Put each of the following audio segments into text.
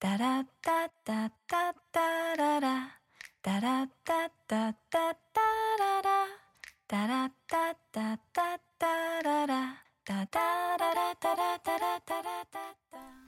タラッタッタッタッララ。タラッタッタッタッタララ。タラッタッタッタッララ。タタララタラタラタラッタ。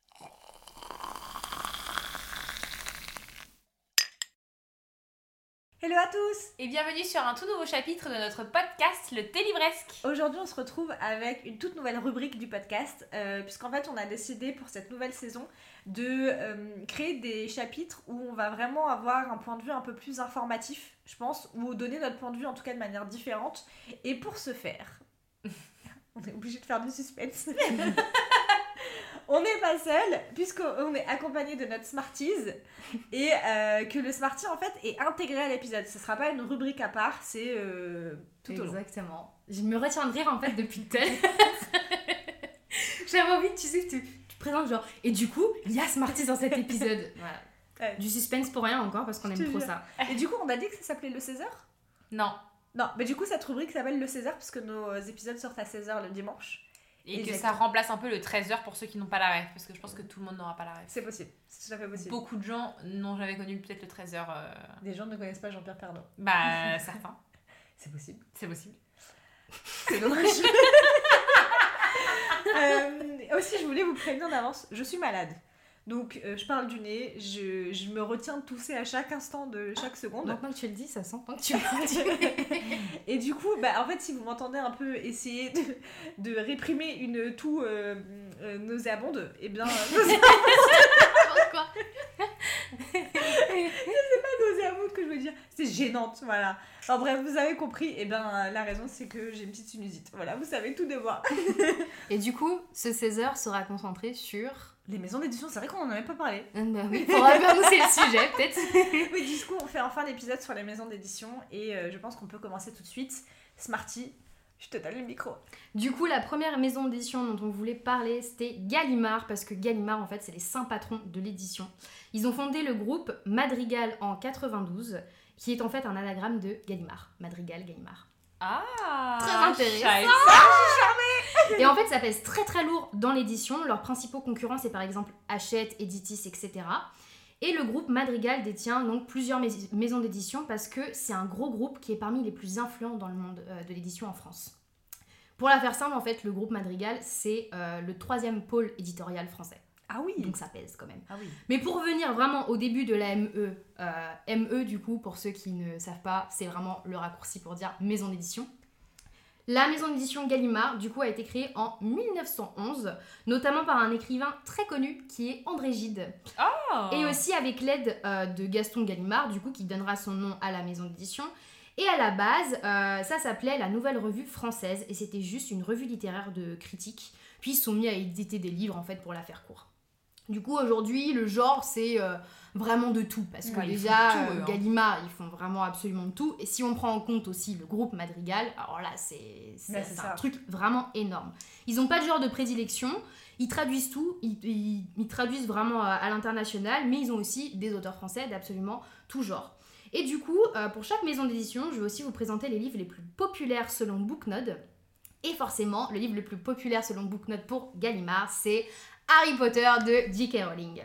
Hello à tous Et bienvenue sur un tout nouveau chapitre de notre podcast, le Thé Livresque. Aujourd'hui, on se retrouve avec une toute nouvelle rubrique du podcast, euh, puisqu'en fait, on a décidé pour cette nouvelle saison de euh, créer des chapitres où on va vraiment avoir un point de vue un peu plus informatif, je pense, ou donner notre point de vue en tout cas de manière différente. Et pour ce faire, on est obligé de faire du suspense. On n'est pas seul, puisqu'on est accompagné de notre Smarties, et euh, que le Smartie en fait est intégré à l'épisode. Ce sera pas une rubrique à part, c'est euh, tout au long. Exactement. Je me retiens de rire en fait depuis tout à l'heure. J'avais envie, tu sais, que tu, tu te présentes genre. Et du coup, il y a Smarties dans cet épisode. Voilà. Ouais. Du suspense pour rien encore parce qu'on aime trop jure. ça. Et du coup, on a dit que ça s'appelait le 16h Non. Non, mais du coup, cette rubrique s'appelle le 16h puisque nos épisodes sortent à 16h le dimanche. Et que ça remplace un peu le 13h pour ceux qui n'ont pas la rêve. Parce que je pense que tout le monde n'aura pas la rêve. C'est possible, c'est tout à fait possible. Beaucoup de gens n'ont jamais connu peut-être le 13h. euh, Des gens ne connaissent pas Jean-Pierre Pernaut. Bah, certains. C'est possible. C'est possible. C'est dommage. Euh, aussi, je voulais vous prévenir d'avance, je suis malade. Donc, euh, je parle du nez, je, je me retiens de tousser à chaque instant de chaque seconde. Maintenant que tu le dis, ça s'entend que tu. Et du coup, bah, en fait, si vous m'entendez un peu essayer de, de réprimer une toux euh, euh, nauséabonde, eh bien, Quoi nauséabonde que je veux dire, c'est gênante, voilà. Enfin bref, vous avez compris, et ben la raison c'est que j'ai une petite sinusite. Voilà, vous savez tout de moi. Et du coup, ce 16h sera concentré sur. Les maisons d'édition, c'est vrai qu'on en avait pas parlé. Ah Bah oui, faudra faire nous c'est le sujet peut-être. Oui, du coup, on fait enfin l'épisode sur les maisons d'édition, et euh, je pense qu'on peut commencer tout de suite. Smarty, je te donne le micro. Du coup, la première maison d'édition dont on voulait parler, c'était Gallimard, parce que Gallimard, en fait, c'est les saints patrons de l'édition. Ils ont fondé le groupe Madrigal en 92, qui est en fait un anagramme de Gallimard. Madrigal, Gallimard. Ah Très intéressant. Et en fait, ça pèse très très lourd dans l'édition. Leurs principaux concurrents, c'est par exemple Hachette, Editis, etc. Et le groupe Madrigal détient donc plusieurs mais- maisons d'édition parce que c'est un gros groupe qui est parmi les plus influents dans le monde euh, de l'édition en France. Pour la faire simple, en fait, le groupe Madrigal, c'est euh, le troisième pôle éditorial français. Ah oui Donc ça pèse quand même. Ah oui. Mais pour revenir vraiment au début de la ME, euh, ME du coup, pour ceux qui ne savent pas, c'est vraiment le raccourci pour dire maison d'édition. La maison d'édition Gallimard, du coup, a été créée en 1911, notamment par un écrivain très connu qui est André Gide. Et aussi avec l'aide euh, de Gaston Gallimard, du coup, qui donnera son nom à la maison d'édition. Et à la base, euh, ça s'appelait la Nouvelle Revue Française, et c'était juste une revue littéraire de critique. Puis ils se sont mis à éditer des livres, en fait, pour la faire court. Du coup, aujourd'hui, le genre, c'est euh, vraiment de tout. Parce que Ouais, déjà, tout, euh, hein. Gallimard, ils font vraiment absolument de tout. Et si on prend en compte aussi le groupe Madrigal, alors là, c'est Ouais, un truc vraiment énorme. Ils n'ont pas de genre de prédilection. Ils traduisent tout, ils, ils- ils traduisent vraiment à, à l'international, mais ils ont aussi des auteurs français d'absolument tout genre. Et du coup, euh, pour chaque maison d'édition, je vais aussi vous présenter les livres les plus populaires selon Booknode. Et forcément, le livre le plus populaire selon Booknode pour Gallimard, c'est Harry Potter de J.K. Rowling.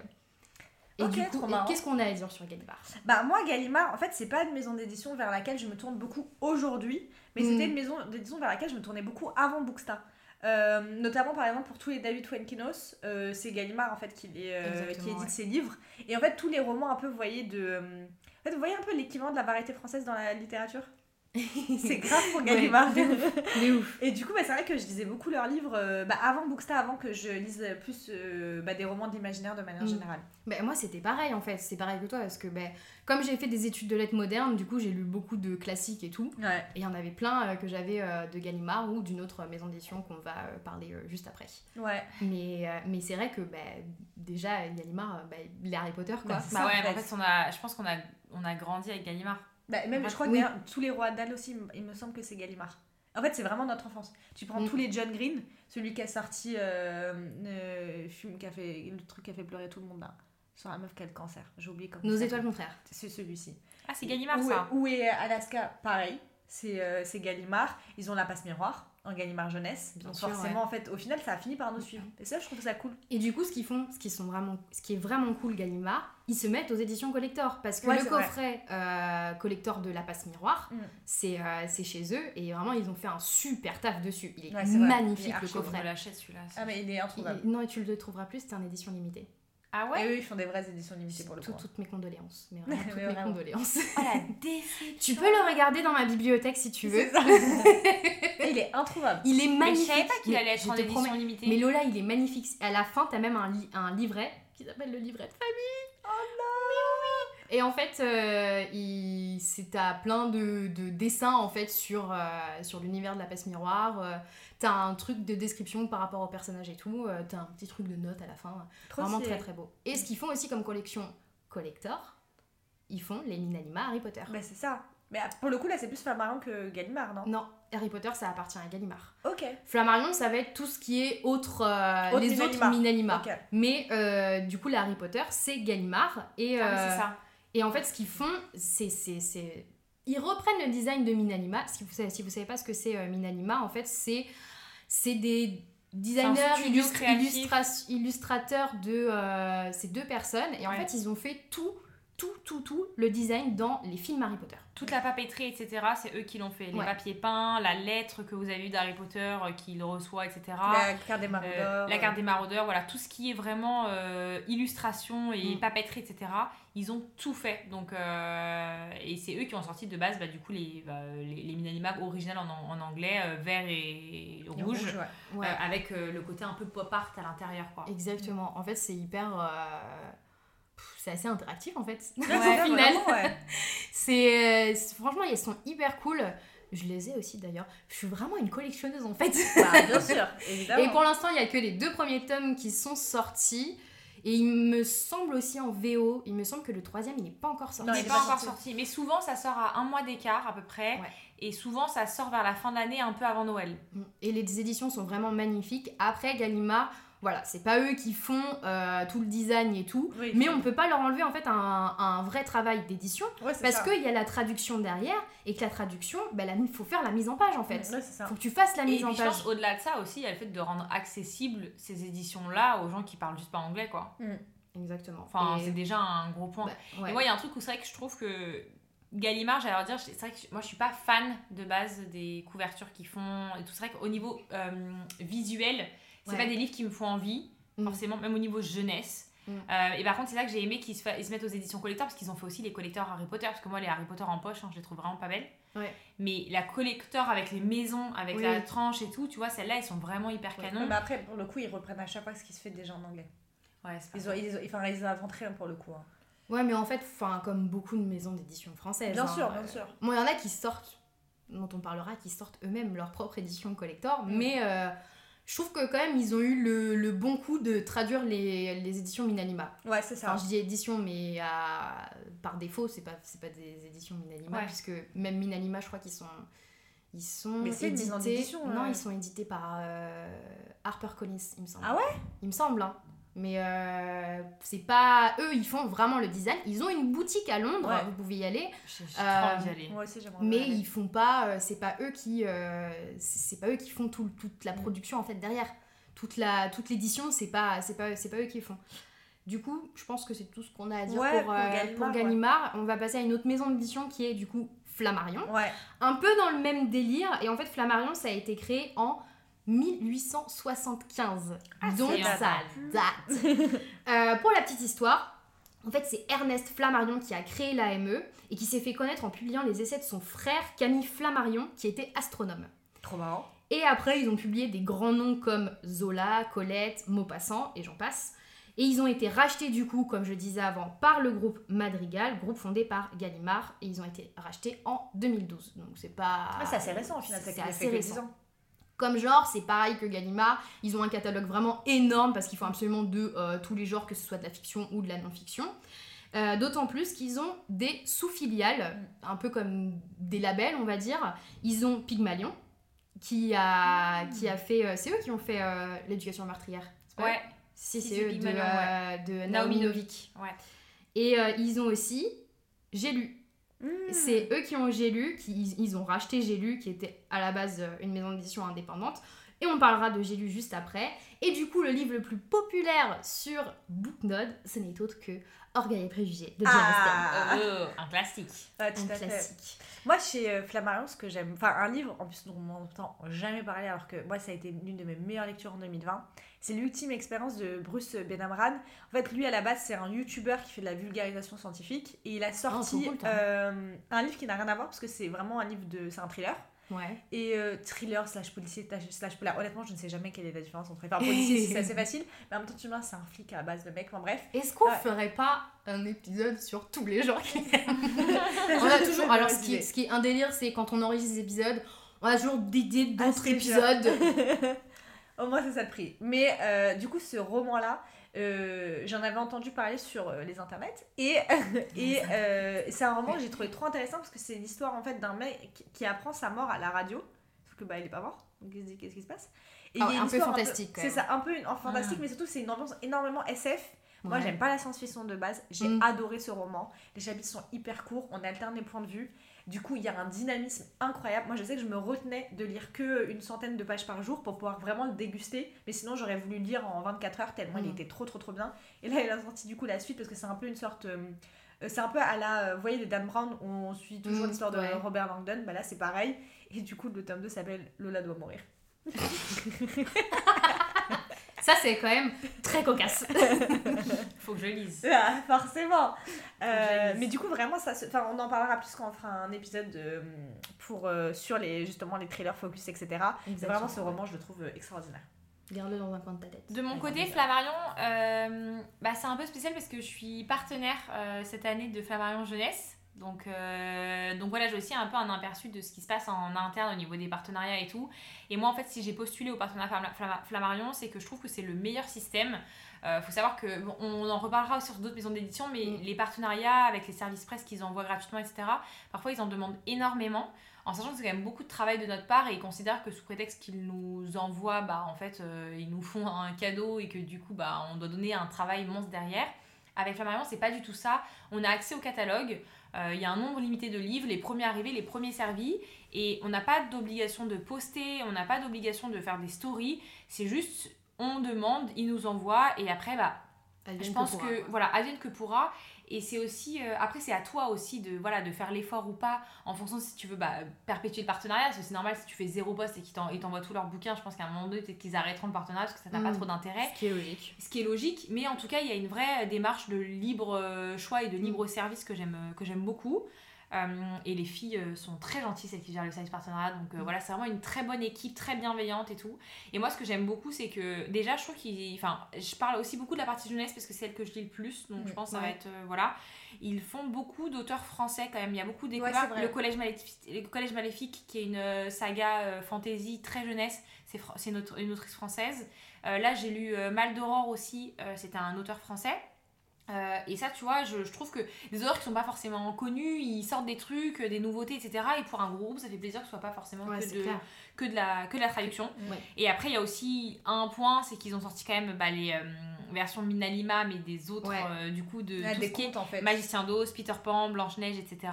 Et du coup, qu'est-ce qu'on a à dire sur Gallimard Bah moi Gallimard, en fait c'est pas une maison d'édition vers laquelle je me tourne beaucoup aujourd'hui, mais Mm. c'était une maison d'édition vers laquelle je me tournais beaucoup avant Bookstar. Euh, notamment par exemple pour tous les David Fuenkinos, euh, c'est Gallimard en fait qui, les, euh, qui édite ouais. ses livres. Et en fait tous les romans un peu, vous voyez, de... En fait vous voyez un peu l'équivalent de la variété française dans la littérature? c'est grave pour Gallimard. Ouais, de ouf, de ouf. Et du coup, bah, c'est vrai que je lisais beaucoup leurs livres euh, bah, avant Bookstar, avant que je lise plus euh, bah, des romans d'imaginaire de manière Mm. générale. Ben, moi, c'était pareil en fait. C'est pareil que toi parce que ben, comme j'ai fait des études de lettres modernes, du coup, j'ai lu beaucoup de classiques et tout. Ouais. Et il y en avait plein euh, que j'avais euh, de Gallimard ou d'une autre maison d'édition qu'on va euh, parler euh, juste après. Ouais. Mais, euh, mais c'est vrai que ben, déjà, Gallimard, les Harry Potter quoi. Bah, Bah ça, ouais, en mais en fait. fait, on a, je pense qu'on a, on a grandi avec Gallimard. Bah, même, je crois que Oui. tous les rois d'Al aussi, il me semble que c'est Gallimard. En fait, c'est vraiment notre enfance. Tu prends Mm. tous les John Green, celui qui a sorti euh, euh, film qui a fait le truc qui a fait pleurer tout le monde là, sur la meuf qui a le cancer. J'ai oublié comment. Nos étoiles contraires. C'est celui-ci. Ah, c'est Gallimard Où, ça. où est Alaska? Pareil. C'est euh, c'est Gallimard. Ils ont la passe miroir en Gallimard jeunesse. Bien Donc sûr, forcément, en fait, au final, ça a fini par nous suivre. Et ça, je trouve ça cool. Et du coup, ce qu'ils font, ce qui, sont vraiment, ce qui est vraiment cool, Gallimard, ils se mettent aux éditions collector. Parce que Ouais, le coffret euh, collector de la passe miroir, Mm. c'est euh, c'est chez eux. Et vraiment, ils ont fait un super taf dessus. Il est Ouais, magnifique Il est le je coffret. l'achète celui-là. Ah, mais il est Il- introuvable. non, et tu le trouveras plus, c'est en édition limitée. Ah Et ouais eux, ils font des vraies éditions limitées pour le Tout- coup. toutes mes condoléances. Mais vraiment, toutes Mais mes condoléances. Oh la tu peux le regarder dans ma bibliothèque si tu veux. Ça. Et il est introuvable. Il est Mais je magnifique. savais pas qu'il allait être en édition promets- limitée. Mais Lola, il est magnifique. À la fin, t'as même un, li- un livret qui s'appelle le livret de famille. Oh non Et en fait, euh, il... c'est t'as plein de, de dessins en fait sur, euh, sur l'univers de la passe miroir. Euh, t'as un truc de description par rapport au personnage et tout. Euh, t'as un petit truc de notes à la fin. Trop Vraiment stylé. très très beau. Et ce qu'ils font aussi comme collection collector, ils font les Minanima Harry Potter. Bah, c'est ça. Mais ah, pour le coup, là, c'est plus Flammarion que Gallimard, non? Non, Harry Potter, ça appartient à Gallimard. Ok. Flammarion, ça va être tout ce qui est autre, euh, Autre les Minanima. autres Minanima. Ok. Mais euh, du coup, les Harry Potter, c'est Gallimard. Et, Ah, euh, c'est ça. Et en fait, ce qu'ils font, c'est. c'est- c'est- Ils reprennent le design de Minanima. Si vous savez, si vous savez pas ce que c'est euh, Minanima, en fait, c'est c'est des designers, illustra- illustrateurs de euh, ces deux personnes. Et en Ouais. fait, ils ont fait tout, tout, tout, tout le design dans les films Harry Potter. Toute la papeterie, etc., c'est eux qui l'ont fait. Les Ouais. papiers peints, la lettre que vous avez eue d'Harry Potter euh, qu'il reçoit, etc. La carte des Euh, maraudeurs. la carte des maraudeurs, voilà, tout ce qui est vraiment euh, illustration et Mm. papeterie, etc. Ils ont tout fait. Donc, euh, et c'est eux qui ont sorti de base, bah, du coup, les, bah, les, les Minanimags originales en, en anglais, euh, vert et, Et rouge, ouais. Ouais. euh, avec euh, le côté un peu pop art à l'intérieur, quoi. Exactement. En fait, c'est hyper. C'est assez interactif en fait. Ouais, Au final. vraiment, ouais. C'est euh, c'est- franchement, ils sont hyper cool. Je les ai aussi d'ailleurs. Je suis vraiment une collectionneuse en fait. Bah, bien sûr, évidemment. Et pour l'instant, il y a que les deux premiers tomes qui sont sortis. Et il me semble aussi en VO. Il me semble que le troisième, il n'est pas encore sorti. Non, Il n'est est pas pas encore sorti. sorti. Mais souvent, ça sort à un mois d'écart à peu près. Ouais. Et souvent, ça sort vers la fin de l'année, un peu avant Noël. Et les éditions sont vraiment magnifiques. Après, Gallimard, voilà, c'est pas eux qui font euh, tout le design et tout. Oui, mais on peut pas leur enlever en fait un, un vrai travail d'édition. Ouais, Parce qu'il y a la traduction derrière. Et que la traduction, il faut faire la mise en page en fait. Ouais, ça. faut que tu fasses la Et mise en je page. pense, au-delà de ça aussi, il y a le fait de rendre accessibles ces éditions-là aux gens qui parlent juste pas anglais, quoi. Exactement. Enfin, Et- c'est déjà un gros point. bah, ouais. Et moi, il y a un truc où c'est vrai que je trouve que Gallimard, j'allais leur dire, c'est vrai que moi, je suis pas fan de base des couvertures qu'ils font et tout. C'est vrai qu'au niveau euh, visuel, c'est Ouais. pas des livres qui me font envie, Mm. forcément, même au niveau jeunesse. Mm. Euh, et par contre, c'est là que j'ai aimé qu'ils se, fa- ils se mettent aux éditions collector parce qu'ils ont fait aussi les collecteurs Harry Potter. Parce que moi, les Harry Potter en poche, hein, je les trouve vraiment pas belles. Ouais. Mais la collector avec les maisons, avec Oui. la tranche et tout, tu vois, celles-là, elles sont vraiment hyper Ouais. canon. Ouais, mais après, pour le coup, ils reprennent à chaque fois ce qui se fait déjà en anglais. Ouais, c'est Ils ont, ils ont, enfin, ils inventent rien pour le coup. hein. Ouais, mais en fait, comme beaucoup de maisons d'édition françaises. Bien hein, sûr, euh, bien sûr. Bon, il y en a qui sortent, dont on parlera, qui sortent eux-mêmes leur propre édition collector, Mm. mais euh, je trouve que quand même, ils ont eu le, le bon coup de traduire les, les éditions Minanima. Ouais, c'est ça. Enfin, je dis édition, mais à- par défaut, c'est pas, c'est pas des éditions Minanima, Ouais. puisque même Minanima, je crois qu'ils sont. Ils sont Mais c'est édités. Non, euh. ils sont édités par euh, HarperCollins, il me semble. Ah ouais? Il me semble, hein. Mais euh, c'est pas. Eux, ils font vraiment le design. Ils ont une boutique à Londres, Ouais. vous pouvez y aller. J'ai Euh, trop envie aller. Moi aussi, j'aimerais Mais bien aller. ils font pas. euh, c'est pas eux qui. euh, c'est pas eux qui font tout, toute la Mm. production en fait derrière. Toute la toute l'édition, c'est pas c'est pas c'est pas eux qui font. Du coup, je pense que c'est tout ce qu'on a à dire Ouais, pour, pour euh, Gallimard, pour ouais. Gallimard. On va passer à une autre maison d'édition qui est du coup Flammarion. Ouais. Un peu dans le même délire. Et en fait, Flammarion, ça a été créé en 1875. Ah, Donc ça date. Euh, pour la petite histoire, En fait, c'est Ernest Flammarion qui a créé l'AME et qui s'est fait connaître en publiant les essais de son frère Camille Flammarion, qui était astronome. Trop marrant. Et après, ils ont publié des grands noms comme Zola, Colette, Maupassant et j'en passe. Et ils ont été rachetés du coup, comme je disais avant, par le groupe Madrigal, groupe fondé par Gallimard, et ils ont été rachetés en 2012. Donc c'est pas. Ah, c'est assez récent au final, C'est fait assez que récent. 10 ans. Comme genre, c'est pareil que Gallimard, ils ont un catalogue vraiment énorme parce qu'ils font absolument de euh, tous les genres, que ce soit de la fiction ou de la non-fiction. Euh, D'autant plus qu'ils ont des sous-filiales, un peu comme des labels, on va dire. Ils ont Pygmalion, qui a, qui a fait. euh, c'est eux qui ont fait l'éducation meurtrière. c'est pas eux Ouais, Si, c'est eux de, de Naomi Novik. ouais. Et ils ont aussi J'ai lu. Hmm. C'est eux qui ont J'ai lu, qui, ils, ils ont racheté J'ai lu, qui était à la base euh, une maison d'édition indépendante. Et on parlera de J'ai lu juste après. Et du coup, le livre le plus populaire sur Booknode, ce n'est autre que Orgueil et Préjugés de Jane. Ah, Euh, un classique. Ah, tout Un à fait. classique. Moi, chez euh, Flammarion, ce que j'aime, enfin un livre, en plus dont on n'entend jamais parler, alors que moi, ça a été l'une de mes meilleures lectures en 2020, c'est l'ultime expérience de Bruce Benamran. En fait, lui, à la base, c'est un youtubeur qui fait de la vulgarisation scientifique, et il a sorti cool, toi. euh, un livre qui n'a rien à voir, parce que c'est vraiment un livre de... c'est un thriller. Ouais. Et euh, thriller slash policier slash- polar. Honnêtement, je ne sais jamais quelle est la différence entre enfin, policier, c'est assez facile, mais en même temps, tu vois, c'est un flic à la base de mec, enfin bref. Est-ce qu'on Ouais. ferait pas un épisode sur tous les gens qui On a toujours. Alors, ce qui, ce qui est un délire, c'est quand on enregistre des épisodes, on a toujours d'idées Ah, d'autres bien. épisodes. Au moins, c'est ça le prix. Mais euh, du coup, ce roman-là, euh, j'en avais entendu parler sur euh, les internets. Et, et euh, c'est un roman que j'ai trouvé trop intéressant parce que c'est l'histoire en fait d'un mec qui- apprend sa mort à la radio. Sauf que bah, il est pas mort. Donc il se dit qu'est-ce qui se passe? Et Ah il y a ouais, une un peu fantastique, C'est ça, un peu une, en fantastique, Ah. mais surtout c'est une ambiance énormément SF. Moi, Ouais. j'aime pas la science-fiction de base. J'ai Mm. adoré ce roman. Les chapitres sont hyper courts. On alterne les points de vue. Du coup, il y a un dynamisme incroyable. Moi, je sais que je me retenais de lire que une centaine de pages par jour pour pouvoir vraiment le déguster. Mais sinon, j'aurais voulu le lire en 24 heures tellement il Mm. était trop, trop, trop bien. Et là, il a sorti du coup la suite parce que c'est un peu une sorte. euh, euh, c'est un peu à la. euh, Vous voyez, les Dan Brown, où on suit toujours Mm, l'histoire de ouais. Robert Langdon. Bah là, c'est pareil. Et du coup, le tome 2 s'appelle Lola doit mourir. Ça, c'est quand même très cocasse. Faut que je lise. Ah, forcément. Euh, lise. mais du coup, vraiment, ça, se- enfin, on en parlera plus quand on fera un épisode de- pour euh, sur les justement les trailers focus, etc. C'est vraiment ce roman, je le trouve euh, extraordinaire. Garde-le dans un coin de ta tête. De mon côté. Flammarion, euh, bah, c'est un peu spécial parce que je suis partenaire euh, cette année de Flammarion Jeunesse. Donc, euh, donc voilà, j'ai aussi un peu un aperçu de ce qui se passe en interne au niveau des partenariats et tout. Et moi, en fait, si j'ai postulé au partenariat Flamma- Flamma- Flammarion, c'est que je trouve que c'est le meilleur système. Euh, faut savoir que bon, on en reparlera aussi sur d'autres maisons d'édition, mais Mm. les partenariats avec les services presse qu'ils envoient gratuitement, etc., parfois ils en demandent énormément. En sachant que c'est quand même beaucoup de travail de notre part et ils considèrent que sous prétexte qu'ils nous envoient, bah en fait euh, ils nous font un cadeau et que du coup bah on doit donner un travail monstre derrière. Avec Flammarion, c'est pas du tout ça. On a accès au catalogue, il y a un nombre limité de livres, les premiers arrivés, les premiers servis, et on n'a pas d'obligation de poster, on n'a pas d'obligation de faire des stories. C'est juste on demande, ils nous envoient et après bah je pense que voilà advienne que pourra et c'est aussi euh, après c'est à toi aussi de voilà de faire l'effort ou pas en fonction si tu veux bah, perpétuer le partenariat parce que c'est normal si tu fais zéro poste et qu'ils t'en- ils t'envoient tous leurs bouquins je pense qu'à un moment donné peut-être qu'ils arrêteront le partenariat parce que ça n'a pas Mm. trop d'intérêt Ce qui est logique. ce qui est logique mais en tout cas il y a une vraie démarche de libre euh, choix et de libre service que j'aime que j'aime beaucoup et les filles euh, sont très gentilles celles qui gèrent le service partenariat donc euh, voilà c'est vraiment une très bonne équipe très bienveillante et tout et moi, ce que j'aime beaucoup, c'est que déjà, je trouve qu'ils. Enfin, je parle aussi beaucoup de la partie jeunesse parce que c'est celle que je lis le plus. Donc, je Mm, pense que ça ouais. va être. euh, voilà. Ils font beaucoup d'auteurs français quand même. Il y a beaucoup découvertes. vrai. le, Collège Maléfique, le Collège Maléfique, qui est une euh, saga euh, fantasy très jeunesse, c'est une, autrice française. Euh, là, j'ai lu euh, Mal d'Aurore aussi. euh, C'était un auteur français. Euh, et ça, tu vois, je, je trouve que les auteurs qui sont pas forcément connus, ils sortent des trucs, euh, des nouveautés, etc. Et pour un groupe, ça fait plaisir que ce soit pas forcément Ouais, que, de, que, de la, que de la traduction. Ouais. Et après, il y a aussi un point, c'est qu'ils ont sorti quand même bah, les euh, versions Minalima, mais des autres, Ouais. euh, du coup, de Ah, tout des ce qui est contes en fait. Magicien d'Oz, Peter Pan, Blanche-Neige, etc.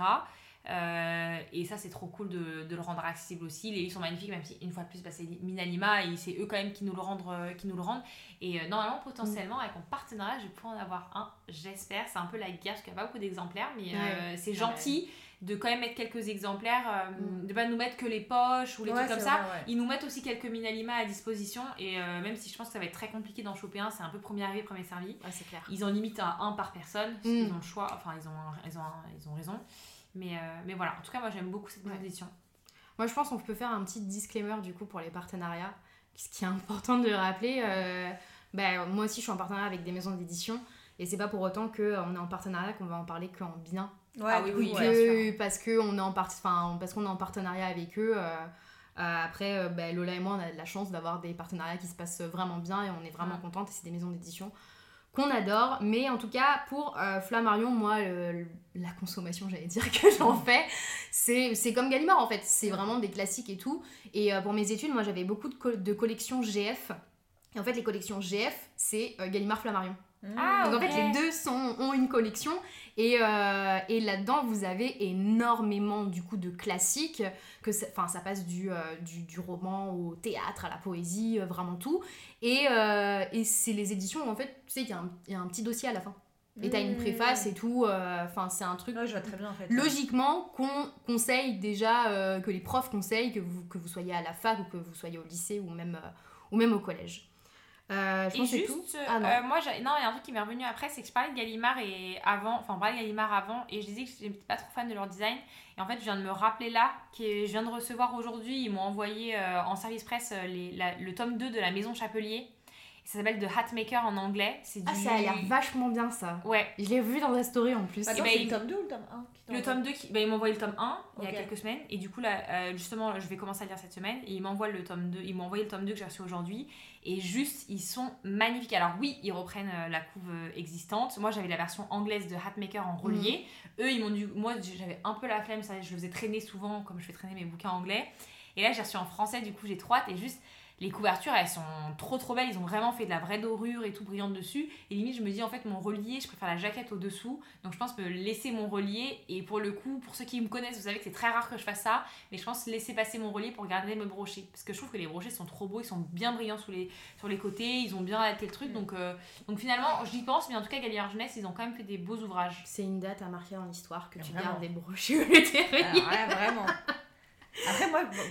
Euh, et ça, c'est trop cool de, de le rendre accessible aussi. Les livres sont magnifiques, même si une fois de plus, bah, c'est Minalima et c'est eux quand même qui nous le rendent. euh, qui nous le rendent. Et euh, normalement, potentiellement, avec mon partenariat, je pourrais en avoir un, j'espère. C'est un peu la guerre parce qu'il n'y a pas beaucoup d'exemplaires, mais euh, c'est gentil de quand même mettre quelques exemplaires, euh, de pas nous mettre que les poches ou les Ouais, trucs comme ça. vrai, ouais. Ils nous mettent aussi quelques Minalima à disposition et euh, même si je pense que ça va être très compliqué d'en choper un, c'est un peu premier arrivé, premier servi. Ouais, c'est clair. Ils en limitent à un par personne, parce Mm. qu'ils ont le choix, enfin ils ont, un- ils ont, un- ils ont raison. Mais, euh, mais voilà, en tout cas moi j'aime beaucoup cette Ouais. édition. Moi, je pense qu'on peut faire un petit disclaimer du coup pour les partenariats. Ce qui est important de le rappeler, euh, bah, moi aussi je suis en partenariat avec des maisons d'édition et c'est pas pour autant qu'on est en partenariat qu'on va en parler qu'en bien. Ouais, Ah oui, oui, ouais. Que- parce qu'on est, en part- enfin, parce qu'on est en partenariat avec eux. euh, euh, après, euh, bah, Lola et moi, on a de la chance d'avoir des partenariats qui se passent vraiment bien et on est vraiment Ouais. contente. Et c'est des maisons d'édition qu'on adore. Mais en tout cas, pour euh, Flammarion, moi, la consommation, j'allais dire que j'en fais, c'est c'est comme Gallimard en fait. C'est vraiment des classiques et tout. Et euh, pour mes études, moi, j'avais beaucoup de, co- de collections GF. Et en fait, les collections GF, c'est euh, Gallimard Flammarion. Ah, Donc en fait, les deux sont, ont une collection et, euh, et là-dedans, vous avez énormément du coup de classiques. Que ça, ça passe du, euh, du, du roman au théâtre, à la poésie, euh, vraiment tout. Et, et c'est les éditions où en fait, tu sais, il y, a un- il y a un petit dossier à la fin. Et t'as une Mmh. préface et tout. Enfin, c'est un truc Ouais, je vois très bien en fait. logiquement qu'on conseille déjà, que les profs conseillent, que vous, que vous soyez à la fac ou que vous soyez au lycée ou même, ou même au collège. Euh, je Et pense juste, tout. Ah non. euh, moi, j'ai- non, il y a un truc qui m'est revenu après, c'est que je parlais de Gallimard et avant, enfin, on de Gallimard avant, et je disais que je n'étais pas trop fan de leur design. Et en fait, je viens de me rappeler là, que je viens de recevoir aujourd'hui, ils m'ont envoyé euh, en service presse euh, les- la- le tome 2 de la Maison Chapelier. Ça s'appelle The Hatmaker en anglais. C'est du... Ah, ça a l'air vachement bien ça. Ouais, Je l'ai vu dans la story en plus. Attends, Eh ben, c'est il- le tome 2 ou le tome 1 qui Le tome 2, qui... bah, ils m'ont envoyé le tome 1 il y a quelques semaines. Et du coup, là, euh, justement, je vais commencer à lire cette semaine. Et ils m'envoient le tome 2. Ils m'ont envoyé le tome 2 que j'ai reçu aujourd'hui. Et juste, ils sont magnifiques. Alors, oui, ils reprennent euh, la couve euh, existante. Moi, j'avais la version anglaise de Hatmaker en relié. Eux, ils m'ont dû. Moi, j'avais un peu la flemme. Ça, je le faisais traîner souvent, comme je fais traîner mes bouquins anglais. Et là, j'ai reçu en français. Du coup, j'ai trop hâte. Et juste. Les couvertures, elles sont trop trop belles. Ils ont vraiment fait de la vraie dorure et tout brillante dessus. Et limite, je me dis en fait, mon relié, je préfère la jaquette au dessous. Donc je pense me laisser mon relier et pour le coup, pour ceux qui me connaissent, vous savez que c'est très rare que je fasse ça, mais je pense laisser passer mon relier pour garder mes brochets parce que je trouve que les brochets sont trop beaux, ils sont bien brillants sous les, sur les côtés, ils ont bien adapté le truc donc, euh, donc finalement j'y pense, mais en tout cas Galliard Jeunesse ils ont quand même fait des beaux ouvrages. C'est une date à marquer dans l'histoire que tu Vraiment. gardes et les terriers. Alors, ouais, vraiment.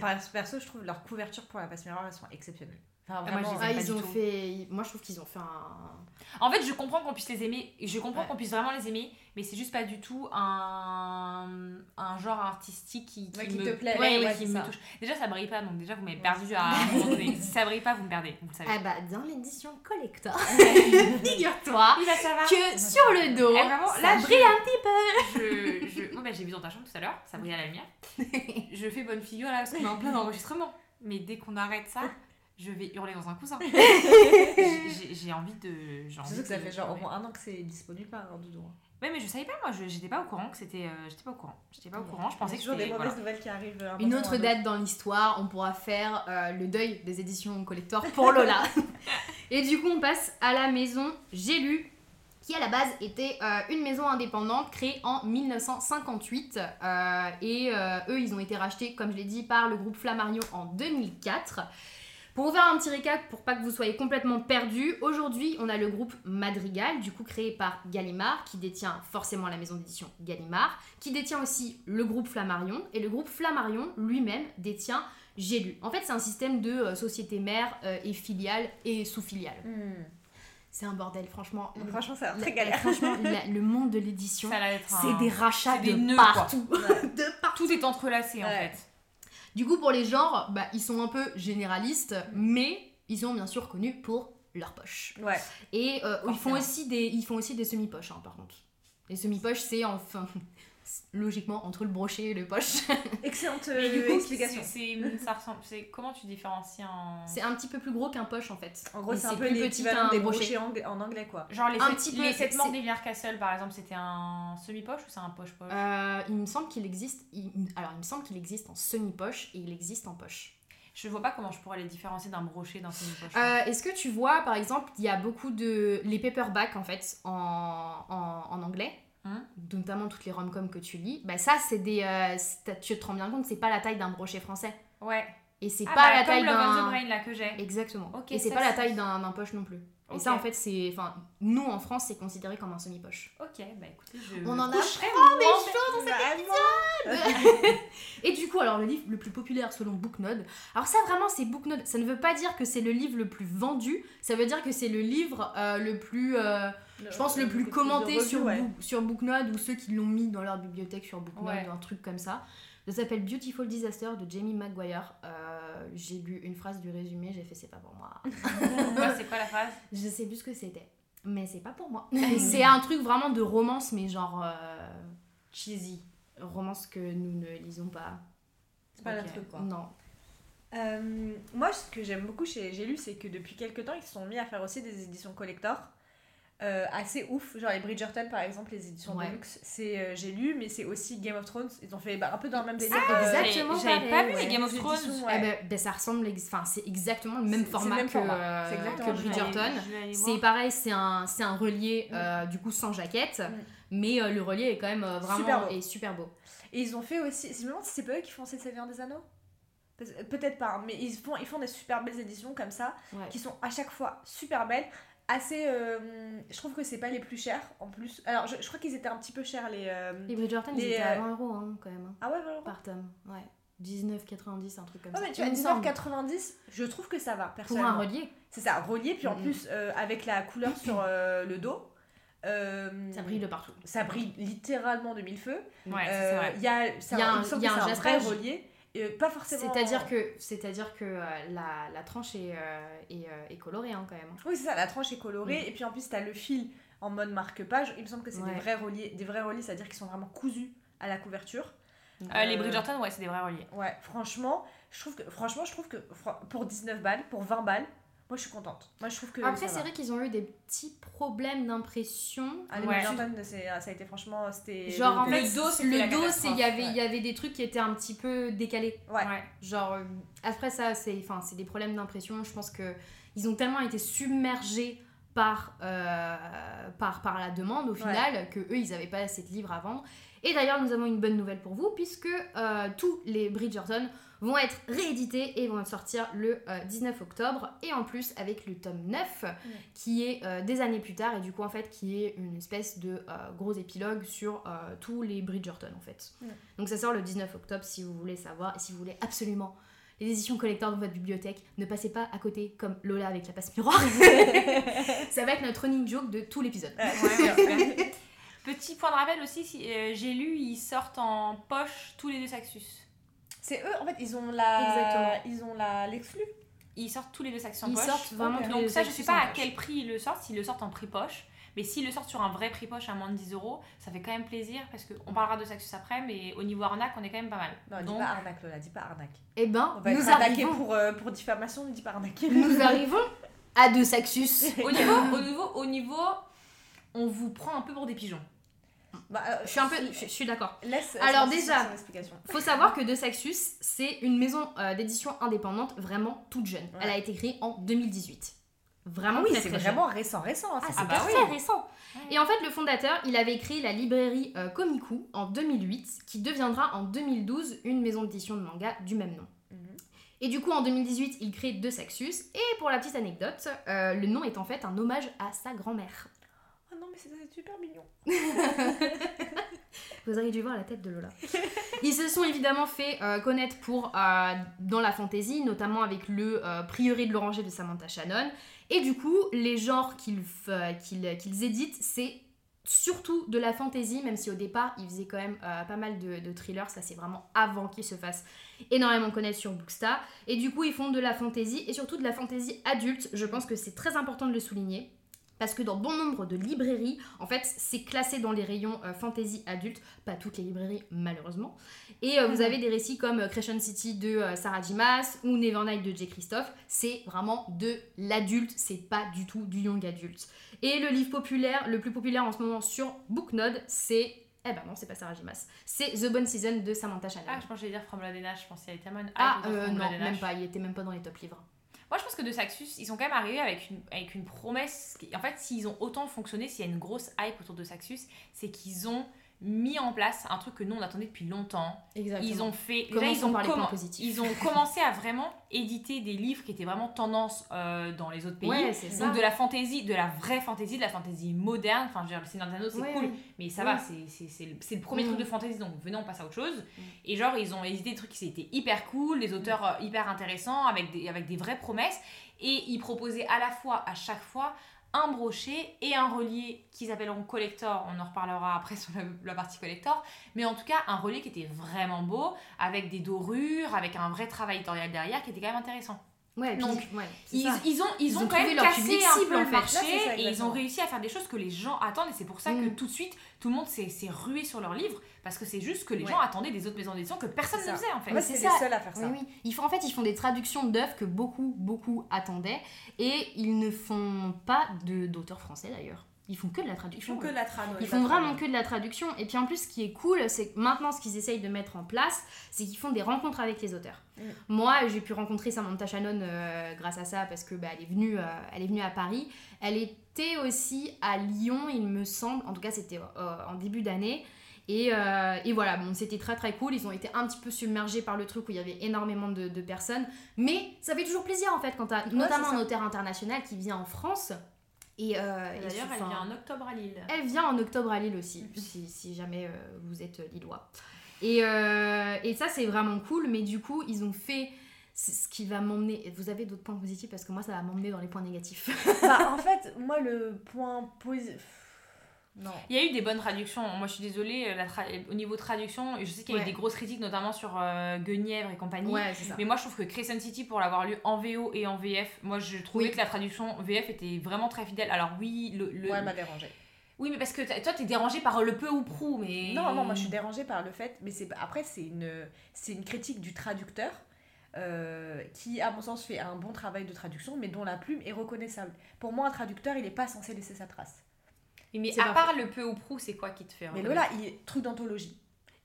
Moi, perso, je trouve leur couverture pour la passe miroir, elles sont exceptionnelles. Enfin, Ah, moi, je vraiment. les Ah, aime pas ils du ont tout. fait. Moi, je trouve qu'ils ont fait un. En fait je comprends qu'on puisse les aimer, je comprends Ouais. qu'on puisse vraiment les aimer, mais c'est juste pas du tout un, un genre artistique qui, qui Ouais, qui me te plaît. Ouais, ouais, qui me ça. touche. Déjà ça brille pas donc déjà vous m'avez Ouais, perdu à un moment donné. si ça brille pas vous me perdez, vous le savez. Ah bah, dans l'édition collector, figure-toi que sur le dos, Eh, vraiment, ça là, je- brille un petit je, je... Bah, j'ai vu dans ta chambre tout à l'heure, ça brille à la lumière. je fais bonne figure là parce qu'on est en plein enregistrement. Mais dès qu'on arrête ça, je vais hurler dans un coussin. J'ai envie de. envie Surtout que ça fait genre au moins un an que c'est disponible par un doudou. Ouais, mais je savais pas, moi, j'étais pas au courant que c'était. euh, j'étais pas au courant. J'étais pas au courant, je pensais que toujours des mauvaises voilà. nouvelles qui arrivent. à un Une autre un date dans l'histoire, on pourra faire euh, le deuil des éditions collector pour Lola. Et du coup, on passe à la maison J'ai lu, qui à la base était euh, une maison indépendante créée en 1958. euh, et euh, eux, ils ont été rachetés, comme je l'ai dit, par le groupe Flammarion en 2004. Pour vous faire un petit récap, pour pas que vous soyez complètement perdus, aujourd'hui on a le groupe Madrigal, du coup créé par Gallimard, qui détient forcément la maison d'édition Gallimard, qui détient aussi le groupe Flammarion, et le groupe Flammarion lui-même détient J'ai lu. En fait, c'est un système de société mère et filiale et sous-filiale. Hmm. C'est un bordel, franchement. Franchement, ça a l'air La- très galère. Franchement, la- le monde de l'édition, c'est un- des rachats c'est des de nœuds, partout. Ouais. de partout. Tout est entrelacé en fait. Du coup, pour les genres, bah, ils sont un peu généralistes, mais ils sont bien sûr connus pour leur poche. Ouais. Et euh, ils, font aussi des, ils font aussi des semi-poches, hein, par contre. Les semi-poches, c'est enfin, logiquement, entre le brochet et le poche. Excellente du euh, coup, explication. c'est- ça ressemble. c'est- Comment tu différencies un. c'est un petit peu plus gros qu'un poche, en fait. En gros, c'est un peu plus petit l'équivalent qu'un des brochet. brochets ang- en anglais, quoi. Genre les Un sept, petit peu, les sept c'est- morts d'Evier Castle par exemple, c'était un semi-poche ou c'est un poche-poche? Euh, il me semble qu'il existe... il- alors, il me semble qu'il existe en semi-poche et il existe en poche. Je vois pas comment je pourrais les différencier d'un brochet d'un semi-poche. Euh, Est-ce que tu vois, par exemple, il y a beaucoup de... Les paperbacks, en fait, en, en, en anglais? Hum. notamment toutes les rom-coms que tu lis, bah ça c'est des, euh, tu te rends bien compte, c'est pas la taille d'un brochet français. Ouais. Et c'est Ah, pas bah, la taille d'un... Brain là que j'ai. Exactement. Et c'est pas la taille d'un d'un poche non plus. Et ça en fait c'est... Enfin, nous en France c'est considéré comme un semi-poche. Ok, bah écoutez, je. On en a apprend des choses Vraiment. Et du coup, alors le livre le plus populaire selon Booknode, alors ça vraiment c'est Booknode, ça ne veut pas dire que c'est le livre le plus vendu, ça veut dire que c'est le livre euh, le plus, euh, je pense, le plus commenté sur, ouais. Book- sur Booknode ou ceux qui l'ont mis dans leur bibliothèque sur Booknode Ouais. ou un truc comme ça. Ça s'appelle Beautiful Disaster de Jamie Maguire. Euh, j'ai lu une phrase du résumé, j'ai fait c'est pas pour moi. Ouais, c'est quoi la phrase? Je sais plus ce que c'était, mais c'est pas pour moi. c'est un truc vraiment de romance, mais genre euh, cheesy. Romance que nous ne lisons pas. C'est pas Ok. notre truc, quoi. Non. Euh, moi, ce que j'aime beaucoup chez J'ai lu, c'est que depuis quelques temps, ils se sont mis à faire aussi des éditions collector. Euh, assez ouf, genre les Bridgerton par exemple, les éditions Ouais. Deluxe, c'est euh, j'ai lu, mais c'est aussi Game of Thrones. Ils ont fait bah, un peu dans le même délire. C'est exactement J'avais pas vu ouais. les Game of Thrones. éditions, Eh ben, ben, ça ressemble, enfin c'est exactement le même format le même que, format. euh, Bridgerton. C'est pareil, c'est un, c'est un relié Mm. euh, du coup sans jaquette, Mm. mais euh, le relié est quand même euh, vraiment Super beau. et super beau. Et ils ont fait aussi. Je me demande si c'est pas eux qui font Seigneur des Anneaux Peut- Peut-être pas, hein, mais ils font, ils font des super belles éditions comme ça, Ouais. qui sont à chaque fois super belles. Assez. euh, je trouve que c'est pas les plus chers en plus. Alors, je, je crois qu'ils étaient un petit peu chers les. euh, Les Bridgerton, Les, ils étaient à euh, 20 euros hein, quand même, hein, Ah ouais, vraiment par tome. Ouais. 19,90, un truc comme Ouais, ça. mais tu semble. 19,90, je trouve que ça va, Pour personnellement. un relié, C'est ça, relié, puis en Mhm. plus, euh, avec la couleur sur euh, le dos. euh, ça brille de partout. Ça brille littéralement de mille feux. Ouais, c'est Euh, vrai. Il y a, un, un- un vrai relié. Euh, pas forcément. C'est-à-dire que, c'est-à-dire que euh, la, la tranche est, euh, est, euh, est colorée hein, quand même. Oui, c'est ça, la tranche est colorée, Mhm. et puis en plus, t'as le fil en mode marque-page. Il me semble que c'est Ouais. des vrais reliés, des vrais reliés, c'est-à-dire qu'ils sont vraiment cousus à la couverture. Euh, les euh, Bridgerton, ouais, c'est des vrais reliés. Ouais, franchement, je trouve que, franchement, je trouve que pour 19 balles, pour 20 balles, moi je suis contente. Moi je trouve que. Après, c'est vrai qu'ils ont eu des petits problèmes d'impression. Ah, les Ouais. Bridgerton, c'est- ça a été franchement. C'était. Genre en le- fait, le dos, c'était la le dos, catastrophe, c'est il y avait ouais. il y avait des trucs qui étaient un petit peu décalés. Ouais. Genre euh, après ça, c'est enfin c'est des problèmes d'impression. Je pense que ils ont tellement été submergés par euh, par par la demande au final que eux ils avaient pas assez de livres à vendre. Et d'ailleurs, nous avons une bonne nouvelle pour vous puisque euh, tous les Bridgerton vont être réédités et vont sortir le euh, 19 octobre et en plus avec le tome 9 qui est euh, des années plus tard et du coup en fait qui est une espèce de euh, gros épilogue sur euh, tous les Bridgerton en fait. Donc ça sort le 19 octobre si vous voulez savoir et si vous voulez absolument les éditions collector dans votre bibliothèque, ne passez pas à côté comme Lola avec la passe miroir. ça va être notre running joke de tout l'épisode. Petit point de rappel aussi, si, euh, j'ai lu, ils sortent en poche tous les deux Saxus. C'est eux, en fait, ils ont la. Exactement. Ils ont la l'exclu. Ils sortent tous les deux Saxus en Ils poche. sortent vraiment Ok. tous Donc les ça, je sais pas à poche. quel prix ils le sortent, s'ils le sortent en prix poche. Mais s'ils le sortent sur un vrai prix poche à moins de 10 euros, ça fait quand même plaisir parce qu'on parlera de Saxus après, mais au niveau arnaque, on est quand même pas mal. Non, dis Donc, pas arnaque, Lola, dis pas arnaque. Eh ben, On va nous être arrivons, pour, euh, pour diffamation, ne dis pas arnaque. nous arrivons à deux Saxus. au niveau, au niveau, au niveau, on vous prend un peu pour des pigeons. Bah, euh, Je suis un peu, je, je suis d'accord. Alors, déjà. Faut savoir que De Saxus, c'est une maison euh, d'édition indépendante vraiment toute jeune. Ouais. Elle a été créée en 2018. Vraiment Ah oui, c'est vraiment récent, récent. hein. Ah, c'est bah très oui. récent. Et en fait, le fondateur, il avait créé la librairie euh, Komiku en 2008, qui deviendra en 2012 une maison d'édition de manga du même nom. Mhm. Et du coup, en 2018, il crée De Saxus. Et pour la petite anecdote, euh, le nom est en fait un hommage à sa grand-mère. Non, mais c'est super mignon. Vous auriez dû voir la tête de Lola. Ils se sont évidemment fait euh, connaître pour euh, dans la fantasy, notamment avec le euh, de l'Oranger de Samantha Shannon. Et du coup, les genres qu'ils qu'ils éditent, c'est surtout de la fantasy, même si au départ, ils faisaient quand même euh, pas mal de, thrillers. Ça, c'est vraiment avant qu'ils se fassent énormément connaître sur Bookstar. Et du coup, ils font de la fantasy et surtout de la fantasy adulte. Je pense que c'est très important de le souligner. Parce que dans bon nombre de librairies, en fait, c'est classé dans les rayons euh, fantasy adulte, pas toutes les librairies malheureusement. Et euh, vous Mhm. avez des récits comme euh, Crescent City de euh, Sarah. Maas ou Nevernight de J. Christophe. C'est vraiment de l'adulte, c'est pas du tout du young adulte. Et le livre populaire, le plus populaire en ce moment sur Booknode, c'est. Eh ben non, c'est pas Sarah J. Maas. C'est The Bonne Season de Samantha Shannon. Ah, je j'allais dire From and Ash, je pense qu'il y avait tellement Ah, de euh, non, même pas, il était même pas dans les top livres. Moi, je pense que de Saxus, ils sont quand même arrivés avec une, avec une promesse. En fait, s'ils ont autant fonctionné, s'il y a une grosse hype autour de Saxus, c'est qu'ils ont mis en place un truc que nous on attendait depuis longtemps. Exactement. Ils ont fait. déjà, ils ont. Ils commencé à vraiment éditer des livres qui étaient vraiment tendance euh, dans les autres pays. Ouais, c'est ça. Donc de la fantaisie, de la vraie fantaisie, de la fantaisie moderne. Enfin, je veux dire, le Seigneur des Anneaux, c'est Ouais, cool, mais ça Oui. va, c'est- le, le premier Mm. truc de fantaisie, donc venez, on passe à autre chose. Et genre, ils ont édité des trucs qui étaient hyper cool, des auteurs euh, hyper intéressants, avec des, avec des vraies promesses. Et ils proposaient à la fois, à chaque fois, un brochet et un relié qu'ils appelleront collector. On en reparlera après sur la, partie collector. Mais en tout cas, un relié qui était vraiment beau, avec des dorures, avec un vrai travail éditorial derrière qui était quand même intéressant. Ouais, puis- Donc, ouais, Ils, ils ont, ils, Ils ont ont quand même leur cassé un cible, peu en le marché Là, c'est ça, et ils ont réussi à faire des choses que les gens attendent et c'est pour ça que Mm. tout de suite tout le monde s'est rué sur leurs livres parce que c'est juste que les Ouais. gens attendaient des autres maisons d'édition que personne ne faisait en fait. C'est les ça. seuls à faire ça. Oui, oui. Ils font, en fait, ils font des traductions d'œuvres que beaucoup, beaucoup attendaient. Et ils ne font pas de- d'auteurs français d'ailleurs. Ils font que de la Ils traduction. font que de la trad. ouais, Ils font vraiment que de la traduction. Et puis en plus, ce qui est cool, c'est que maintenant, ce qu'ils essayent de mettre en place, c'est qu'ils font des rencontres avec les auteurs. Mm. Moi, j'ai pu rencontrer Samantha Shannon euh, grâce à ça, parce que bah, elle, est venue, euh, elle est venue à Paris. Elle était aussi à Lyon, il me semble. En tout cas, c'était euh, en début d'année. Et, et voilà, bon, c'était très très cool. Ils ont été un petit peu submergés par le truc où il y avait énormément de, de personnes. Mais ça fait toujours plaisir en fait quand t'as notamment c'est un auteur international qui vient en France. Et, euh, et D'ailleurs, elle vient en octobre à Lille. elle vient en octobre à Lille aussi, si, si jamais euh, vous êtes lillois. Et, euh, et ça, c'est vraiment cool, mais du coup, ils ont fait ce qui va m'emmener. Vous avez d'autres points positifs? Parce que moi, ça va m'emmener dans les points négatifs. Bah, en fait, moi, le point positif. Non. Il y a eu des bonnes traductions. Moi, je suis désolée, la tra- au niveau traduction, je sais qu'il y a eu des grosses critiques, notamment sur euh, Guenièvre et compagnie. ouais, c'est ça. Mais moi, je trouve que Crescent City, pour l'avoir lu en VO et en VF, moi, je trouvais Oui. que la traduction VF était vraiment très fidèle. Alors, oui, le. le- Ouais, elle m'a dérangée. oui, mais parce que toi, t'es dérangé par le peu ou prou, mais. Non, non, moi je suis dérangée par le fait, mais c'est après c'est une, c'est une critique du traducteur euh, qui, à mon sens, fait un bon travail de traduction, mais dont la plume est reconnaissable. Pour moi, un traducteur, il n'est pas censé laisser sa trace. Mais à part le peu ou prou, c'est quoi qui te fait Mais Lola, il est truc d'anthologie.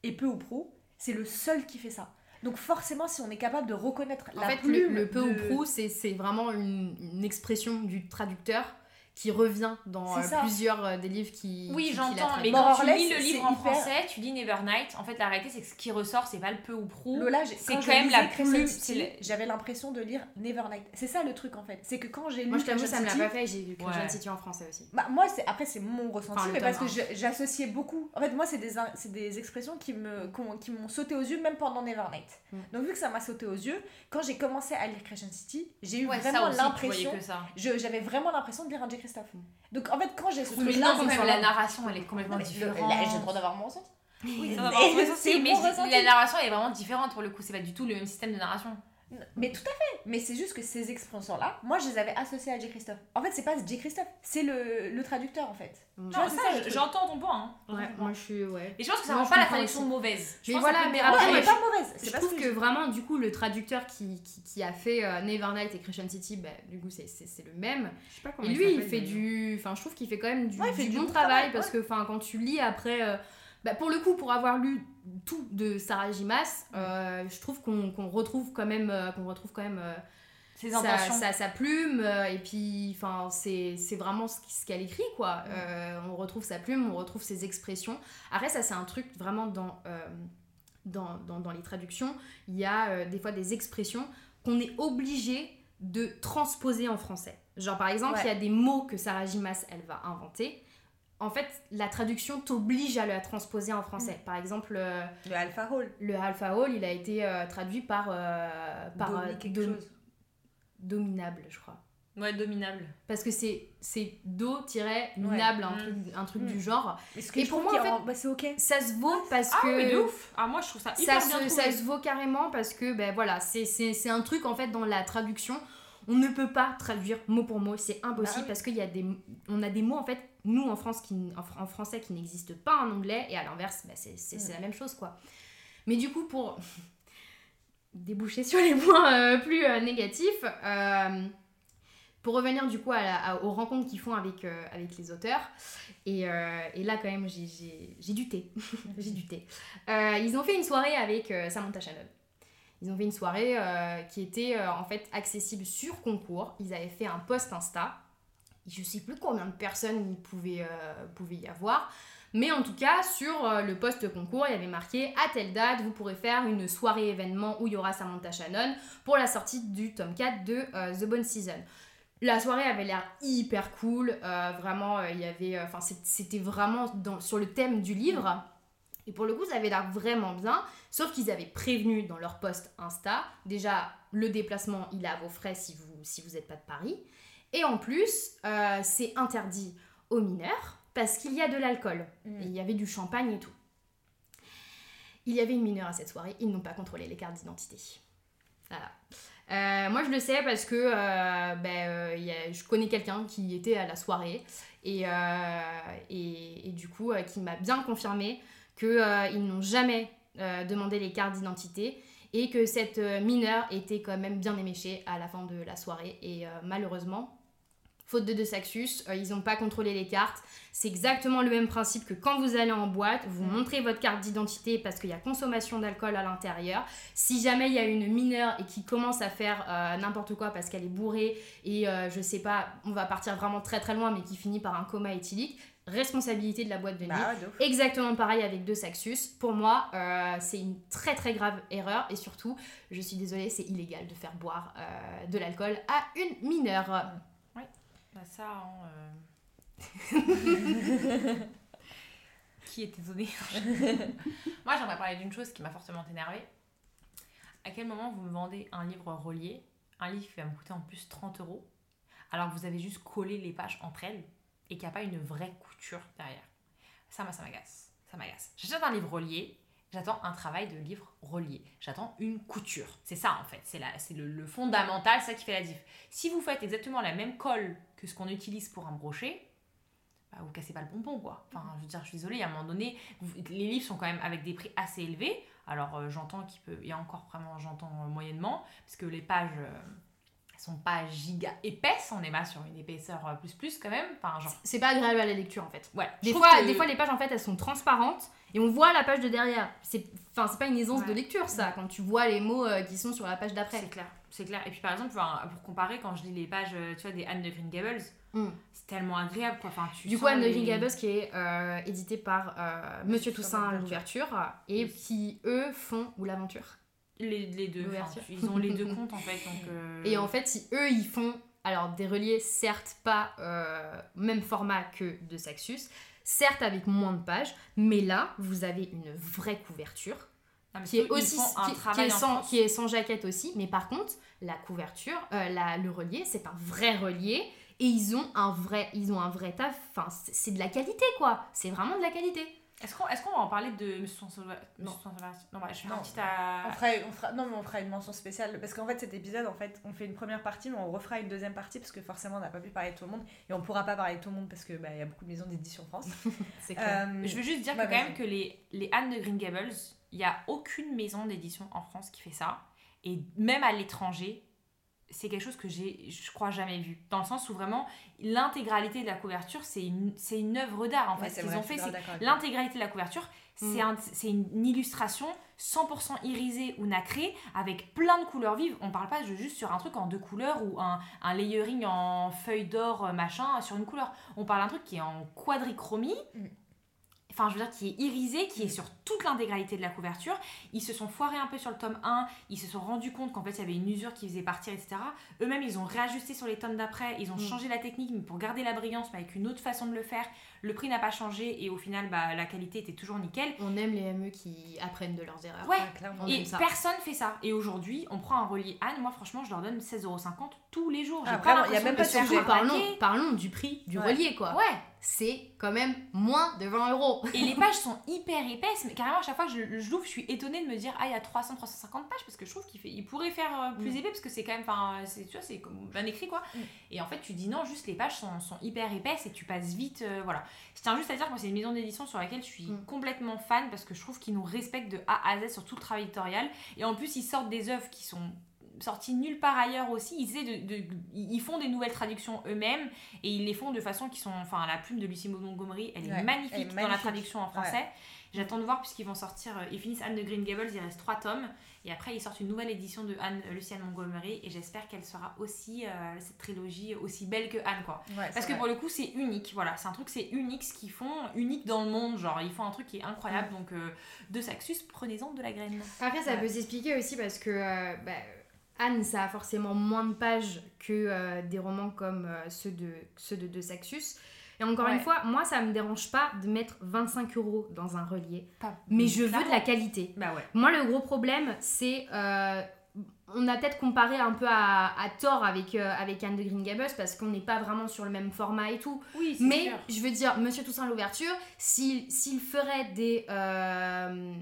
Et peu ou pro, c'est le seul qui fait ça. Donc forcément, si on est capable de reconnaître En la fait, plume le, le peu de- ou prou, c'est c'est vraiment une, une expression du traducteur qui revient dans euh, plusieurs euh, des livres qui. Oui, j'entends, mais quand tu lis le livre en français, tu lis Nevernight, en fait, la réalité, c'est que ce qui ressort, c'est pas le peu ou prou. Lola, c'est quand même la plume, J'avais l'impression de lire Nevernight. C'est ça le truc en fait. C'est que quand j'ai lu Moi, je t'avoue, ça me l'a pas fait. J'ai lu que Ouais. Jeune City en français aussi. Bah, moi, c'est après, c'est mon ressenti, mais parce que j'associais beaucoup. En fait, moi, c'est des, in- c'est des expressions qui me- qu'on- qui m'ont sauté aux yeux, même pendant Nevernight. Mm. Donc, vu que ça m'a sauté aux yeux, quand j'ai commencé à lire Crescent City, j'ai eu vraiment l'impression. J'avais vraiment l'impression de lire un Donc, en fait, quand j'ai ce Oui, truc-là, quand même, la narration, elle est complètement différente. là, J'ai le droit d'avoir mon ressenti. Oui, Mais la narration elle est vraiment différente pour le coup, c'est pas du tout le même système de narration. Mais tout à fait. Mais c'est juste que ces expressions-là, moi, je les avais associées à J. Christophe. En fait, c'est pas J. Christophe, c'est le, le traducteur, en fait. Tu vois, Non, ça, j'entends ton point. hein. Ouais, moi, je suis. Ouais. Et je pense que ça Moi, rend pas la traduction aussi. mauvaise. Je Mais pense voilà, mais déranger. Ouais, après, elle est pas mauvaise. Je pas trouve que, que vraiment, du coup, le traducteur qui, qui, qui a fait euh, Nevernight et Crescent City, bah, du coup, c'est- c'est c'est le même. Je sais pas Et comment lui, il fait du. Enfin, je trouve qu'il fait quand même du, Ouais, il fait du du bon travail, parce que, enfin, quand tu lis après. euh, bah, pour le coup, pour avoir lu tout de Sarah Jimas, euh, je trouve qu'on retrouve quand même, euh, qu'on retrouve quand même euh, Ses sa, sa- sa plume et puis, enfin, c'est vraiment ce, qu'elle écrit, quoi. Euh, on retrouve sa plume, on retrouve ses expressions. Après, ça, c'est un truc vraiment dans, dans, dans, dans les traductions. Il y a des fois des expressions qu'on est obligé de transposer en français. Genre, par exemple, Ouais. il y a des mots que Sarah Jimas, elle va inventer. En fait, la traduction t'oblige à la transposer en français. Par exemple, euh, Le Alpha Hall. le Alpha Hall, il a été euh, traduit par, euh, par Domi euh, quelque dom- chose. dominable, je crois. Ouais, dominable. Parce que c'est c'est do-minable, Ouais. un Mm. truc, un truc Mm. du genre. Mais Et pour moi, en fait, bah, c'est ok. Ça se vaut parce Ah que... oui, de ouf. Ah, moi, je trouve ça ça hyper se, bien ça trouvé. se vaut carrément parce que ben voilà c'est c'est- c'est un truc en fait dans la traduction on ne peut pas traduire mot pour mot c'est impossible Bah parce qu'il y a des on a des mots en fait nous en France qui en, fr- en français qui n'existent pas en anglais et à l'inverse ben, c'est la même chose quoi mais du coup pour déboucher sur les points euh, plus euh, négatifs euh, pour revenir du coup à la- à- aux rencontres qu'ils font avec, avec les auteurs, et, et là quand même j'ai- du thé, j'ai du thé. Ils ont fait une soirée avec Samantha Shannon. Ils ont fait une soirée euh, qui était euh, en fait accessible sur concours. Ils avaient fait un post Insta. Je sais plus combien de personnes il pouvait, euh, pouvait y avoir. Mais en tout cas, sur le post concours, il y avait marqué à telle date, vous pourrez faire une soirée événement où il y aura Samantha Shannon pour la sortie du tome 4 de The Bone Season. La soirée avait l'air hyper cool, vraiment, il y avait, enfin, c'était vraiment sur le thème du livre. Et pour le coup, ça avait l'air vraiment bien, sauf qu'ils avaient prévenu dans leur post Insta, déjà, le déplacement, il est à vos frais si vous si vous n'êtes pas de Paris. Et en plus, euh, c'est interdit aux mineurs parce qu'il y a de l'alcool. Mm. Il y avait du champagne et tout. Il y avait une mineure à cette soirée, ils n'ont pas contrôlé les cartes d'identité. Voilà. Euh, moi je le sais parce que euh, ben, euh, il y a- je connais quelqu'un qui était à la soirée et, et, et du coup qui m'a bien confirmé qu'ils n'ont jamais euh, demandé les cartes d'identité et que cette euh, mineure était quand même bien éméchée à la fin de la soirée et euh, malheureusement faute de deux Saxus, euh, ils n'ont pas contrôlé les cartes. C'est exactement le même principe que quand vous allez en boîte, vous montrez votre carte d'identité parce qu'il y a consommation d'alcool à l'intérieur. Si jamais il y a une mineure et qui commence à faire euh, n'importe quoi parce qu'elle est bourrée et euh, je sais pas, on va partir vraiment très très loin mais qui finit par un coma éthylique, responsabilité de la boîte de nuit. Bah ouais, ouf. Exactement pareil avec deux Saxus. Pour moi, euh, c'est une très très grave erreur et surtout, je suis désolée, c'est illégal de faire boire euh, de l'alcool à une mineure. Bah ça, hein, euh. qui est étonné Moi, j'aimerais parler d'une chose qui m'a fortement énervée. À quel moment vous me vendez un livre relié, un livre qui va me coûter en plus 30 euros, alors que vous avez juste collé les pages entre elles? Et qu'il n'y a pas une vraie couture derrière Ça, moi, ça m'agace. Ça m'agace. J'achète un livre relié, j'attends un travail de livre relié. J'attends une couture. C'est ça, en fait. C'est la- c'est le, fondamental, ça qui fait la diff. Si vous faites exactement la même colle que ce qu'on utilise pour un brochet, bah, vous cassez pas le pompon, quoi. Enfin, je veux dire, je suis désolée, à un moment donné, les livres sont quand même avec des prix assez élevés. Alors, euh, j'entends qu'il peut... Y a encore vraiment, j'entends moyennement, parce que les pages... euh, elles sont pas giga épaisses, on est pas sur une épaisseur euh, plus plus quand même. Enfin, genre, C'est pas agréable à la lecture en fait. ouais. Des fois, que- des fois, les pages en fait elles sont transparentes et on voit la page de derrière. C'est enfin, c'est pas une aisance Ouais. de lecture ça, quand tu vois les mots euh, qui sont sur la page d'après. C'est clair, c'est clair. Et puis par exemple, pour comparer, quand je lis les pages, euh, tu vois, des Anne de Green Gables, Mm. c'est tellement agréable, quoi. Enfin, tu Du coup, Anne de Green Gables qui est euh, édité par euh, Monsieur Toussaint Toussaint l'ouverture et qui eux font ou l'aventure. Les, les deux, enfin, ils ont les deux comptes en fait. Donc, euh, Et en fait, si eux ils font alors des reliés certes pas euh, même format que de Saxus, certes avec moins de pages, mais là vous avez une vraie couverture mais qui est aussi qui, est sans, qui est sans jaquette aussi mais par contre la couverture euh, la- le relié c'est un vrai relié et ils ont un vrai ils ont un vrai taf. Enfin c'est de la qualité quoi. C'est vraiment de la qualité Est-ce qu'on est qu'on va en parler de Monsieur Sauvage Non. Non, bah, je un Non. à. On fera, on fera, non, mais on fera une mention spéciale parce qu'en fait, cet épisode, en fait, on fait une première partie, mais on refera une deuxième partie parce que forcément, on n'a pas pu parler de tout le monde et on pourra pas parler de tout le monde parce que bah, y a beaucoup de maisons d'édition en France. c'est Euh, Je veux juste dire bah, que quand même que les, les Anne de Green Gables, il n'y a aucune maison d'édition en France qui fait ça. Et même à l'étranger, c'est quelque chose que j'ai, je crois, jamais vu. Dans le sens où vraiment, l'intégralité de la couverture, c'est une, c'est une œuvre d'art en fait. Ce qu'ils ont fait, c'est l'intégralité de la couverture, c'est Mm. un- c'est une illustration 100% irisée ou nacrée avec plein de couleurs vives. On parle pas juste sur un truc en deux couleurs ou un, un layering en feuille d'or euh, machin sur une couleur. On parle d'un truc qui est en quadrichromie. Mm. Enfin, je veux dire, qui est irisé, qui est Mm. sur toute l'intégralité de la couverture. Ils se sont foirés un peu sur le tome 1, ils se sont rendus compte qu'en fait il y avait une usure qui faisait partir, etc. Eux-mêmes, ils ont réajusté sur les tomes d'après, ils ont Mm. changé la technique mais pour garder la brillance, mais avec une autre façon de le faire. Le prix n'a pas changé et au final, bah, la qualité était toujours nickel. on aime les ME qui apprennent de leurs erreurs Ouais. On et personne fait ça. Et aujourd'hui, on prend un relié Anne. Moi, franchement, je leur donne 16,50€ tous les jours. Ah, pas vraiment, y a même pas de sujet. Parlons, parlons du prix du Ouais. relié quoi Ouais. C'est quand même moins de 20 euros Et les pages sont hyper épaisses, mais carrément à chaque fois que je, je l'ouvre, je suis étonnée de me dire ah il y a 300 350 pages parce que je trouve qu'il fait il pourrait faire euh, plus Mm. épais parce que c'est quand même enfin c'est tu vois c'est comme bien écrit quoi. Mm. Et en fait tu dis non juste les pages sont, sont hyper épaisses et tu passes vite euh, voilà. Je tiens juste à dire que moi c'est une maison d'édition sur laquelle je suis Mm. complètement fan parce que je trouve qu'ils nous respectent de A à Z sur tout le travail éditorial et en plus ils sortent des œuvres qui sont sortis nulle part ailleurs aussi. Ils, de, de- ils font des nouvelles traductions eux-mêmes et ils les font de façon qui sont. Enfin, la plume de Lucie Montgomery, elle est Ouais, magnifique elle est dans la traduction en français. J'attends de voir puisqu'ils vont sortir. euh, Ils finissent Anne de Green Gables, il reste trois tomes. Et après, ils sortent une nouvelle édition de Anne euh, Lucienne Montgomery. Et j'espère qu'elle sera aussi, euh, cette trilogie, aussi belle que Anne, quoi. Ouais, Parce que vrai. pour le coup, c'est unique. Voilà, c'est un truc, c'est unique ce qu'ils font, unique dans le monde. Genre, ils font un truc qui est incroyable. Donc, euh, de Saxus, prenez-en de la graine. Après, ça Ouais. peut s'expliquer aussi parce que euh, bah, Anne, ça a forcément moins de pages que euh, des romans comme euh, ceux, de, ceux de, de Saxus. Et encore Ouais. une fois, moi, ça me dérange pas de mettre 25 euros dans un relié, Pas- mais je veux de la qualité. Bah ouais. Moi, le gros problème, c'est. euh, on a peut-être comparé un peu à, à tort avec, euh, avec Anne de Green Gables parce qu'on n'est pas vraiment sur le même format et tout. Oui, Mais sûr. je veux dire, Monsieur Toussaint l'ouverture, s'il s'il ferait des, euh,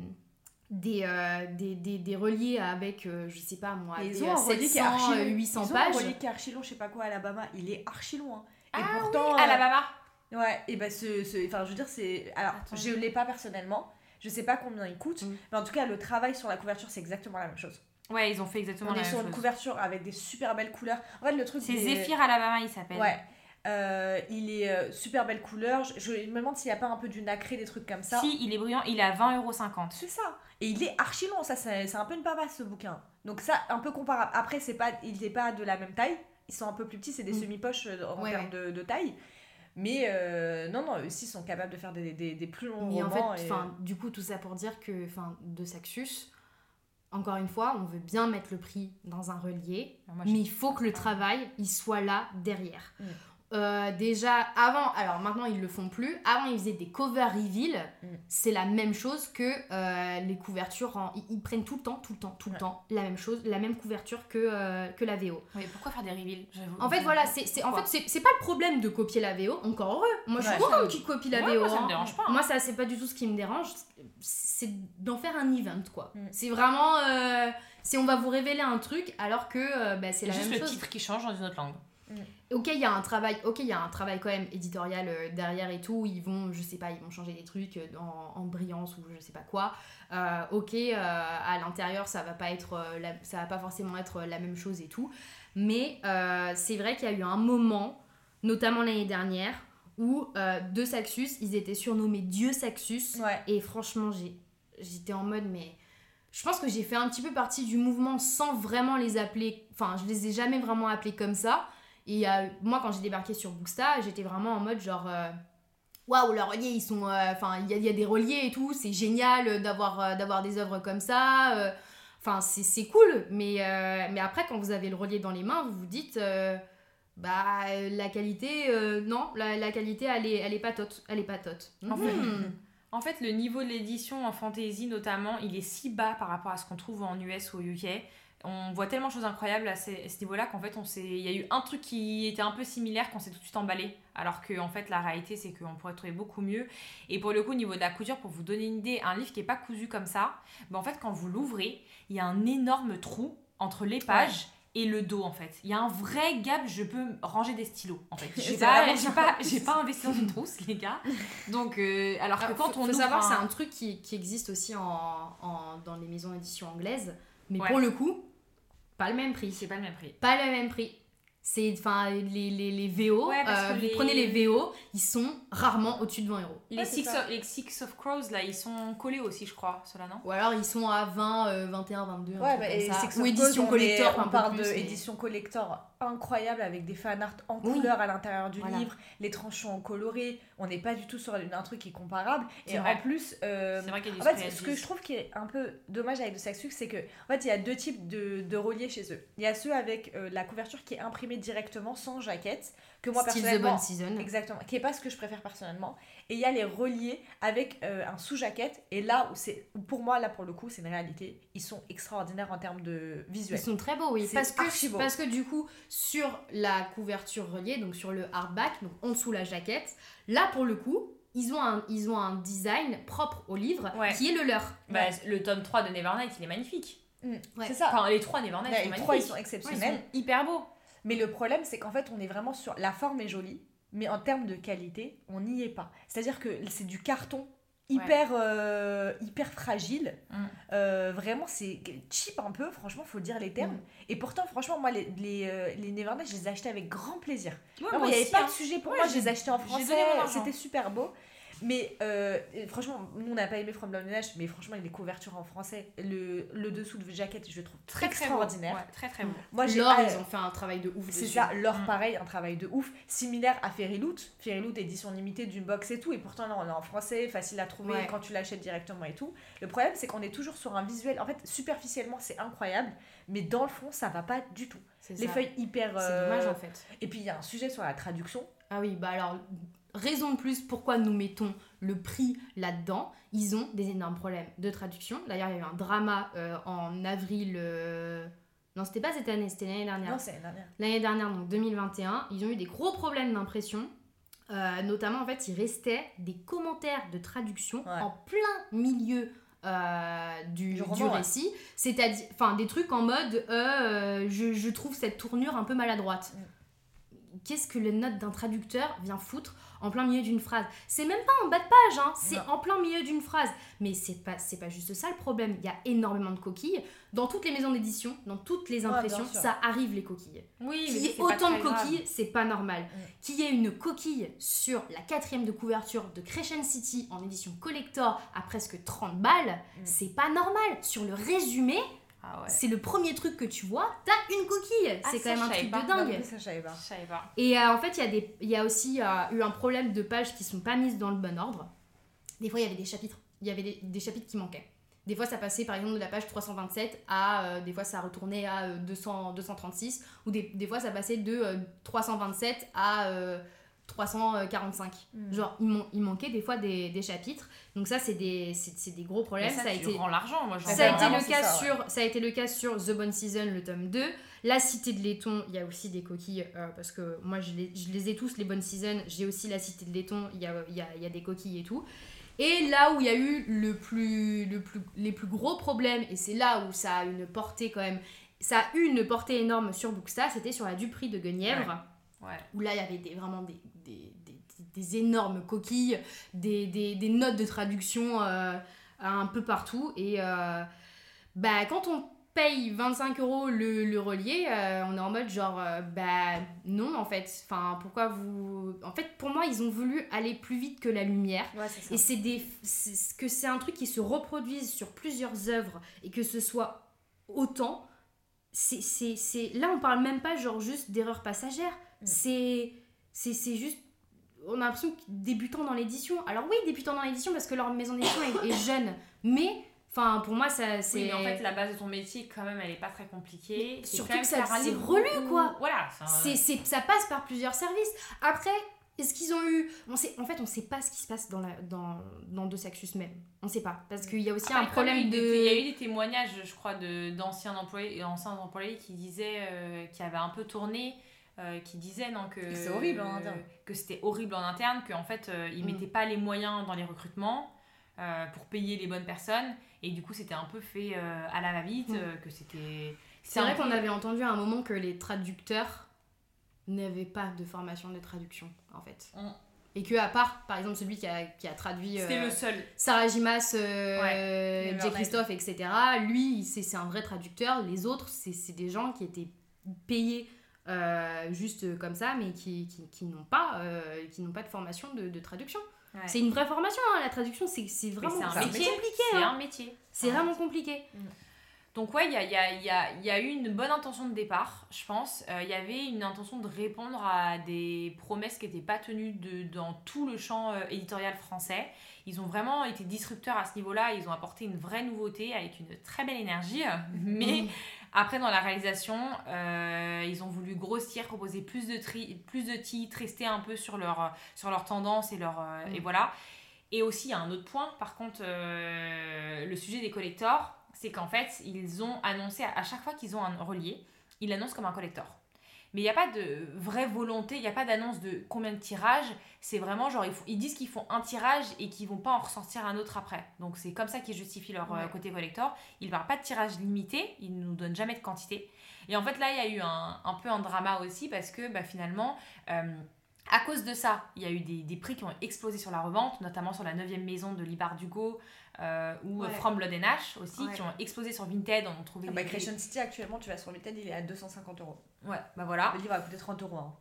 des, euh, des, des, des reliés avec, euh, je sais pas moi, Mais des ils ont un euh, relié qui est 700, archi long. euh, 800 Ils ont pages. un relié qui est archi long, je sais pas quoi, Alabama. Il est archi long. hein. Et Ah pourtant. euh, Alabama. Ouais, et bah ce, enfin je veux dire c'est, alors Attends. je l'ai pas personnellement, je sais pas combien il coûte, Mm. mais en tout cas le travail sur la couverture c'est exactement la même chose. Ouais, ils ont fait exactement On la est même sur une chose. couverture avec des super belles couleurs. En fait le truc C'est des- Zephyr Alabama, il s'appelle. Ouais. Euh, il est euh, super belle couleur. Je, je me demande s'il n'y a pas un peu du nacré, des trucs comme ça. Si, il est brillant, il est à 20,50€. C'est ça. Et il est archi long, ça c'est un peu une papasse ce bouquin. Donc ça, un peu comparable. Après, c'est pas, il n'est pas de la même taille. Ils sont un peu plus petits, c'est des Mm. semi-poches euh, en Ouais, termes de, de taille. Mais euh, non, non, eux aussi sont capables de faire des, des, des plus longs Mais en fait, et- du coup, tout ça pour dire que, enfin, de Saxus, encore une fois, on veut bien mettre le prix dans un relié, Moi, mais il faut que le travail, il soit là derrière. Mm. Euh, déjà, avant, alors maintenant ils le font plus, avant ils faisaient des cover reveal, Mm. c'est la même chose que euh, les couvertures, en- ils, ils prennent tout le temps, tout le temps, tout le Ouais. temps, la même chose, la même couverture que, euh, que la VO. Pourquoi faire des reveals. En fait, voilà, c'est, en fait, c'est, pas le problème de copier la VO, encore heureux. Moi, je suis contente qu'ils copient la Ouais, VO. moi, ça me hein. dérange pas. hein. Moi, ça, c'est pas du tout ce qui me dérange. C'est d'en faire un event, quoi. Mm. C'est vraiment. c'est on va vous révéler un truc alors que bah, c'est la juste même le chose. titre qui change dans une autre langue. Ok, il y a un travail. Ok, il y a un travail quand même éditorial euh, derrière et tout. Ils vont, je sais pas, ils vont changer des trucs euh, en, en brillance ou je sais pas quoi. Euh, ok, euh, à l'intérieur, ça va pas être, la- ça va pas forcément être la même chose et tout. Mais euh, c'est vrai qu'il y a eu un moment, notamment l'année dernière, où deux Saxus, ils étaient surnommés Dieu Saxus. Ouais. Et franchement, j'étais en mode, mais je pense que j'ai fait un petit peu partie du mouvement sans vraiment les appeler. Enfin, je les ai jamais vraiment appelés comme ça. Et euh, moi, quand j'ai débarqué sur Booksta, j'étais vraiment en mode genre. euh, Waouh, leurs reliés, ils sont. euh, Enfin, il y a, il y a des reliés et tout, c'est génial d'avoir d'avoir des œuvres comme ça. Enfin, c'est c'est cool, mais, mais après, quand vous avez le relié dans les mains, vous vous dites. bah, la qualité, euh, non, la, la qualité, elle est, elle est patote. Elle est patote. En fait, Mhm. En fait, le niveau de l'édition en fantasy notamment, il est si bas par rapport à ce qu'on trouve en US ou au UK. On voit tellement de choses incroyables à ce, à ce niveau-là qu'en fait, on s'est, il y a eu un truc qui était un peu similaire qu'on s'est tout de suite emballé. Alors que en fait, la réalité, c'est qu'on pourrait trouver beaucoup mieux. Et pour le coup, au niveau de la couture, pour vous donner une idée, un livre qui est pas cousu comme ça, ben en fait, quand vous l'ouvrez, il y a un énorme trou entre les pages. Et le dos en fait. Il y a un vrai gap, je peux ranger des stylos en fait. J'ai pas, pas, pas investi dans une trousse les gars. Donc, euh, alors que quand faut, on faut savoir, un- c'est un truc qui, qui existe aussi en, en- dans les maisons d'édition anglaises, mais Ouais. pour le coup, pas le même prix. C'est pas le même prix. Pas le même prix. C'est, enfin, les, les, les VO, Ouais, parce euh, que vous les- prenez les VO, ils sont rarement au-dessus de 20 euros. Les, Ouais, six of, les Six of Crows, là, ils sont collés aussi, je crois, ceux-là, non? Ou alors ils sont à 20, euh, 21, 22, un Ouais, truc bah, comme et ça. Six Ou édition Crows, on collector, est- un on peu parle plus, de mais- édition collector incroyable avec des fan art en Oui. couleur à l'intérieur du Voilà. livre, les tranchants en coloré. On n'est pas du tout sur un truc qui est comparable. C'est Et vrai. en plus, euh, C'est vrai qu'il y a en fait, ce que je trouve qui est un peu dommage avec de Saxux, c'est que en fait, il y a deux types de, de reliés chez eux. Il y a ceux avec euh, la couverture qui est imprimée directement sans jaquette, que moi Style The personnellement, Season. Exactement, qui est pas ce que je préfère personnellement. Et il y a les reliés avec euh, un sous-jaquette. Et là, où c'est, pour moi, là pour le coup, c'est une réalité. Ils sont extraordinaires en termes de Ils visuel. sont très beaux, oui. Parce que, beau. parce que du coup, sur la couverture reliée, donc sur le hardback, donc en dessous la jaquette, là pour le coup, ils ont un, ils ont un design propre au livre Ouais. qui est le leur. Bah, le tome 3 de Nevernight, il est magnifique. Mm, Ouais. C'est ça. Enfin, les 3 Nevernight les trois, ils magnifiques. sont Ouais, ils exceptionnels. sont hyper beaux. Mais le problème, c'est qu'en fait, on est vraiment sur. La forme est jolie, mais en termes de qualité, on n'y est pas. C'est-à-dire que c'est du carton hyper, euh, hyper fragile. Mm. Euh, vraiment, c'est cheap un peu, franchement, faut dire les termes. Mm. Et pourtant, franchement, moi, les, les, euh, les je les ai achetés avec grand plaisir. Ouais, Non, moi il n'y avait pas hein. de sujet pour Ouais, moi, je les ai achetés en français, c'était super beau. Mais euh, franchement, nous on n'a pas aimé From Down Nash, mais franchement, les couvertures en français, le, le dessous de jaquette, je le trouve Très très beau. extraordinaire. Ouais, très très beau. Moi, j'ai L'or, ah, ils ont fait un travail de ouf c'est ça, l'or Mm. pareil, un travail de ouf, similaire à Fairy Loot. Fairy Loot, édition limitée d'une box et tout, et pourtant là on est en français, facile à trouver Ouais. quand tu l'achètes directement et tout. Le problème c'est qu'on est toujours sur un visuel, en fait superficiellement c'est incroyable, mais dans le fond ça va pas du tout. C'est Les ça. feuilles hyper... C'est euh, dommage en fait. Et puis il y a un sujet sur la traduction. Ah oui, bah alors, raison de plus pourquoi nous mettons le prix là-dedans. Ils ont des énormes problèmes de traduction. D'ailleurs, il y a eu un drama euh, en avril. euh, Non, c'était pas cette année, c'était l'année dernière. Non, c'est l'année dernière. L'année dernière, donc 2021, ils ont eu des gros problèmes d'impression. Euh, notamment, en fait, il restait des commentaires de traduction Ouais. en plein milieu euh, du, ouais. récit. C'est-à-dire, enfin, des trucs en mode, euh, je, je trouve cette tournure un peu maladroite. Qu'est-ce que le note d'un traducteur vient foutre en plein milieu d'une phrase C'est même pas en bas de page, hein, c'est en plein milieu d'une phrase. Mais c'est pas, c'est pas juste ça le problème. Il y a énormément de coquilles. Dans toutes les maisons d'édition, dans toutes les impressions, ça arrive les coquilles. Oui, Qu'il y ait autant de coquilles, c'est pas normal. Mm. Qu'il y ait une coquille sur la quatrième de couverture de Crescent City en édition collector à presque 30 balles, Mm. c'est pas normal. Sur le résumé, Ah ouais. c'est le premier truc que tu vois, t'as une coquille. Ah, c'est quand même un truc pas. de dingue. ça, pas. Pas. Et euh, en fait, il y, a des- il y a aussi euh, eu un problème de pages qui sont pas mises dans le bon ordre. Des fois, il y avait des chapitres, il y avait des, des chapitres qui manquaient. Des fois, ça passait par exemple de la page 327 à. euh, des fois, ça retournait à euh, 200, 236. Ou des, des fois, ça passait de euh, 327 à euh, 345. Mm. Genre, il, man- il manquait des fois des, des chapitres. Donc, ça, c'est des, gros Mais problèmes. ça, Ça, a tu été. rends l'argent, moi je Ça a, été le cas ça, ouais. sur, ça a été le cas sur The Bonne Season, le tome 2. La Cité de Laiton, il y a aussi des coquilles, euh, parce que moi je les, je les ai tous, les Bonnes Seasons. J'ai aussi La Cité de Laiton, il y a, il y, a, il y a des coquilles et tout. Et là où il y a eu le plus, le plus, les plus gros problèmes, et c'est là où ça a une portée quand même, ça a eu une portée énorme sur Bookstar, c'était sur la Duperie de Guenièvre Ouais. Où là il y avait des, vraiment des, des, des- énormes coquilles, des, des- des notes de traduction euh, un peu partout. Et euh, bah, quand on paye 25 euros le, le relier, euh, on est en mode genre, bah non en fait. Enfin, pourquoi vous. En fait, pour moi, ils ont voulu aller plus vite que la lumière. Ouais, c'est ça. Et c'est des que c'est un truc qui se reproduise sur plusieurs œuvres et que ce soit autant. C'est c'est c'est là on parle même pas genre juste d'erreur passagère. Mm. C'est c'est c'est juste on a l'impression que débutant dans l'édition. Alors oui, débutant dans l'édition parce que leur maison d'édition est, est jeune, mais enfin pour moi ça c'est Oui, mais en fait, la base de ton métier, quand même, elle est pas très compliquée. Surtout que ça- c'est relu, quoi. Voilà. c'est un- c'est c'est- ça passe par plusieurs services. Après est-ce qu'ils ont eu on sait en fait on sait pas ce qui se passe dans la dans dans Deux Saxus même. On sait pas parce qu'il y a aussi Après, un problème de Il y a eu des témoignages, je crois, de- d'anciens employés, anciens employés qui disaient, euh, qui avaient un peu tourné, euh, qui disaient non, que, c'est horrible en interne. que c'était horrible en interne, qu'en fait, euh, ils Mm. mettaient pas les moyens dans les recrutements euh, pour payer les bonnes personnes, et du coup, c'était un peu fait à la va-vite, Mm. que c'était. C'est vrai peu- qu'on avait entendu à un moment que les traducteurs n'avaient pas de formation de traduction, en fait. Mm. Et que, à part, par exemple, celui qui a, qui a traduit C'était euh, le seul. Sarah Gimas, euh, Ouais, Christophe, etc., lui, c'est un vrai traducteur. Les autres, c'est des gens qui étaient payés euh, juste comme ça, mais qui, qui, qui n'ont pas, euh, qui n'ont pas de formation de, de traduction. Ouais. C'est une vraie formation, hein, la traduction, c'est vraiment c'est un métier. compliqué. C'est hein. un métier. C'est vraiment compliqué. Donc ouais, il y a, il y, a, il y, a, il y a eu une bonne intention de départ, je pense. Euh, Il y avait une intention de répondre à des promesses qui n'étaient pas tenues de, dans tout le champ euh, éditorial français. Ils ont vraiment été disrupteurs à ce niveau-là. Ils ont apporté une vraie nouveauté avec une très belle énergie. Mais après, dans la réalisation, euh, ils ont voulu grossir, proposer plus de, tri, plus de titres, rester un peu sur leur, sur leur tendance et, leur, euh, et voilà. Et aussi, il y a un autre point, par contre, euh, le sujet des collectors, c'est qu'en fait, ils ont annoncé, à chaque fois qu'ils ont un relié, ils l'annoncent comme un collector. Mais il n'y a pas de vraie volonté, il n'y a pas d'annonce de combien de tirages. C'est vraiment genre, ils, font- ils disent qu'ils font un tirage et qu'ils vont pas en ressortir un autre après. Donc c'est comme ça qu'ils justifient leur euh, Ouais. côté collector. Ils ne parlent pas de tirage limité, ils ne nous donnent jamais de quantité. Et en fait, là, il y a eu un, un peu un drama aussi parce que bah, finalement, euh, À cause de ça, il y a eu des, des prix qui ont explosé sur la revente, notamment sur la 9 maison de Libar Dugo euh, ou Ouais. From Blood and Ash aussi, Ouais. qui ont explosé sur Vinted. On a trouvé Ah bah, des- Creation City, actuellement, tu vas sur Vinted, il est à 250 euros. Ouais, bah voilà. Le livre va coûter 30 euros. hein.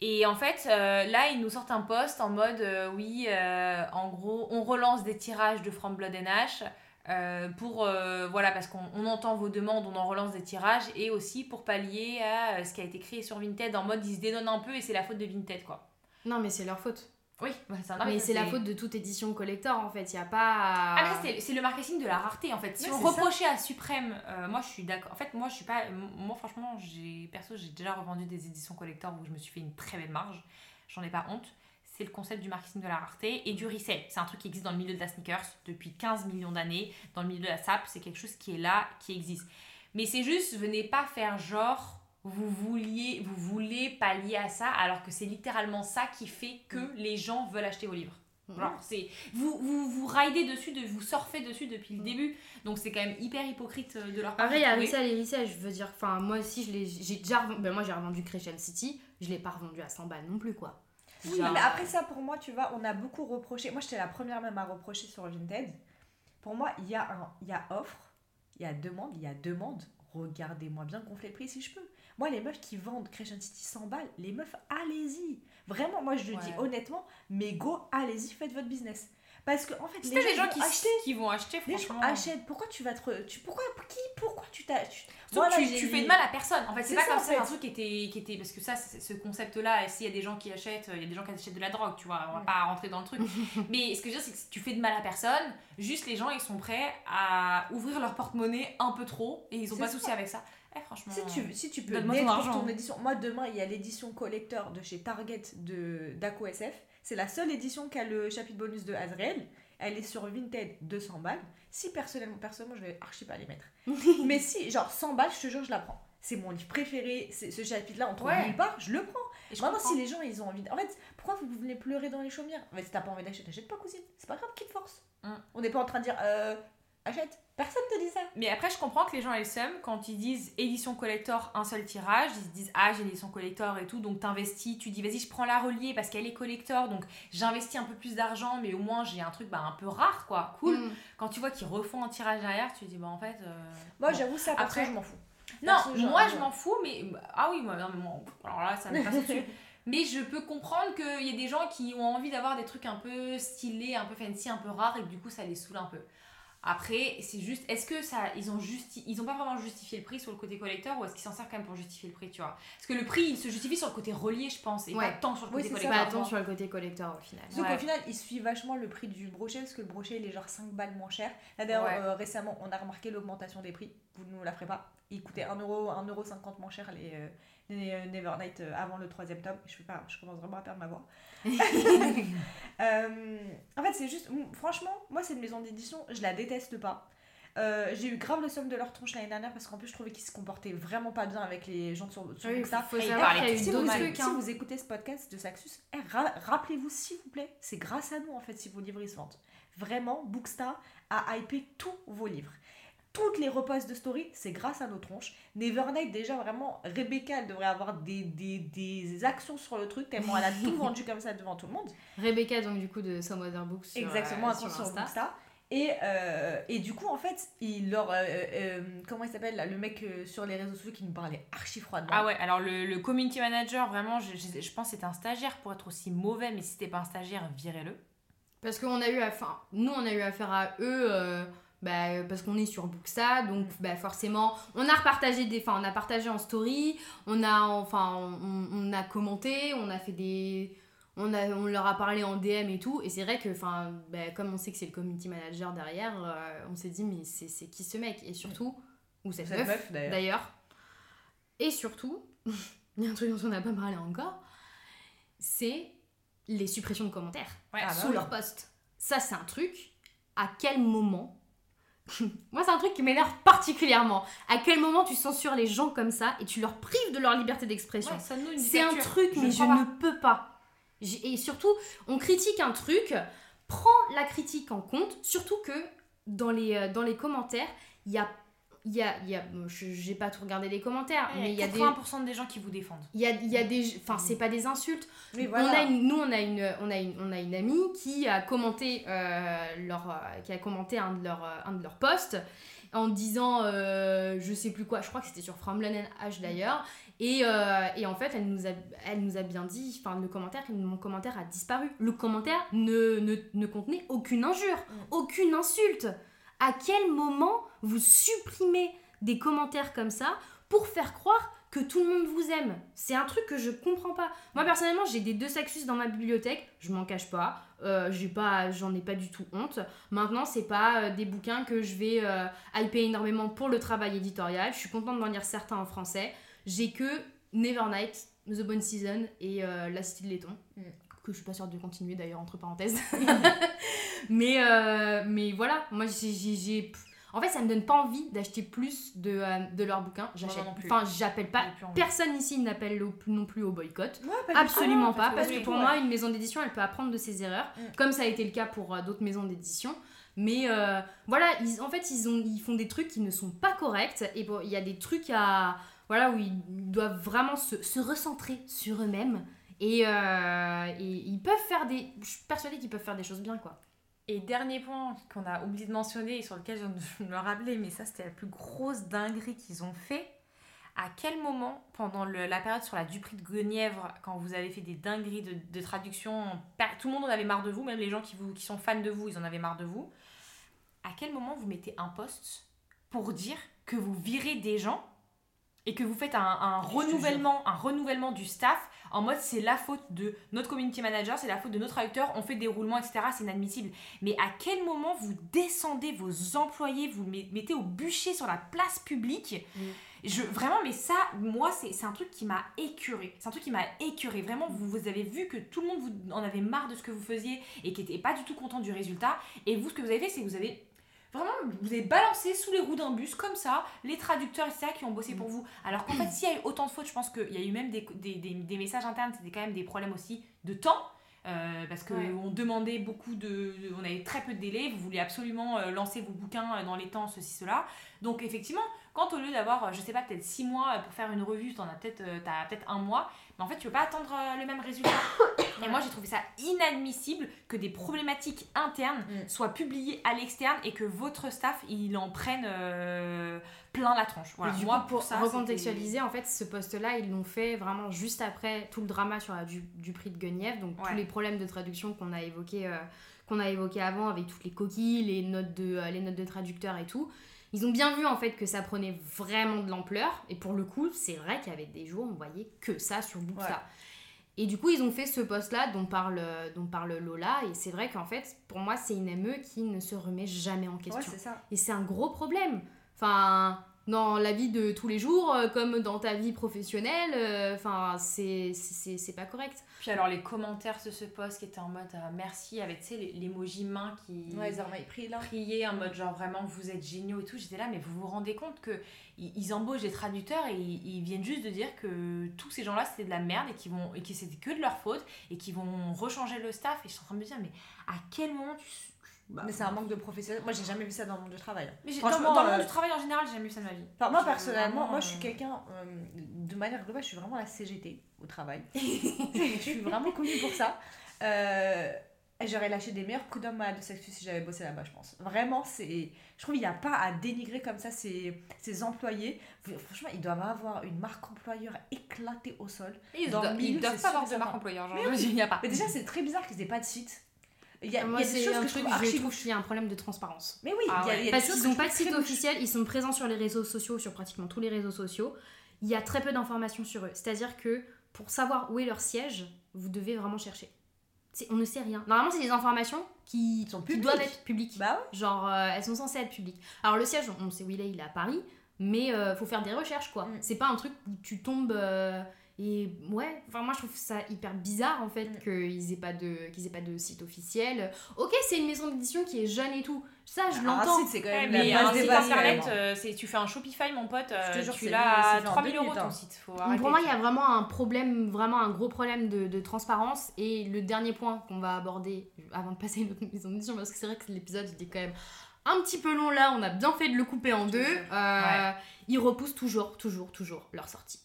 Et en fait, euh, là, ils nous sortent un post en mode euh, oui, euh, en gros, on relance des tirages de From Blood and Ash. euh, pour euh, voilà parce qu'on on entend vos demandes on en relance des tirages et aussi pour pallier à euh, ce qui a été créé sur Vinted en mode ils se dédonnent un peu et c'est la faute de Vinted quoi Non, mais c'est leur faute. Oui bah, c'est un- mais c'est la faute de toute édition collector en fait. Il n'y a pas. à- Ah mais c'est le marketing de la rareté en fait. Si Ouais, on ça. reprochait à Suprême, euh, moi je suis d'accord. En fait, moi je suis pas. Moi franchement, j'ai perso, j'ai déjà revendu des éditions collector où je me suis fait une très belle marge. J'en ai pas honte. C'est le concept du marketing de la rareté et du resell. C'est un truc qui existe dans le milieu de la sneakers depuis 15 millions d'années. Dans le milieu de la SAP, c'est quelque chose qui est là, qui existe. Mais c'est juste, venez pas faire genre. Vous vouliez, vous voulez pallier à ça, alors que c'est littéralement ça qui fait que les gens veulent acheter vos livres. Genre, c'est vous, vous vous ridez dessus, de, vous surfez dessus depuis le début. Donc c'est quand même hyper hypocrite euh, de leur part. Après, il y a resell et resell, je veux dire, enfin, moi aussi, je l'ai- j'ai déjà revendu, ben, moi j'ai revendu Creation City, je l'ai pas revendu à 100 balles non plus, quoi. Oui, Genre, mais après ça, pour moi, tu vois, on a beaucoup reproché. Moi, j'étais la première même à reprocher sur Vinted. Pour moi, il y, a un- il y a offre, il y a demande, il y a demande. Regardez-moi bien gonfler le prix si je peux. Moi, les meufs qui vendent Creation City 100 balles, les meufs, allez-y. Vraiment, moi, je le Ouais. dis honnêtement, mais go, allez-y, faites votre business. Parce que, en fait, les des gens qui, vont acheter. qui vont acheter, Les franchement. achètent. Pourquoi tu vas te. Tu, pourquoi, qui, pourquoi tu t'as. tu- fais de mal à personne. En fait, c'est pas ça, comme ça, c'est un truc qui était, qui était. Parce que ça, ce concept-là, s'il y a des gens qui achètent, il y a des gens qui achètent de la drogue, tu vois, on va Mm. pas rentrer dans le truc. Mais ce que je veux dire, c'est que tu fais de mal à personne, juste les gens, ils sont prêts à ouvrir leur porte-monnaie un peu trop et ils ont pas de souci avec ça. Eh, franchement. Si tu, si tu peux Donne-moi ton argent. ton édition. Moi, demain, il y a l'édition collector de chez Target de d'Aco SF. C'est la seule édition qui a le chapitre bonus de Azrael. Elle est sur Vinted 200 balles. Si personnellement, personnellement, je vais archi pas les mettre. Mais si, genre 100 balles, je te jure, je la prends. C'est mon livre préféré. c'est- Ce chapitre-là, on trouve Ouais. nulle part, je le prends. Et je Maintenant, comprends. si les gens, ils ont envie. de- En fait, pourquoi vous venez pleurer dans les chaumières? Mais si t'as pas envie d'acheter, t'achètes pas, cousine. C'est pas grave, qui te force Mm. On n'est pas en train de dire, euh, achète. Personne te dit ça. Mais après, je comprends que les gens aient le seum quand ils disent édition collector, un seul tirage. Ils se disent, ah, j'ai une édition collector et tout, donc t'investis. Tu dis, vas-y, je prends la reliée parce qu'elle est collector, donc j'investis un peu plus d'argent, mais au moins j'ai un truc bah, un peu rare, quoi. Cool. Mm. Quand tu vois qu'ils refont un tirage derrière, tu te dis, bah en fait. euh, Moi, bon. j'avoue, ça, Après- je m'en fous. Non, genre, moi euh, je m'en fous, mais. Ah oui, moi, non, mais moi, alors là, ça me passe dessus. Mais je peux comprendre qu'il y a des gens qui ont envie d'avoir des trucs un peu stylés, un peu fancy, un peu rares, et que du coup ça les saoule un peu. Après, c'est juste, est-ce que ça, ils ont justi ils ont pas vraiment justifié le prix sur le côté collector ou est-ce qu'ils s'en servent quand même pour justifier le prix, tu vois? Parce que le prix, il se justifie sur le côté relié, je pense, et Ouais. pas tant sur le Oui, côté c'est ça. collector. Pas attends sur le côté collector au final. Ouais. qu'au final, il suit vachement le prix du brochet parce que le brochet il est genre 5 balles moins cher. Là d'ailleurs, Ouais. euh, récemment, on a remarqué l'augmentation des prix. Vous ne nous la ferez pas. Il coûtait 1€, 1,50€ moins cher les, les euh, Nevernight euh, avant le troisième tome. Je, fais pas, je commence vraiment à perdre ma voix. Euh, en fait, c'est juste. Franchement, moi, cette maison d'édition, je la déteste pas. Euh, j'ai eu grave le somme de leur tronche l'année dernière parce qu'en plus je trouvais qu'ils se comportaient vraiment pas bien avec les gens sur, sur Oui, Booksta. faut Et savoir parler qu'il y a eu Si vous, d'autres écoutez- trucs. si hein. vous écoutez ce podcast de Saxus, eh, ra- rappelez-vous s'il vous plaît, c'est grâce à nous en fait si vos livres ils se vendent. Vraiment, Booksta a hypé tous vos livres. Toutes les reposts de story, c'est grâce à nos tronches. Nevernight, déjà vraiment, Rebecca, elle devrait avoir des, des, des actions sur le truc tellement elle a tout vendu comme ça devant tout le monde. Rebecca, donc du coup, de Some Other Books. sur, Exactement, euh, compte sur Insta. Booksta. Et, euh, et du coup, en fait, il leur. euh, euh, comment il s'appelle Le mec euh, sur les réseaux sociaux qui nous parlait archi froidement. Ah ouais, alors le, le community manager, vraiment, je, je, je pense que c'était un stagiaire pour être aussi mauvais, mais si c'était pas un stagiaire, virez-le. Parce qu'on a eu affaire, nous on a eu affaire à eux, euh, bah, parce qu'on est sur Booksta, donc bah, forcément on a repartagé des, enfin on a partagé en story, on a, enfin on, on a commenté, on a fait des, on a, on leur a parlé en DM et tout, et c'est vrai que, enfin, bah, comme on sait que c'est le community manager derrière, euh, on s'est dit mais c'est c'est qui ce mec? Et surtout ou cette, Cette meuf, meuf, d'ailleurs. d'ailleurs, et surtout, il y a un truc dont on n'a pas parlé encore, c'est les suppressions de commentaires Ouais, Ah bah sous oui. leur poste. Ça, c'est un truc. À quel moment Moi, c'est un truc qui m'énerve particulièrement. À quel moment tu censures les gens comme ça et tu leur prives de leur liberté d'expression Ouais, C'est un truc, mais je ne peux pas. Et surtout, on critique un truc, prends la critique en compte, surtout que dans les, euh, dans les commentaires, il y a, il y a, y a j'ai pas tout regardé les commentaires, mais il y a des, 80% des gens qui vous défendent. il y a, y a des, enfin c'est pas des insultes. Oui, On a une- nous on a une, on a une, on a une amie qui a commenté euh, leur, euh, qui a commenté un de leurs, euh, un de leurs posts en disant, euh, je sais plus quoi, je crois que c'était sur From London H d'ailleurs. Et, euh, et en fait, elle nous a, elle nous a bien dit, enfin le commentaire, mon commentaire a disparu. Le commentaire ne, ne, ne contenait aucune injure, aucune insulte. À quel moment vous supprimez des commentaires comme ça pour faire croire que tout le monde vous aime? C'est un truc que je comprends pas. Moi personnellement, j'ai des deux Saxus dans ma bibliothèque, je m'en cache pas. Euh, j'ai j'en ai pas du tout honte. Maintenant, c'est pas euh, des bouquins que je vais euh, hyper énormément pour le travail éditorial. Je suis contente d'en lire certains en français. J'ai que Nevernight, The Bonne Season et La Cité de Laiton. Que je suis pas sûre de continuer d'ailleurs entre parenthèses. mais euh, mais voilà, moi j'ai en fait, ça me donne pas envie d'acheter plus de, euh, de leurs bouquins. J'achète. Enfin, j'appelle pas. Personne ici n'appelle non plus au boycott. Ouais, pas du Absolument pas, parce que pour moi, une maison d'édition, elle peut apprendre de ses erreurs, Mm. comme ça a été le cas pour euh, d'autres maisons d'édition. Mais euh, voilà, ils, en fait, ils, ont, ils font des trucs qui ne sont pas corrects, et bon, il y a des trucs à, voilà, où ils doivent vraiment se, se recentrer sur eux-mêmes, et, euh, et ils peuvent faire des... Je suis persuadée qu'ils peuvent faire des choses bien, quoi. Et dernier point qu'on a oublié de mentionner et sur lequel je viens de me rappeler, mais ça c'était la plus grosse dinguerie qu'ils ont fait. À quel moment, pendant le- la période sur la Dupree de Guenièvre, quand vous avez fait des dingueries de, de traduction, tout le monde en avait marre de vous, même les gens qui, vous, qui sont fans de vous, ils en avaient marre de vous. À quel moment vous mettez un post pour dire que vous virez des gens et que vous faites un, renouvellement, un renouvellement du staff en mode c'est la faute de notre community manager, c'est la faute de notre traducteur, on fait des roulements, etc. C'est inadmissible. Mais à quel moment vous descendez vos employés, vous met- mettez au bûcher sur la place publique je, Vraiment, mais ça, moi, c'est c'est un truc qui m'a écuré. C'est un truc qui m'a écuré. Vraiment, vous, vous avez vu que tout le monde vous en avait marre de ce que vous faisiez et qui n'était pas du tout content du résultat. Et vous, ce que vous avez fait, c'est que vous avez Vraiment, vous avez balancé sous les roues d'un bus comme ça les traducteurs, etc., qui ont bossé pour vous. Alors qu'en fait, s'il y a eu autant de fautes, je pense qu'il y a eu même des, des, des- des messages internes, c'était quand même des problèmes aussi de temps. euh, parce qu'on Ouais. demandait beaucoup de, de- On avait très peu de délais, vous vouliez absolument euh, lancer vos bouquins euh, dans les temps, ceci, cela. Donc, effectivement, quand au lieu d'avoir, je sais pas, peut-être six mois pour faire une revue, t'en as peut-être peut-être un mois, mais en fait, tu peux pas attendre le même résultat. Et moi, j'ai trouvé ça inadmissible que des problématiques internes Mm. soient publiées à l'externe et que votre staff, il en prenne euh, plein la tronche. Voilà. Du moi, coup, pour ça, recontextualiser, en fait, ce poste-là, ils l'ont fait vraiment juste après tout le drama sur la du, du prix de Guenièvre, donc tous les problèmes de traduction qu'on a évoqués euh, qu'on a évoqué avant avec toutes les coquilles, les notes de euh, les notes de traducteurs et tout. Ils ont bien vu en fait que ça prenait vraiment de l'ampleur et pour le coup, c'est vrai qu'il y avait des jours où on voyait que ça sur Booksta. Ouais. Et du coup, ils ont fait ce poste-là dont parle, dont parle Lola. Et c'est vrai qu'en fait, pour moi, c'est une ME qui ne se remet jamais en question. c'est ça. Et c'est un gros problème. Enfin, dans la vie de tous les jours, euh, comme dans ta vie professionnelle, euh, enfin, c'est c'est- c'est pas correct. Puis alors, les commentaires de ce post qui étaient en mode euh, merci, avec, tu sais, l'emoji main qui. Ouais, ils ont pris là. prier en mode genre vraiment vous êtes géniaux et tout j'étais là mais vous vous rendez compte que ils, ils embauchent des traducteurs et ils, ils viennent juste de dire que tous ces gens là c'était de la merde et qu'ils vont et que c'était que de leur faute et qu'ils vont rechanger le staff et je suis en train de me dire mais à quel moment tu bah, Mais c'est un manque de professionnel. Moi, j'ai jamais vu ça dans le monde du travail. mais j'ai- dans, Franchement, dans le euh, monde du travail en général j'ai jamais vu ça de ma vie Enfin, moi personnellement, vraiment, moi je suis euh, quelqu'un, euh, de manière globale, je suis vraiment la CGT au travail. je suis vraiment connue pour ça. Euh, J'aurais lâché des meilleurs coups d'homme à de Sexus si j'avais bossé là-bas, je pense. Vraiment, c'est. Je trouve qu'il n'y a pas à dénigrer comme ça ses, ses employés. Franchement, ils doivent avoir une marque employeur éclatée au sol. ils, dans doivent- ils pas avoir de marque employeur genre Mais oui. il y a pas Mais déjà, c'est très bizarre qu'ils aient pas de site. Il y a, il y Moi, a des choses un que je trouve je trouve qu'il y a un problème de transparence. Mais oui, Ah y a, ouais. y a Parce qu'ils n'ont pas de site officiel, ils sont présents sur les réseaux sociaux, sur pratiquement tous les réseaux sociaux. Il y a très peu d'informations sur eux. C'est-à-dire que pour savoir où est leur siège, vous devez vraiment chercher. On ne sait rien. Normalement, c'est des informations qui, Sont qui doivent être publiques. Bah ouais. Genre, euh, elles sont censées être publiques. Alors, le siège, on sait où il est, il est à Paris, mais euh, faut faire des recherches, quoi. Mm. C'est pas un truc où tu tombes. euh, et ouais, enfin, moi je trouve ça hyper bizarre en fait Mm. qu'ils aient, pas de- qu'ils aient pas de site officiel. Ok, c'est une maison d'édition qui est jeune et tout. Ça, je l'entends. un site, c'est quand Ouais, même mais un site internet, euh, c'est- tu fais un Shopify, mon pote, euh, Je te jure, tu c'est- l'as à fait en 3000 deux euros ton hein. site. Faut Donc, arrêter. pour moi, il y a vraiment un problème, vraiment un gros problème de, de transparence. Et le dernier point qu'on va aborder avant de passer à une autre maison d'édition, parce que c'est vrai que l'épisode était quand même un petit peu long là, on a bien fait de le couper en deux. Euh, Ils repoussent toujours, toujours, toujours leur sortie.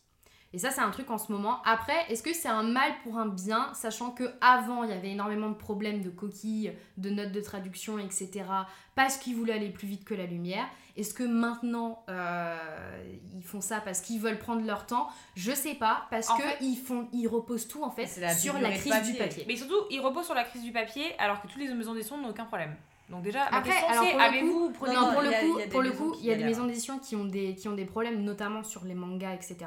Et ça, c'est un truc en ce moment. Après, est-ce que c'est un mal pour un bien, sachant que avant il y avait énormément de problèmes de coquilles, de notes de traduction, etc. Parce qu'ils voulaient aller plus vite que la lumière? Est-ce que maintenant euh, ils font ça parce qu'ils veulent prendre leur temps? Je sais pas, parce En que fait- ils font, ils reposent tout en fait la sur la crise du papier. Mais surtout, il repose sur la crise du papier alors que toutes les maisons d'édition n'ont aucun problème. Donc déjà, ma Après, question c'est, avez-vous pour le y a- coup, il y a des pour le maisons coup, il y a des maisons d'édition qui ont des qui ont des problèmes, notamment sur les mangas, etc.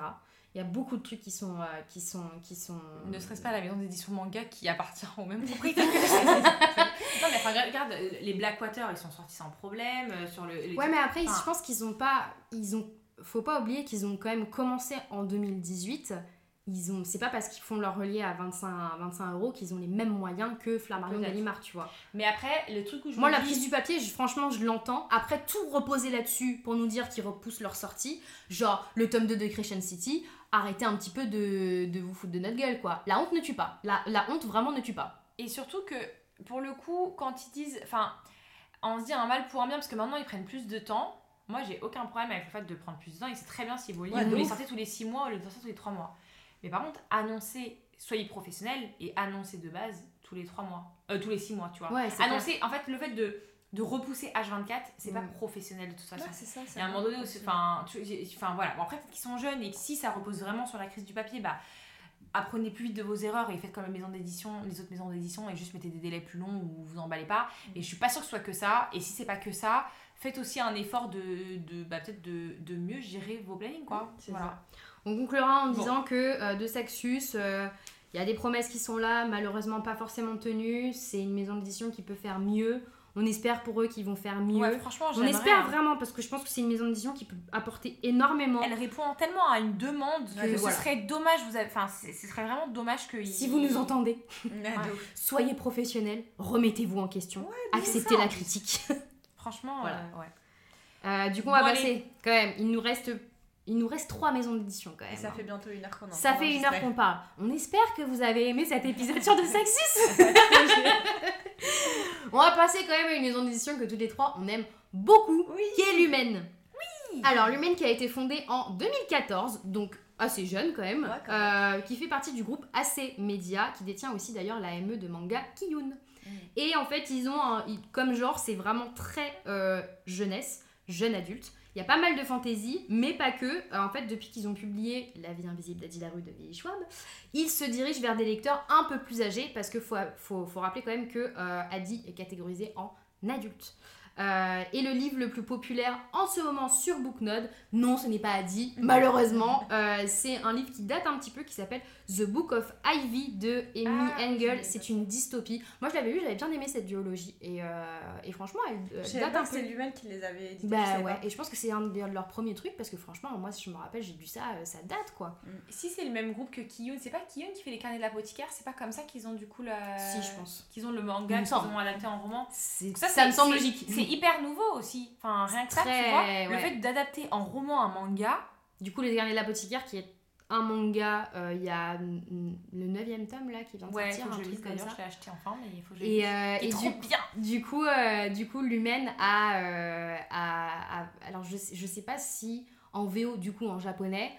Il y a beaucoup de trucs qui sont euh, qui sont qui sont. Ne serait-ce pas la maison d'édition manga qui appartient au même propriétaire Non mais enfin, regarde, les Blackwater ils sont sortis sans problème euh, sur le. les- Ouais, mais après, Enfin, je pense qu'ils ont pas, ils ont, faut pas oublier qu'ils ont quand même commencé en 2018. Ils ont, c'est pas parce qu'ils font leur relié à 25 à 25 euros qu'ils ont les mêmes moyens que Flammarion. Gallimard, tu vois. Mais après, le truc où je Moi, la dis- prise du papier, je- franchement, je l'entends. Après, tout reposer là-dessus pour nous dire qu'ils repoussent leur sortie, genre le tome 2 de Crescent City, arrêtez un petit peu de, de vous foutre de notre gueule, quoi. La honte ne tue pas. La, la honte vraiment ne tue pas. Et surtout que, pour le coup, quand ils disent. Enfin, on se dit un mal pour un bien, parce que maintenant ils prennent plus de temps. Moi, j'ai aucun problème avec le fait de prendre plus de temps. Et c'est très bien si vos livres, Ouais, vous les sortez tous les 6 mois ou les sortez tous les 3 mois. Mais par contre, annoncer, soyez professionnel et annoncer de base tous les 3 mois. Euh, tous les 6 mois, tu vois. Ouais, annoncer, en fait, le fait de, de repousser H24, c'est pas Mm. professionnel de toute façon. Ouais, c'est ça. Et à un moment donné aussi, enfin, voilà. Bon, après, peut-être qu'ils sont jeunes et que si ça repose vraiment sur la crise du papier, bah apprenez plus vite de vos erreurs et faites comme la maison d'édition, les autres maisons d'édition et juste mettez des délais plus longs ou vous emballez pas. Et je suis pas sûre que ce soit que ça. Et si c'est pas que ça, faites aussi un effort de, de bah, peut-être de, de mieux gérer vos plannings quoi. Voilà. On conclura en Bon. disant que euh, de Saxus, euh, il y a des promesses qui sont là, malheureusement pas forcément tenues. C'est une maison d'édition qui peut faire mieux. On espère pour eux qu'ils vont faire mieux. Ouais, franchement, On espère hein. vraiment parce que je pense que c'est une maison d'édition qui peut apporter énormément. Elle répond tellement à une demande que ce voilà. serait dommage. Vous avez, enfin, ce serait vraiment dommage que Si vous nous entendez, Ouais, soyez professionnels, remettez-vous en question, acceptez ça, la critique. franchement, Voilà. euh, ouais. Euh, du coup, on va Bon, passer quand même. Il nous reste, il nous reste trois maisons d'édition quand Et même. ça hein. fait bientôt une heure qu'on en Ça fait une heure qu'on parle. On espère que vous avez aimé cet épisode sur de Saxus. on va passer quand même à une maison d'édition que toutes les trois on aime beaucoup, Oui. qui est Lumen. Oui. Alors Lumen qui a été fondée en 2014, donc assez jeune quand même, Ouais, quand euh, qui fait partie du groupe AC Media, qui détient aussi d'ailleurs la ME de manga Kiyun. Mm. Et en fait, ils ont un- comme genre, c'est vraiment très euh, jeunesse, jeune adulte. Il y a pas mal de fantaisie, mais pas que. Euh, en fait, depuis qu'ils ont publié La vie invisible d'Adi Larue de Billy Schwab, ils se dirigent vers des lecteurs un peu plus âgés parce qu'il faut, rappeler quand même que euh, Adi est catégorisé en adulte. Euh, et le livre le plus populaire en ce moment sur Booknode, non, ce n'est pas Adi, malheureusement. Euh, c'est un livre qui date un petit peu, qui s'appelle The Book of Ivy de Amy Ah, Engel. C'est une dystopie. Moi, je l'avais lu, j'avais bien aimé cette duologie. Et, euh, et franchement, elle date un peu. c'était lui-même qui les avait édités. Bah ouais, pas. et je pense que c'est un de leurs premiers trucs parce que franchement, moi, si je me rappelle, j'ai lu ça, ça date quoi. Si c'est le même groupe que Kiyun, c'est pas Kiyun qui fait les carnets de l'apothicaire, c'est pas comme ça qu'ils ont du coup la. Si, je pense. Qu'ils ont le manga qu'ils ont adapté en roman? C'est- Ça, Ça, c'est- me semble c'est- logique. Hyper nouveau aussi. Enfin, rien que ça, Très- tu vois. Le fait d'adapter en roman un manga, Du coup, Les Derniers de l'apothicaire, qui est un manga, euh, il y a le 9 tome là qui vient de ouais, sortir, faut que je lise d'ailleurs, je l'ai acheté enfin, mais il faut que je Et, euh, et trop du, bien. du coup, euh, du coup, Lumen a, a- a- alors je sais, je sais pas si en VO, du coup en japonais,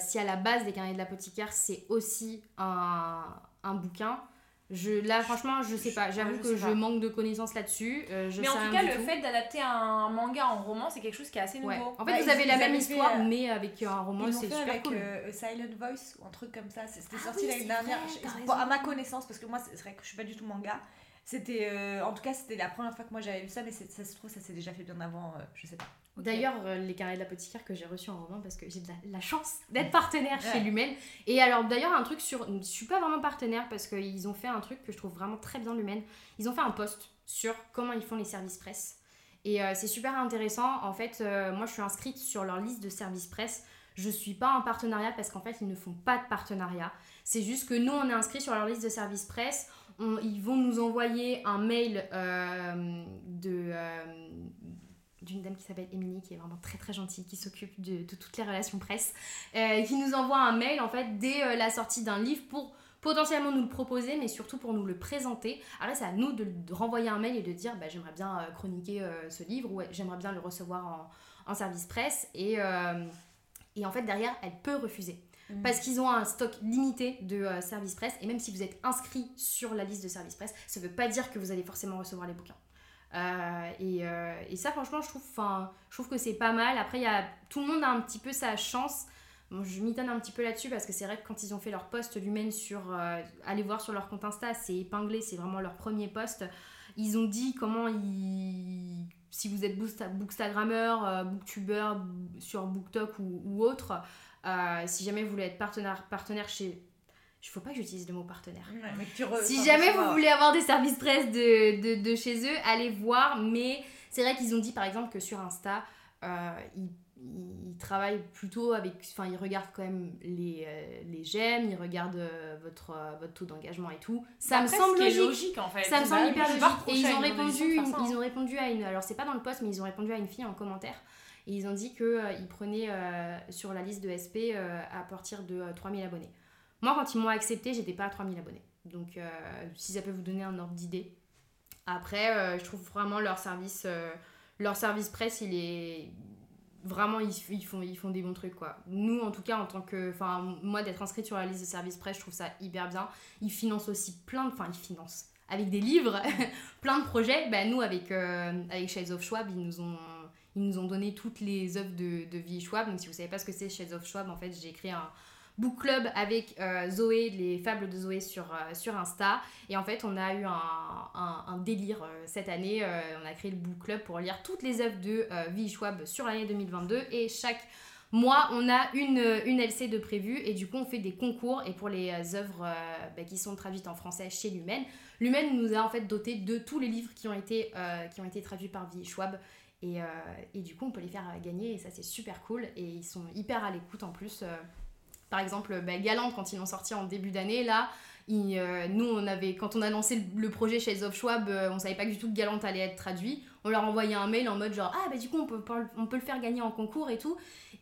si à la base des carnets de l'apothicaire c'est aussi un, un bouquin. Je, là, franchement, je sais pas. J'avoue Ouais, que je manque de connaissances là-dessus. euh, je Mais sais en tout cas, le fait d'adapter un manga en roman, c'est quelque chose qui est assez nouveau. Ouais. En fait, Bah, vous avez la même histoire, euh, mais avec un roman, c'est fait super avec cool. euh, A Silent Voice ou un truc comme ça. C'était Ah sorti oui, l'année dernière. vrai, bon, à ma connaissance, parce que moi, c'est vrai que je suis pas du tout manga. C'était, euh, en tout cas, c'était la première fois que moi j'avais lu ça, mais ça se trouve, ça s'est déjà fait bien avant, euh, je sais pas. D'ailleurs, euh, les carnets de l'apothicaire que j'ai reçus en roman parce que j'ai de la, la chance d'être partenaire chez. Lumen. Et alors, d'ailleurs, un truc sur. Je suis pas vraiment partenaire parce qu'ils ont fait un truc que je trouve vraiment très bien Lumen. Ils ont fait un post sur comment ils font les services presse. Et euh, c'est super intéressant. En fait, euh, moi, je suis inscrite sur leur liste de services presse. Je suis pas en partenariat parce qu'en fait, ils ne font pas de partenariat. C'est juste que nous, on est inscrit sur leur liste de services presse. On- ils vont nous envoyer un mail euh, de. euh, d'une dame qui s'appelle Émilie, qui est vraiment très très gentille, qui s'occupe de, de toutes les relations presse, euh, qui nous envoie un mail en fait dès euh, la sortie d'un livre pour potentiellement nous le proposer, mais surtout pour nous le présenter. Après, c'est à nous de, de renvoyer un mail et de dire bah, j'aimerais bien euh, chroniquer euh, ce livre ou j'aimerais bien le recevoir en, en service presse. Et, et en fait, derrière, elle peut refuser. Mm. Parce qu'ils ont un stock limité de euh, service presse. Et même si vous êtes inscrit sur la liste de service presse, ça ne veut pas dire que vous allez forcément recevoir les bouquins. Euh, et, euh, et ça, franchement, je trouve, je trouve que c'est pas mal. Après, y a, tout le monde a un petit peu sa chance. Je m'étonne un petit peu là-dessus parce que c'est vrai que quand ils ont fait leur post Lumen sur. euh, allez voir sur leur compte Insta, c'est épinglé, c'est vraiment leur premier post. Ils ont dit comment ils. Si vous êtes booksta- bookstagrammeur, euh, booktuber sur BookTok ou, ou autre, si jamais vous voulez être partenaire, partenaire chez. Il faut pas que j'utilise le mot partenaire. Ouais, mais tu re- Si jamais vous voulez avoir des services presse de, de, de chez eux, allez voir. Mais c'est vrai qu'ils ont dit par exemple que sur Insta, euh, ils, ils travaillent plutôt avec. Enfin, ils regardent quand même les, euh, les j'aime, ils regardent euh, votre, euh, votre taux d'engagement et tout. Ça me Après, semble qui est logique. logique en fait. Ça me Bah semble hyper logique. Et ils ont, répondu, ça, ils hein. ont répondu à une. Alors, c'est pas dans le post, mais ils ont répondu à une fille en commentaire. Et ils ont dit qu'ils prenaient euh, sur la liste de SP à partir de euh, 3000 abonnés. Moi, quand ils m'ont accepté, j'étais pas à 3000 abonnés. Donc, euh, si ça peut vous donner un ordre d'idée. Après, euh, je trouve vraiment leur service, euh, leur service presse, il est. Vraiment, ils, ils font, ils font des bons trucs, quoi. Nous, en tout cas, en tant que. Enfin, moi, d'être inscrite sur la liste de service presse, je trouve ça hyper bien. Ils financent aussi plein de. Enfin, ils financent. Avec des livres, plein de projets. Ben, nous, avec, avec Shades of Schwab, ils nous ont. Ils nous ont donné toutes les œuvres de, de Vie Schwab. Donc, si vous savez pas ce que c'est Shades of Schwab, en fait, j'ai créé un book club avec euh, Zoé, les fables de Zoé sur, euh, sur Insta. Et en fait, on a eu un, un, délire euh, cette année. On a créé le book club pour lire toutes les œuvres de Vie Schwab sur l'année 2022. Et chaque mois, on a une, une LC de prévu. Et du coup, on fait des concours. Et pour les œuvres bah, qui sont traduites en français chez Lumen, Lumen nous a en fait doté de tous les livres qui ont été, qui ont été traduits par Vie Schwab. Et, et du coup, on peut les faire gagner. Et ça, c'est super cool. Et ils sont hyper à l'écoute en plus. Par exemple, bah, Galante, quand ils l'ont sorti en début d'année, là, euh, nous, on avait, quand on a lancé le, projet chez of Schwab, euh, on savait pas du tout que Galante allait être traduit. On leur envoyait un mail en mode genre, ah bah du coup, on peut, pas- on peut le faire gagner en concours et tout.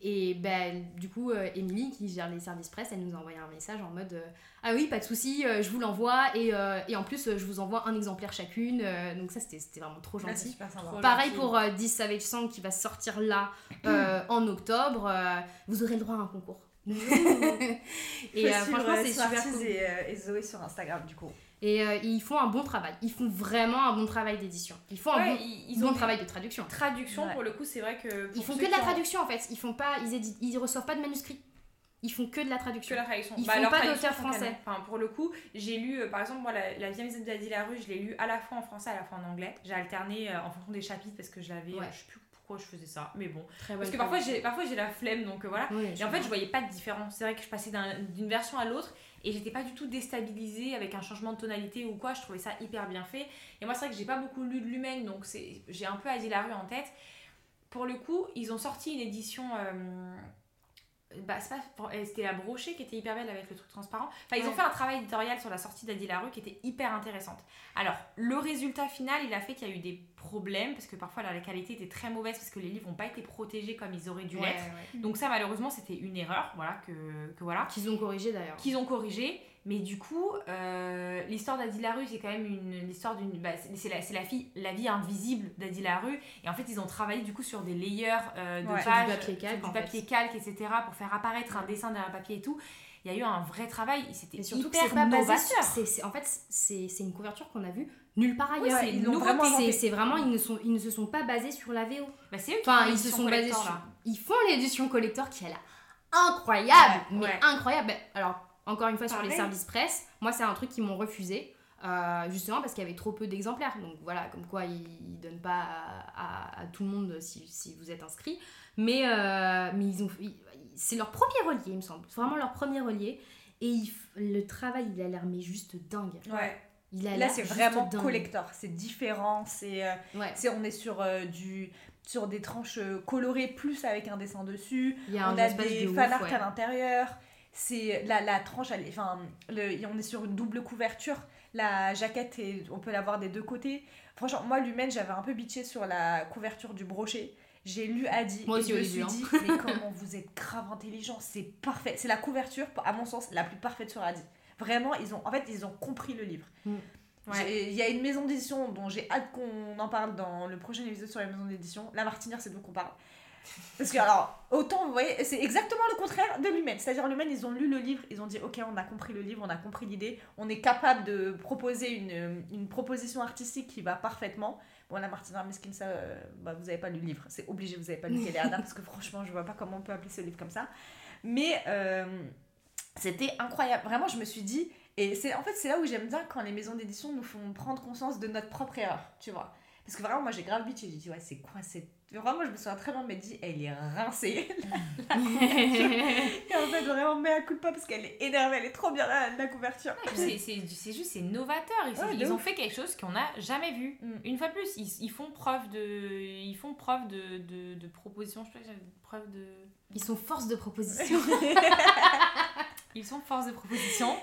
Et bah, du coup, euh, Émilie, qui gère les services presse, elle nous a envoyé un message en mode, euh, ah oui, pas de souci, euh, je vous l'envoie. Et, euh, et en plus, euh, je vous envoie un exemplaire chacune. Euh, donc ça, c'était c'était vraiment trop c'est gentil. Trop Pareil gentil. pour euh, 10 Savage Song qui va sortir là euh, en octobre. euh, vous aurez le droit à un concours. et euh, Faut suivre, franchement, euh, c'est super cool. et, euh, et Zoé sur Instagram, du coup. Et euh, ils font un bon travail. Ils font vraiment un bon travail d'édition. Ils font un bon, ils, ils bon ont des travail de traduction. traduction Ouais. pour le coup, c'est vrai que. Ils font que de la traduction en fait. Ils font pas, ils, éditent- ils reçoivent pas de manuscrit. Ils font que de la Que traduction. la traduction. Ils Bah, font pas d'auteur français. Enfin, pour le coup, j'ai lu, euh, par exemple, moi, la, la vieille maison d'Adi Larue, je l'ai lu à la fois en français, à la fois en anglais. J'ai alterné euh, en fonction des chapitres parce que je l'avais. Ouais. euh, je sais plus pourquoi je faisais ça, mais bon. Très Parce que parfois j'ai parfois j'ai la flemme, donc euh, voilà. Oui, Et en fait, je voyais pas de différence. C'est vrai que je passais d'un- d'une version à l'autre et j'étais pas du tout déstabilisée avec un changement de tonalité ou quoi. Je trouvais ça hyper bien fait. Et moi, c'est vrai que j'ai pas beaucoup lu de Lumen, donc c'est j'ai un peu Adi Larue en tête. Pour le coup, ils ont sorti une édition. euh, bah, c'était la brochée qui était hyper belle avec le truc transparent. Enfin, ils ont fait un travail éditorial sur la sortie d'Adi Larue qui était hyper intéressante. Alors, le résultat final, il a fait qu'il y a eu des problèmes parce que parfois la qualité était très mauvaise parce que les livres n'ont pas été protégés comme ils auraient dû Ouais, l'être. ouais. Donc ça malheureusement c'était une erreur, voilà que, que voilà Qu'ils ont corrigé d'ailleurs. qu'ils ont corrigé. Mais du coup, euh, l'histoire d'Adi Larue, c'est quand même une l'histoire d'une. bah, c'est la, c'est la, fille, la vie invisible d'Adi Larue. Et en fait, ils ont travaillé du coup sur des layers euh, de Ouais. Du papier calque, du papier calque, etc. pour faire apparaître un dessin derrière un papier et tout. Il y a eu un vrai travail. C'était surtout que hyper c'est pas basé novateur. sur- c'est- En fait, c'est c'est une couverture qu'on a vue nulle part ailleurs. c'est ils vraiment C'est vraiment, ils ne, sont, ils ne se sont pas basés sur la VO. Bah, c'est eux qui Enfin, font ils se sont basés sur. Ils font l'édition collector qui est là incroyable, Ouais, mais ouais. incroyable. Ben, Alors, encore une fois, sur les services presse, moi, c'est un truc qu'ils m'ont refusé. euh, justement parce qu'il y avait trop peu d'exemplaires. Donc voilà, comme quoi ils ne donnent pas à, à- à tout le monde si, si vous êtes inscrit. Mais, euh, mais ils ont, c'est leur premier relié, il me semble. C'est vraiment leur premier relié. Et le travail, il a l'air mais juste dingue. Ouais. Il a Là, c'est vraiment dingue. collector. C'est différent. C'est, euh, Ouais. c'est- on est sur du sur des tranches colorées plus avec un dessin dessus. Il y a on un a des de ouf, fan art ouais. à l'intérieur. C'est la, la tranche, elle est- enfin, le, on est sur une double couverture. La jaquette, est, on peut l'avoir des deux côtés. Franchement, moi, Lumen, j'avais un peu bitché sur la couverture du brochet. J'ai lu Adi Moi et je me suis début, dit, mais comment vous êtes grave intelligent, c'est parfait. C'est la couverture, à mon sens, la plus parfaite sur Adi. Vraiment, ils ont, en fait, ils ont compris le livre. Mm. Ouais. Il y a une maison d'édition dont j'ai hâte qu'on en parle dans le prochain épisode sur la maison d'édition. La Martinière, c'est d'où qu'on parle. Parce que, alors, autant, vous voyez, c'est exactement le contraire de l'humaine. C'est-à-dire, l'humaine, ils ont lu le livre, ils ont dit, ok, on a compris le livre, on a compris l'idée, on est capable de proposer une, une proposition artistique qui va parfaitement. Bon, la Martinière Mesquine, ça, euh, bah, vous n'avez pas lu le livre. C'est obligé, vous n'avez pas lu Téléada, parce que franchement, je vois pas comment on peut appeler ce livre comme ça. Mais euh, c'était incroyable. Vraiment, je me suis dit, et c'est en fait, c'est là où j'aime bien quand les maisons d'édition nous font prendre conscience de notre propre erreur, tu vois. Parce que vraiment, moi, j'ai grave bitché. J'ai dit, ouais, c'est quoi c'est Vraiment, je me souviens très bien, mais dit, elle est rincée. Et en fait, vraiment, mais à coup de pas parce qu'elle est énervée, elle est trop bien la, la couverture. C'est- c'est c'est juste, c'est novateur. Ils, Ouais, de ils ont fait quelque chose qu'on n'a jamais vu. Mm. Une fois de plus, ils, ils font preuve de, ils font preuve de, de, de proposition. Je sais pas, preuve de. Ils sont force de proposition. Ils sont force de proposition.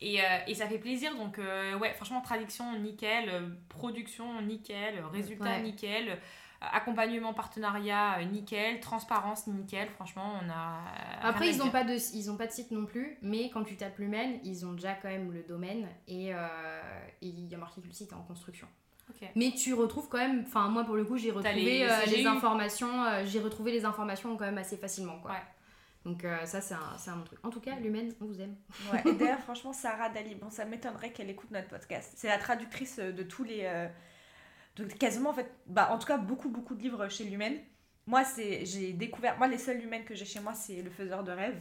Et, euh, et ça fait plaisir. Donc, euh, ouais, franchement, traduction nickel, euh, production nickel, résultat Ouais. nickel, euh, accompagnement, partenariat euh, nickel, transparence nickel. Franchement, on a. Après, ils ont, dire. pas de, ils ont pas de site non plus, mais quand tu tapes Lumen, ils ont déjà quand même le domaine et euh, et il y a marqué que le site est en construction. Ok. Mais tu retrouves quand même, enfin moi pour le coup j'ai retrouvé les euh, les, informations, euh, j'ai retrouvé les informations quand même assez facilement quoi. Ouais. Donc euh, ça c'est un, c'est un bon truc. En tout cas, Lumen, on vous aime. Ouais, et d'ailleurs, franchement, Sarah Dali, bon, ça m'étonnerait qu'elle écoute notre podcast. C'est la traductrice de tous les. De quasiment, en fait, bah, en tout cas, beaucoup, beaucoup de livres chez Lumen. Moi, c'est, j'ai découvert. Moi, les seuls Lumen que j'ai chez moi, c'est Le Faiseur de rêves.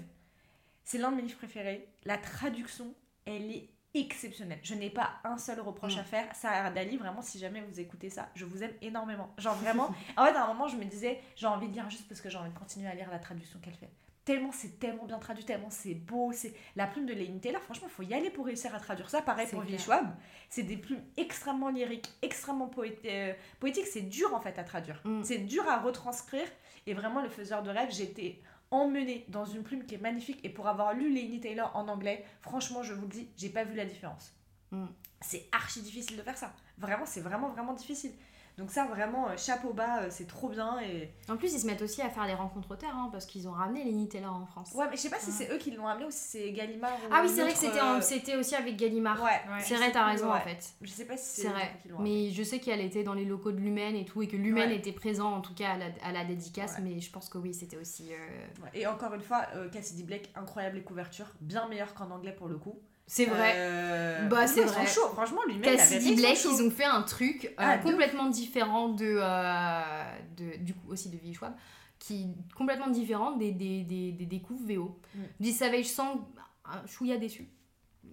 C'est l'un de mes livres préférés. La traduction, elle est exceptionnelle. Je n'ai pas un seul reproche Mm. à faire. Sarah Dali, vraiment, si jamais vous écoutez ça, je vous aime énormément. Genre, vraiment. en fait, à un moment, je me disais, j'ai envie de lire juste parce que j'ai envie de continuer à lire la traduction qu'elle fait tellement c'est tellement bien traduit, tellement c'est beau, c'est la plume de Léine Taylor, franchement, il faut y aller pour réussir à traduire ça. Pareil pour Schwab, c'est des plumes extrêmement lyriques, extrêmement poéti- euh, poétiques, c'est dur en fait à traduire. Mm. C'est dur à retranscrire et vraiment le faiseur de rêve, j'étais emmenée dans une plume qui est magnifique et pour avoir lu Léine Taylor en anglais, franchement, je vous le dis, j'ai pas vu la différence. Mm. C'est archi difficile de faire ça. Vraiment, c'est vraiment vraiment difficile. Donc ça, vraiment, euh, chapeau bas, euh, c'est trop bien et En plus, ils se mettent aussi à faire les rencontres auteurs hein, parce qu'ils ont ramené les Taylor en France. Ouais, mais je sais pas si c'est eux qui l'ont amené ou si c'est Gallimard. ou Ah oui, c'est vrai que autre, euh, c'était aussi avec Gallimard. Ouais, Ouais. C'est vrai, t'as raison ouais. en fait. Je sais pas si c'est vrai. qui. Mais je sais qu'elle était dans les locaux de Lumen et tout, et que Lumen Ouais. était présent en tout cas à la, à la dédicace, Ouais. mais je pense que oui, c'était aussi. euh, Ouais. Et encore une fois, euh, Cassidy Blake, incroyable les couvertures, bien meilleure qu'en anglais pour le coup. C'est vrai. Euh, Bah, c'est vrai. sont chauds, franchement, lui-même. Cassidy Blake, ils ont fait un truc euh, Ah, complètement différent de, euh, de- du coup aussi de V. Schwab, qui complètement différent des, des, des, des, des VO. Mm. Du Savage Song, un chouïa déçu.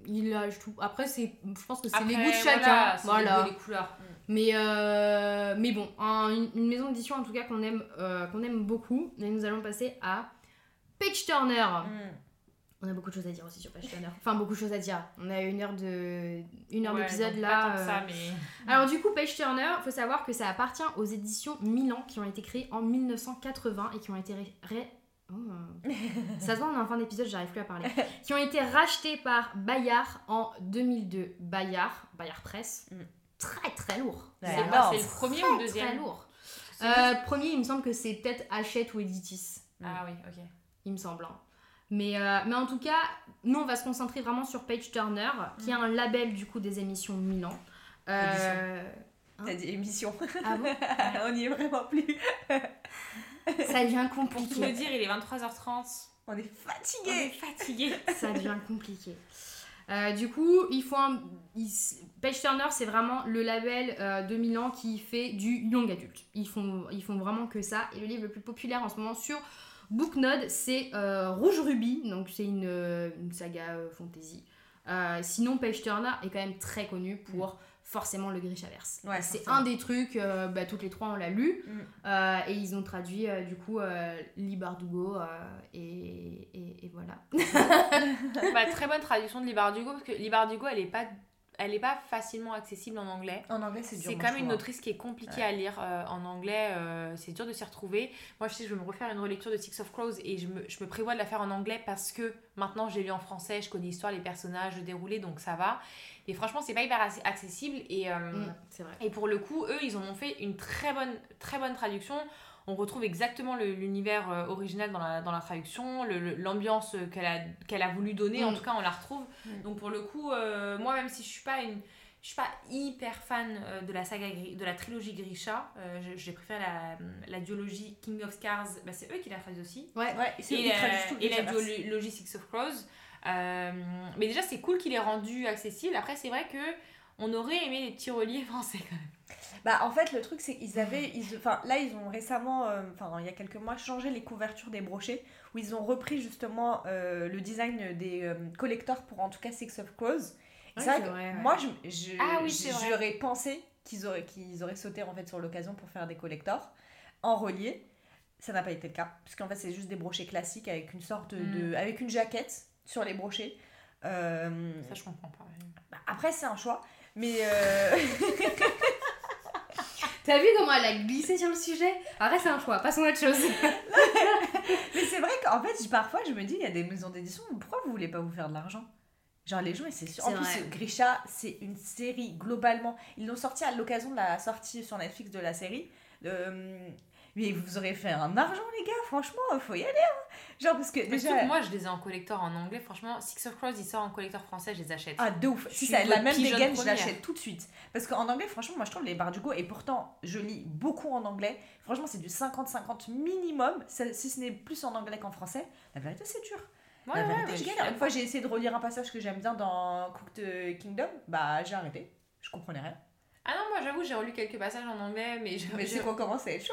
Il lâche tout. Après, c'est, je pense que c'est les goûts de chacun. voilà, les Voilà. goûts les couleurs. Mais, euh, mais bon, un- une, maison d'édition en tout cas qu'on aime, qu'on aime beaucoup. Et nous allons passer à Page Turner. Mm. On a beaucoup de choses à dire aussi sur Page Turner. Enfin, beaucoup de choses à dire. On a une heure de une heure Ouais, d'épisode là. Pas tant que euh, ça, mais. alors du coup, Page Turner, faut savoir que ça appartient aux éditions Milan qui ont été créées en 1980 et qui ont été ré... ré- Oh. ça se voit, on est en fin d'épisode, j'arrive plus à parler. qui ont été rachetées par Bayard en 2002. Bayard, Bayard Press, Mm. très très lourd. Ouais, C'est le premier Très, ou le deuxième Très lourd. Euh, premier, il me semble que c'est peut-être Hachette ou Editis, Ah oui, ok. il me semble. hein. Mais, euh, mais en tout cas, nous, on va se concentrer vraiment sur Page Turner, qui est un label du coup des émissions Milan. Euh, T'as dit émission. ah bon On n'y est vraiment plus. Ça devient Pour tout compliqué. dire, il est 23h30. On est On est fatigué. fatigué. Ça devient compliqué. Euh, du coup, il faut un. il- Page Turner, c'est vraiment le label euh, de Milan qui fait du young adulte. Ils font, ils font vraiment que ça. Et le livre le plus populaire en ce moment sur Booknode, c'est euh, Rouge Ruby. Donc, c'est une, euh, une saga euh, fantasy. Euh, sinon, Page Turner est quand même très connu pour forcément le Grishaverse. Ouais, c'est un des trucs, euh, bah, toutes les trois on l'a lu. Mm. Euh, et ils ont traduit euh, du coup euh, Lee Bardugo euh, et, et- et voilà. Bah, très bonne traduction de Libardugo, parce que Libardugo, elle est pas, elle est pas facilement accessible en anglais. En anglais, c'est dur. C'est quand même une autrice qui est compliquée à lire euh, en anglais. euh, c'est dur de s'y retrouver. Moi, je sais, je vais me refaire une relecture de Six of Crows et je me, je me prévois de la faire en anglais parce que maintenant, j'ai lu en français, je connais l'histoire, les personnages, le déroulé, donc ça va. Et franchement, c'est pas hyper accessible. Et, euh, Mm, vrai. et pour le coup, eux, ils en ont fait une très bonne, très bonne traduction. On retrouve exactement l'univers euh, original dans la, dans la traduction, l'ambiance euh, qu'elle a, qu'elle a voulu donner, en Mm. tout cas on la retrouve. Mm. Donc pour le coup, euh, moi même si je suis pas une... Je suis pas hyper fan de la saga de la trilogie Grisha. Euh, je- J'ai préféré la, la duologie King of Scars. Bah, c'est eux qui la traduisent aussi Ouais, c'est eux et, qui la, traduisent tout le et la duologie Six of Crows. Euh, mais déjà, c'est cool qu'il ait rendu accessible. Après, c'est vrai que on aurait aimé les petits reliés français quand même. Bah en fait le truc c'est qu'ils avaient, ils, enfin là ils ont récemment, euh, enfin il y a quelques mois changé les couvertures des brochets où ils ont repris justement euh, le design des euh, collecteurs pour en tout cas Six of Crows. Ouais, c'est vrai que vrai, moi je, je- Ah oui, j'aurais pensé qu'ils auraient, qu'ils auraient sauté en fait sur l'occasion pour faire des collecteurs en relié. Ça n'a pas été le cas puisqu'en fait c'est juste des brochets classiques avec une sorte de, avec une jaquette sur les brochets. Euh, Ça, je comprends pas. bah, après c'est un choix, mais T'as vu comment elle a glissé sur le sujet? Arrête, c'est un choix, passons à autre chose. Mais c'est vrai qu'en fait, parfois, je me dis, il y a des maisons d'édition, pourquoi vous voulez pas vous faire de l'argent? Genre, les gens, c'est sûr. En plus, vrai. Grisha, c'est une série globalement. Ils l'ont sorti à l'occasion de la sortie sur Netflix de la série. Euh, mais vous aurez fait un argent, les gars, franchement, faut y aller. hein. Genre, parce que déjà. surtout moi, je les ai en collector en anglais. Franchement, Six of Crows, il sort en collector français, je les achète. Ah, de ouf. Je Si ça la même dégaine, je l'achète tout de suite. Parce qu'en anglais, franchement, moi je trouve les Bardugo, et pourtant je lis beaucoup en anglais. Franchement, c'est du 50-50 minimum, si ce n'est plus en anglais qu'en français. La vérité, c'est dur. Ouais, la ouais, vérité, ouais, je galère. Une fois, j'ai essayé de relire un passage que j'aime bien dans Cooked Kingdom, bah j'ai arrêté. Je comprenais rien. Ah non, moi j'avoue, j'ai relu quelques passages en anglais, mais je Mais c'est qu'on commence à être chaud.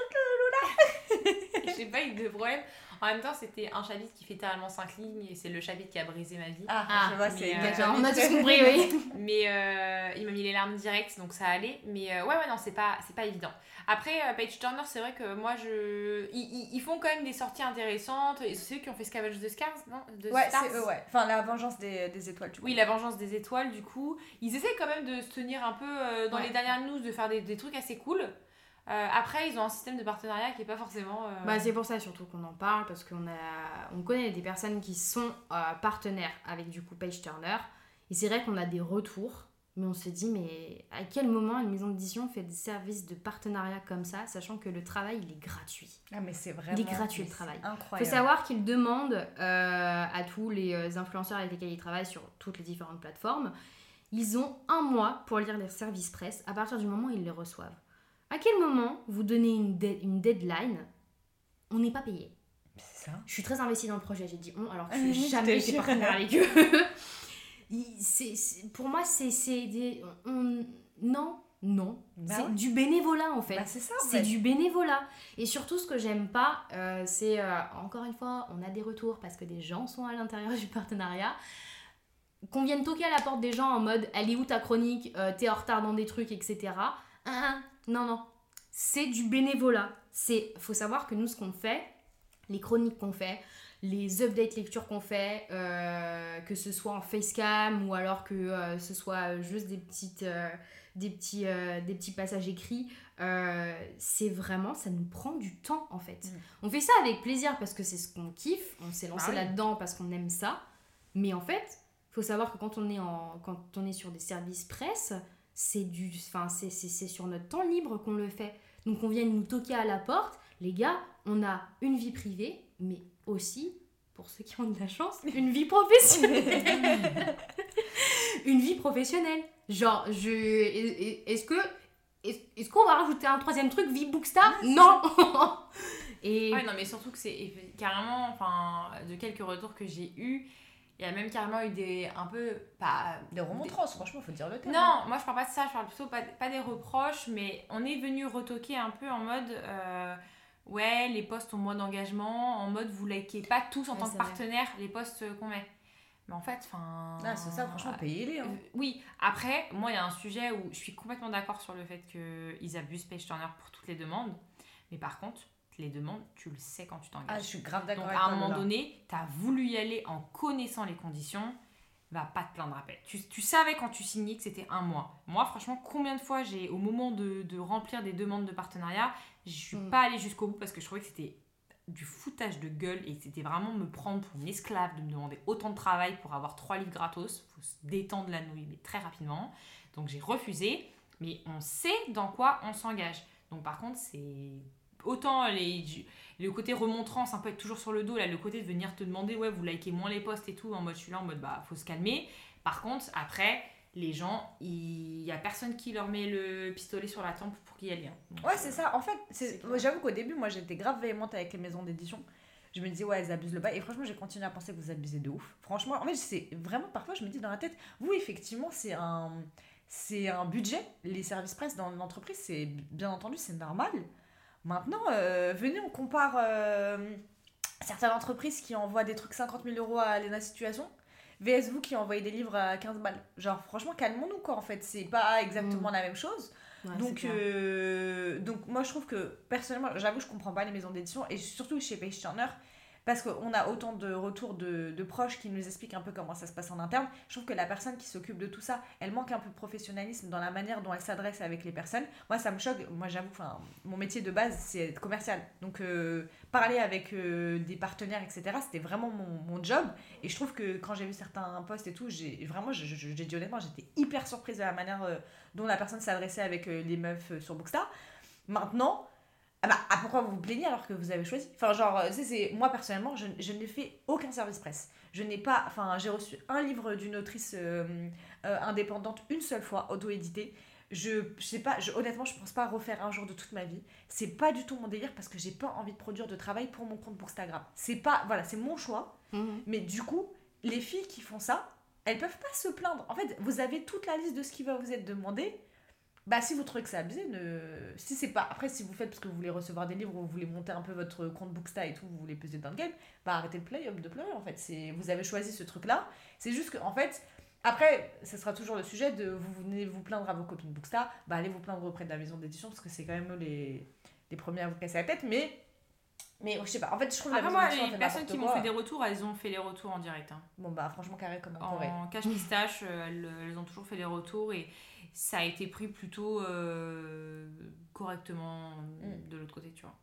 j'ai pas eu de problème. En même temps, c'était un chapitre qui fait littéralement 5 lignes et c'est le chapitre qui a brisé ma vie. Ah, Ah, je vois, c'est euh, on a tous compris, oui. Mais euh, il m'a mis les larmes directes, donc ça allait. Mais euh, ouais, ouais, non, c'est pas, c'est pas évident. Après, euh, Page Turner, c'est vrai que moi, je. Ils, font quand même des sorties intéressantes. Et c'est eux qui ont fait Scavenge de Scars, non? De Ouais, c'est eux, ouais. Enfin, la vengeance des, des étoiles, du coup. Oui, la vengeance des étoiles, du coup. Ils essaient quand même de se tenir un peu euh, dans Ouais. les dernières news, de faire des, des trucs assez cool. Euh, après, ils ont un système de partenariat qui est pas forcément. euh, Bah, c'est pour ça surtout qu'on en parle parce qu'on a, on connaît des personnes qui sont euh, partenaires avec du coup Page Turner et c'est vrai qu'on a des retours mais on se dit mais à quel moment une maison d'édition fait des services de partenariat comme ça sachant que le travail il est gratuit? Ah, mais c'est vraiment. Il est gratuit, mais le travail. c'est Il Incroyable. faut savoir qu'ils demandent euh, à tous les influenceurs avec lesquels ils travaillent sur toutes les différentes plateformes, ils ont un mois pour lire les services presse à partir du moment où ils les reçoivent. À quel moment vous donnez une, de- une deadline On n'est pas payé? C'est ça. Je suis très investie dans le projet, j'ai dit on, alors que je n'ai jamais été partenaire avec eux. Pour moi, c'est des. on- non, non. Bah c'est ouais. du bénévolat en fait. Bah, c'est ça, C'est du bénévolat. Et surtout, ce que j'aime pas, euh, c'est, euh, encore une fois, on a des retours parce que des gens sont à l'intérieur du partenariat. Qu'on vienne toquer à la porte des gens en mode Elle est où ta chronique? Euh, T'es en retard dans des trucs, etc. Ah, non, non. C'est du bénévolat. C'est faut savoir que nous, ce qu'on fait, les chroniques qu'on fait, les updates lectures qu'on fait, euh, que ce soit en facecam ou alors que euh, ce soit juste des petites. euh, des petits, des petits passages écrits, c'est vraiment, ça nous prend du temps en fait. Mm. On fait ça avec plaisir parce que c'est ce qu'on kiffe, on s'est lancé Ah oui. là-dedans parce qu'on aime ça, mais en fait, faut savoir que quand on est, en, quand on est sur des services presse, c'est du, enfin, c'est, sur notre temps libre qu'on le fait. Donc on vient nous toquer à la porte, les gars, on a une vie privée, mais aussi, pour ceux qui ont de la chance, une vie professionnelle. une vie professionnelle. Genre, je, est-ce que, est-ce qu'on va rajouter un troisième truc, vie Bookstar Non. Et Ouais, non, mais surtout que c'est carrément, enfin, de quelques retours que j'ai eu, il y a même carrément eu des, un peu, pas... Des remontrances, franchement, faut dire le terme. Non, moi je parle pas de ça, je parle plutôt pas, pas des reproches, mais on est venu retoquer un peu en mode, euh, ouais, les postes ont moins d'engagement, en mode vous likez pas tous en Ouais, tant que partenaire les postes qu'on met. Mais en fait, enfin... Ah, c'est ça, franchement, payez-les. Euh, Hein. oui, après, moi, il y a un sujet où je suis complètement d'accord sur le fait qu'ils abusent Page Turner pour toutes les demandes. Mais par contre, les demandes, tu le sais quand tu Ah, je t'engages. suis grave Donc, d'accord avec à un moment donné, tu as voulu y aller en connaissant les conditions, va pas te plaindre après. Tu, tu savais quand tu signais que c'était un mois. Moi, franchement, combien de fois j'ai, au moment de, de remplir des demandes de partenariat, je suis Mm. pas allée jusqu'au bout parce que je trouvais que c'était du foutage de gueule et c'était vraiment me prendre pour une esclave de me demander autant de travail pour avoir trois livres gratos. faut se détendre la nouille, mais très rapidement. Donc j'ai refusé, mais on sait dans quoi on s'engage. Donc par contre, c'est autant les, le côté remontrance, un peu être toujours sur le dos, là, le côté de venir te demander, ouais, vous likez moins les posts et tout, en mode, je suis là en mode, bah, faut se calmer. Par contre, après, les gens, il y a personne qui leur met le pistolet sur la tempe pour qu'il y ait lien. Donc, Ouais, c'est euh, ça. En fait, c'est- c'est j'avoue qu'au début, moi, j'étais grave véhémente avec les maisons d'édition. Je me disais, ouais, elles abusent le bas. Et franchement, j'ai continué à penser que vous abusez de ouf. Franchement, en fait, c'est vraiment, parfois, je me dis dans la tête, oui, effectivement, c'est un, c'est un budget. Les services presse dans l'entreprise, c'est bien entendu, c'est normal. Maintenant, euh, venez, on compare euh, certaines entreprises qui envoient des trucs 50 000 euros à Lena Situation. VS vous qui envoyez des livres à 15 balles. Genre, franchement, calmons-nous, quoi, en fait. C'est pas exactement la même chose. Ouais, Donc, euh, donc moi je trouve que personnellement, j'avoue, je comprends pas les maisons d'édition et surtout chez Page Turner parce qu'on a autant de retours de, de proches qui nous expliquent un peu comment ça se passe en interne. Je trouve que la personne qui s'occupe de tout ça, elle manque un peu de professionnalisme dans la manière dont elle s'adresse avec les personnes. Moi, ça me choque. Moi, j'avoue, mon métier de base, c'est commercial. Donc, euh, parler avec euh, des partenaires, etc., c'était vraiment mon, mon job. Et je trouve que quand j'ai vu certains posts et tout, j'ai vraiment, je- je- j'ai dit honnêtement, j'étais hyper surprise de la manière euh, dont la personne s'adressait avec les meufs sur Bookstar. Maintenant, ah bah, ah, pourquoi vous vous plaignez alors que vous avez choisi? Enfin, genre, euh, c'est moi personnellement, je, je n'ai fait aucun service presse. Je n'ai pas, enfin, j'ai reçu un livre d'une autrice euh, euh, indépendante une seule fois, auto-édité. Je, je sais pas, je, honnêtement, je pense pas refaire un jour de toute ma vie. C'est pas du tout mon délire parce que j'ai pas envie de produire de travail pour mon compte Bookstagram. C'est pas, voilà, c'est mon choix. Mhm. Mais du coup, les filles qui font ça, elles peuvent pas se plaindre. En fait, vous avez toute la liste de ce qui va vous être demandé. Bah, si vous trouvez que c'est abusé, ne... si c'est pas. Après, si vous faites parce que vous voulez recevoir des livres ou vous voulez monter un peu votre compte Booksta et tout, vous voulez peser dans le game, bah arrêtez de play, de pleurer en fait. C'est... Vous avez choisi ce truc-là. C'est juste que, en fait, après, ce sera toujours le sujet de vous venez vous plaindre à vos copines Booksta, bah allez vous plaindre auprès de la maison d'édition parce que c'est quand même eux les, les premiers à vous casser la tête. Mais, mais je sais pas, en fait, je trouve la Après, maison moi, les personnes qui m'ont fait des retours, elles ont fait les retours en direct. hein. Bon, bah franchement, carré comme. En cache pistache, euh, elles, elles ont toujours fait les retours et ça a été pris plutôt euh, correctement Mm. de l'autre côté, tu vois.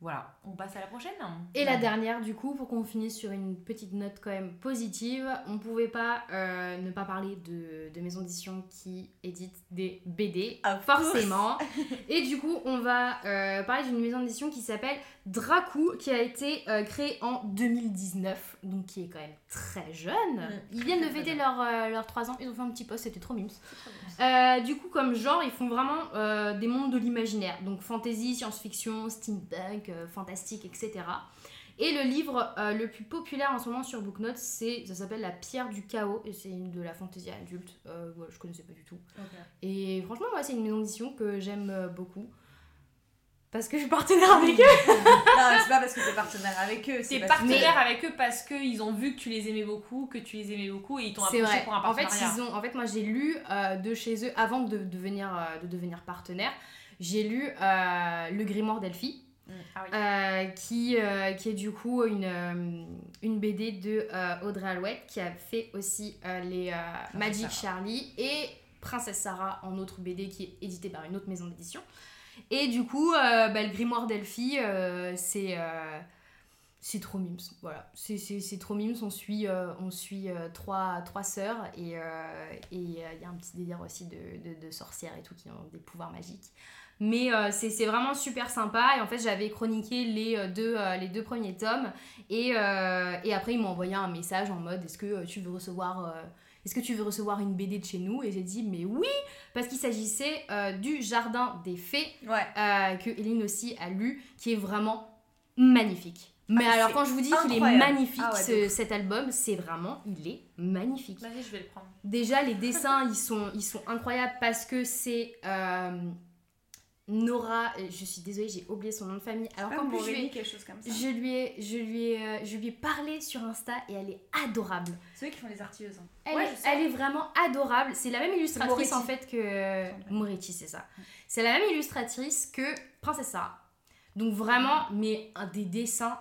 Voilà, on passe à la prochaine. Et la dernière, du coup, pour qu'on finisse sur une petite note quand même positive, on pouvait pas euh, ne pas parler de, de maisons d'édition qui éditent des BD, Of forcément. Et du coup, on va euh, parler d'une maison d'édition qui s'appelle Dracou, qui a été euh, créée en 2019, donc qui est quand même très jeune. Ils viennent de fêter leurs euh, leurs 3 ans, ils ont fait un petit post, c'était trop mimes. Euh, du coup, comme genre, ils font vraiment euh, des mondes de l'imaginaire. Donc fantasy, science-fiction, steampunk, euh, fantastique, etc. Et le livre euh, le plus populaire en ce moment sur Booknote, c'est, ça s'appelle La pierre du chaos, et c'est une de la fantasy adulte. Euh, je connaissais pas du tout. Et franchement, moi, c'est une maison d'édition que j'aime euh, beaucoup. Parce que je suis partenaire avec eux. non, mais c'est pas parce que t'es partenaire avec eux. c'est T'es parce que- partenaire avec eux parce qu'ils ont vu que tu les aimais beaucoup, que tu les aimais beaucoup et ils t'ont approché vrai. pour un En fait, partenariat. ils ont, en fait, moi, j'ai lu euh, de chez eux, avant de devenir, euh, de devenir partenaire, j'ai lu euh, Le Grimoire d'Elfie. Ah oui. Euh, qui, euh, qui est du coup une, une BD de euh, Audrey Alouette qui a fait aussi euh, les euh, Magic Sarah. Charlie et Princesse Sarah en autre BD qui est édité par une autre maison d'édition. Et du coup, euh, bah, le grimoire d'Elfie, euh, c'est euh, c'est trop mimes. Voilà, c'est- trop mimes. On suit, euh, on suit trois, sœurs et il y a un petit délire aussi de, sorcières et tout qui ont des pouvoirs magiques. Mais c'est vraiment super sympa. Et en fait, j'avais chroniqué les deux, premiers tomes. Et, et après, ils m'ont envoyé un message en mode Est-ce que tu veux recevoir. Est-ce que tu veux recevoir une BD de chez nous? Et j'ai dit mais oui Parce qu'il s'agissait euh, du Jardin des Fées Ouais. euh, que Eline aussi a lu, qui est vraiment magnifique. Mais Ah, alors c'est quand je vous dis qu'il est magnifique Ah ouais, ce- cet album, c'est vraiment, il est magnifique. Vas-y, je vais le prendre. Déjà les dessins, ils sont, ils sont incroyables parce que c'est euh, Nora, je suis désolée, j'ai oublié son nom de famille. Alors qu'en plus je lui, Aurélie, ai, quelque chose comme ça. je, lui ai, je, lui ai, euh, je lui ai parlé sur Insta et elle est adorable. C'est eux qui font les artilleuses. hein. Elle, Ouais, est, elle vraiment adorable. C'est la même illustratrice Moretti. en fait que. Moretti, c'est ça. C'est la même illustratrice que Princesse Sarah. Donc vraiment, mais un des dessins,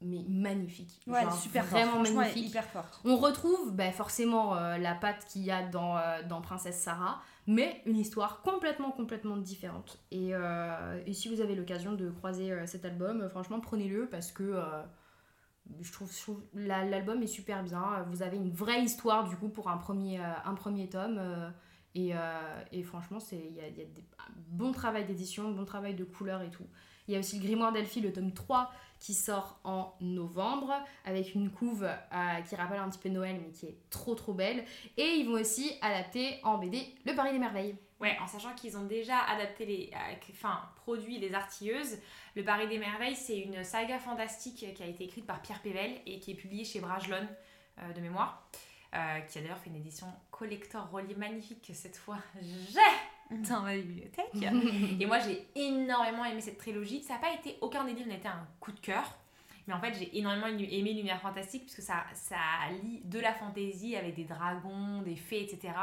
mais magnifiques. Ouais, Genre, super. Vraiment est magnifique. hyper forte. On retrouve bah, forcément euh, la patte qu'il y a dans, euh, dans Princesse Sarah, mais une histoire complètement, complètement différente. Et, euh, si vous avez l'occasion de croiser euh, cet album, euh, franchement, prenez-le parce que l'album est super bien. Vous avez une vraie histoire du coup pour un premier, un tome. Et, franchement, il y a, des bon travail d'édition, bon travail de couleur et tout. Il y a aussi le Grimoire d'Elphie, le tome 3, qui sort en novembre, avec une couve euh, qui rappelle un petit peu Noël, mais qui est trop trop belle. Et ils vont aussi adapter en BD Le Paris des Merveilles. Ouais, en sachant qu'ils ont déjà adapté les, euh, enfin produit les artilleuses. Le Paris des merveilles, c'est une saga fantastique qui a été écrite par Pierre Pével et qui est publiée chez Brajlon euh, de mémoire, euh, qui a d'ailleurs fait une édition collector reliée magnifique que cette fois j'ai dans ma bibliothèque. Et moi, j'ai énormément aimé cette trilogie. Ça n'a pas été, aucun des livres n'a été un coup de cœur. Mais en fait, j'ai énormément aimé l'univers fantastique puisque ça, ça lie de la fantaisie avec des dragons, des fées, etc.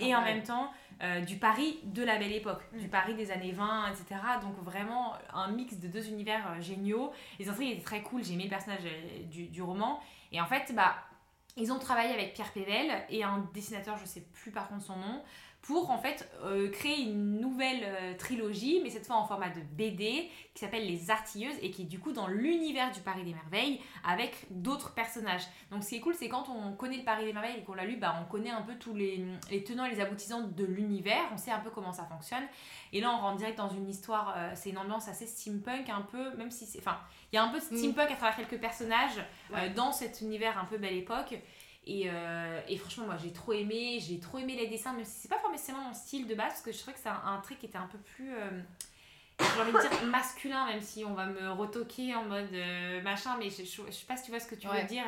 Et en même temps, euh, du Paris de la belle époque, du Mm. Paris des années 20, etc. Donc vraiment un mix de deux univers euh, géniaux. Les intrigues étaient très cool, j'ai aimé le personnage euh, du, du roman. Et en fait, bah, ils ont travaillé avec Pierre Pével et un dessinateur, je sais plus par contre son nom, pour en fait euh, créer une nouvelle euh, trilogie, mais cette fois en format de BD, qui s'appelle Les Artilleuses et qui est du coup dans l'univers du Paris des Merveilles avec d'autres personnages. Donc ce qui est cool, c'est quand on connaît le Paris des Merveilles et qu'on l'a lu, bah, on connaît un peu tous les, les tenants et les aboutissants de l'univers, on sait un peu comment ça fonctionne. Et là, on rentre direct dans une histoire, euh, c'est une ambiance assez steampunk, un peu, même si c'est. Enfin, il y a un peu de steampunk à travers quelques personnages dans cet univers un peu belle époque. Et, euh, et franchement, moi j'ai trop aimé, j'ai trop aimé les dessins, même si c'est pas forcément mon style de base, parce que je trouvais que c'est un, un trait qui était un peu plus. euh, j'ai envie de dire masculin, même si on va me retoquer en mode euh, machin, mais je, je, je sais pas si tu vois ce que tu Ouais. veux dire.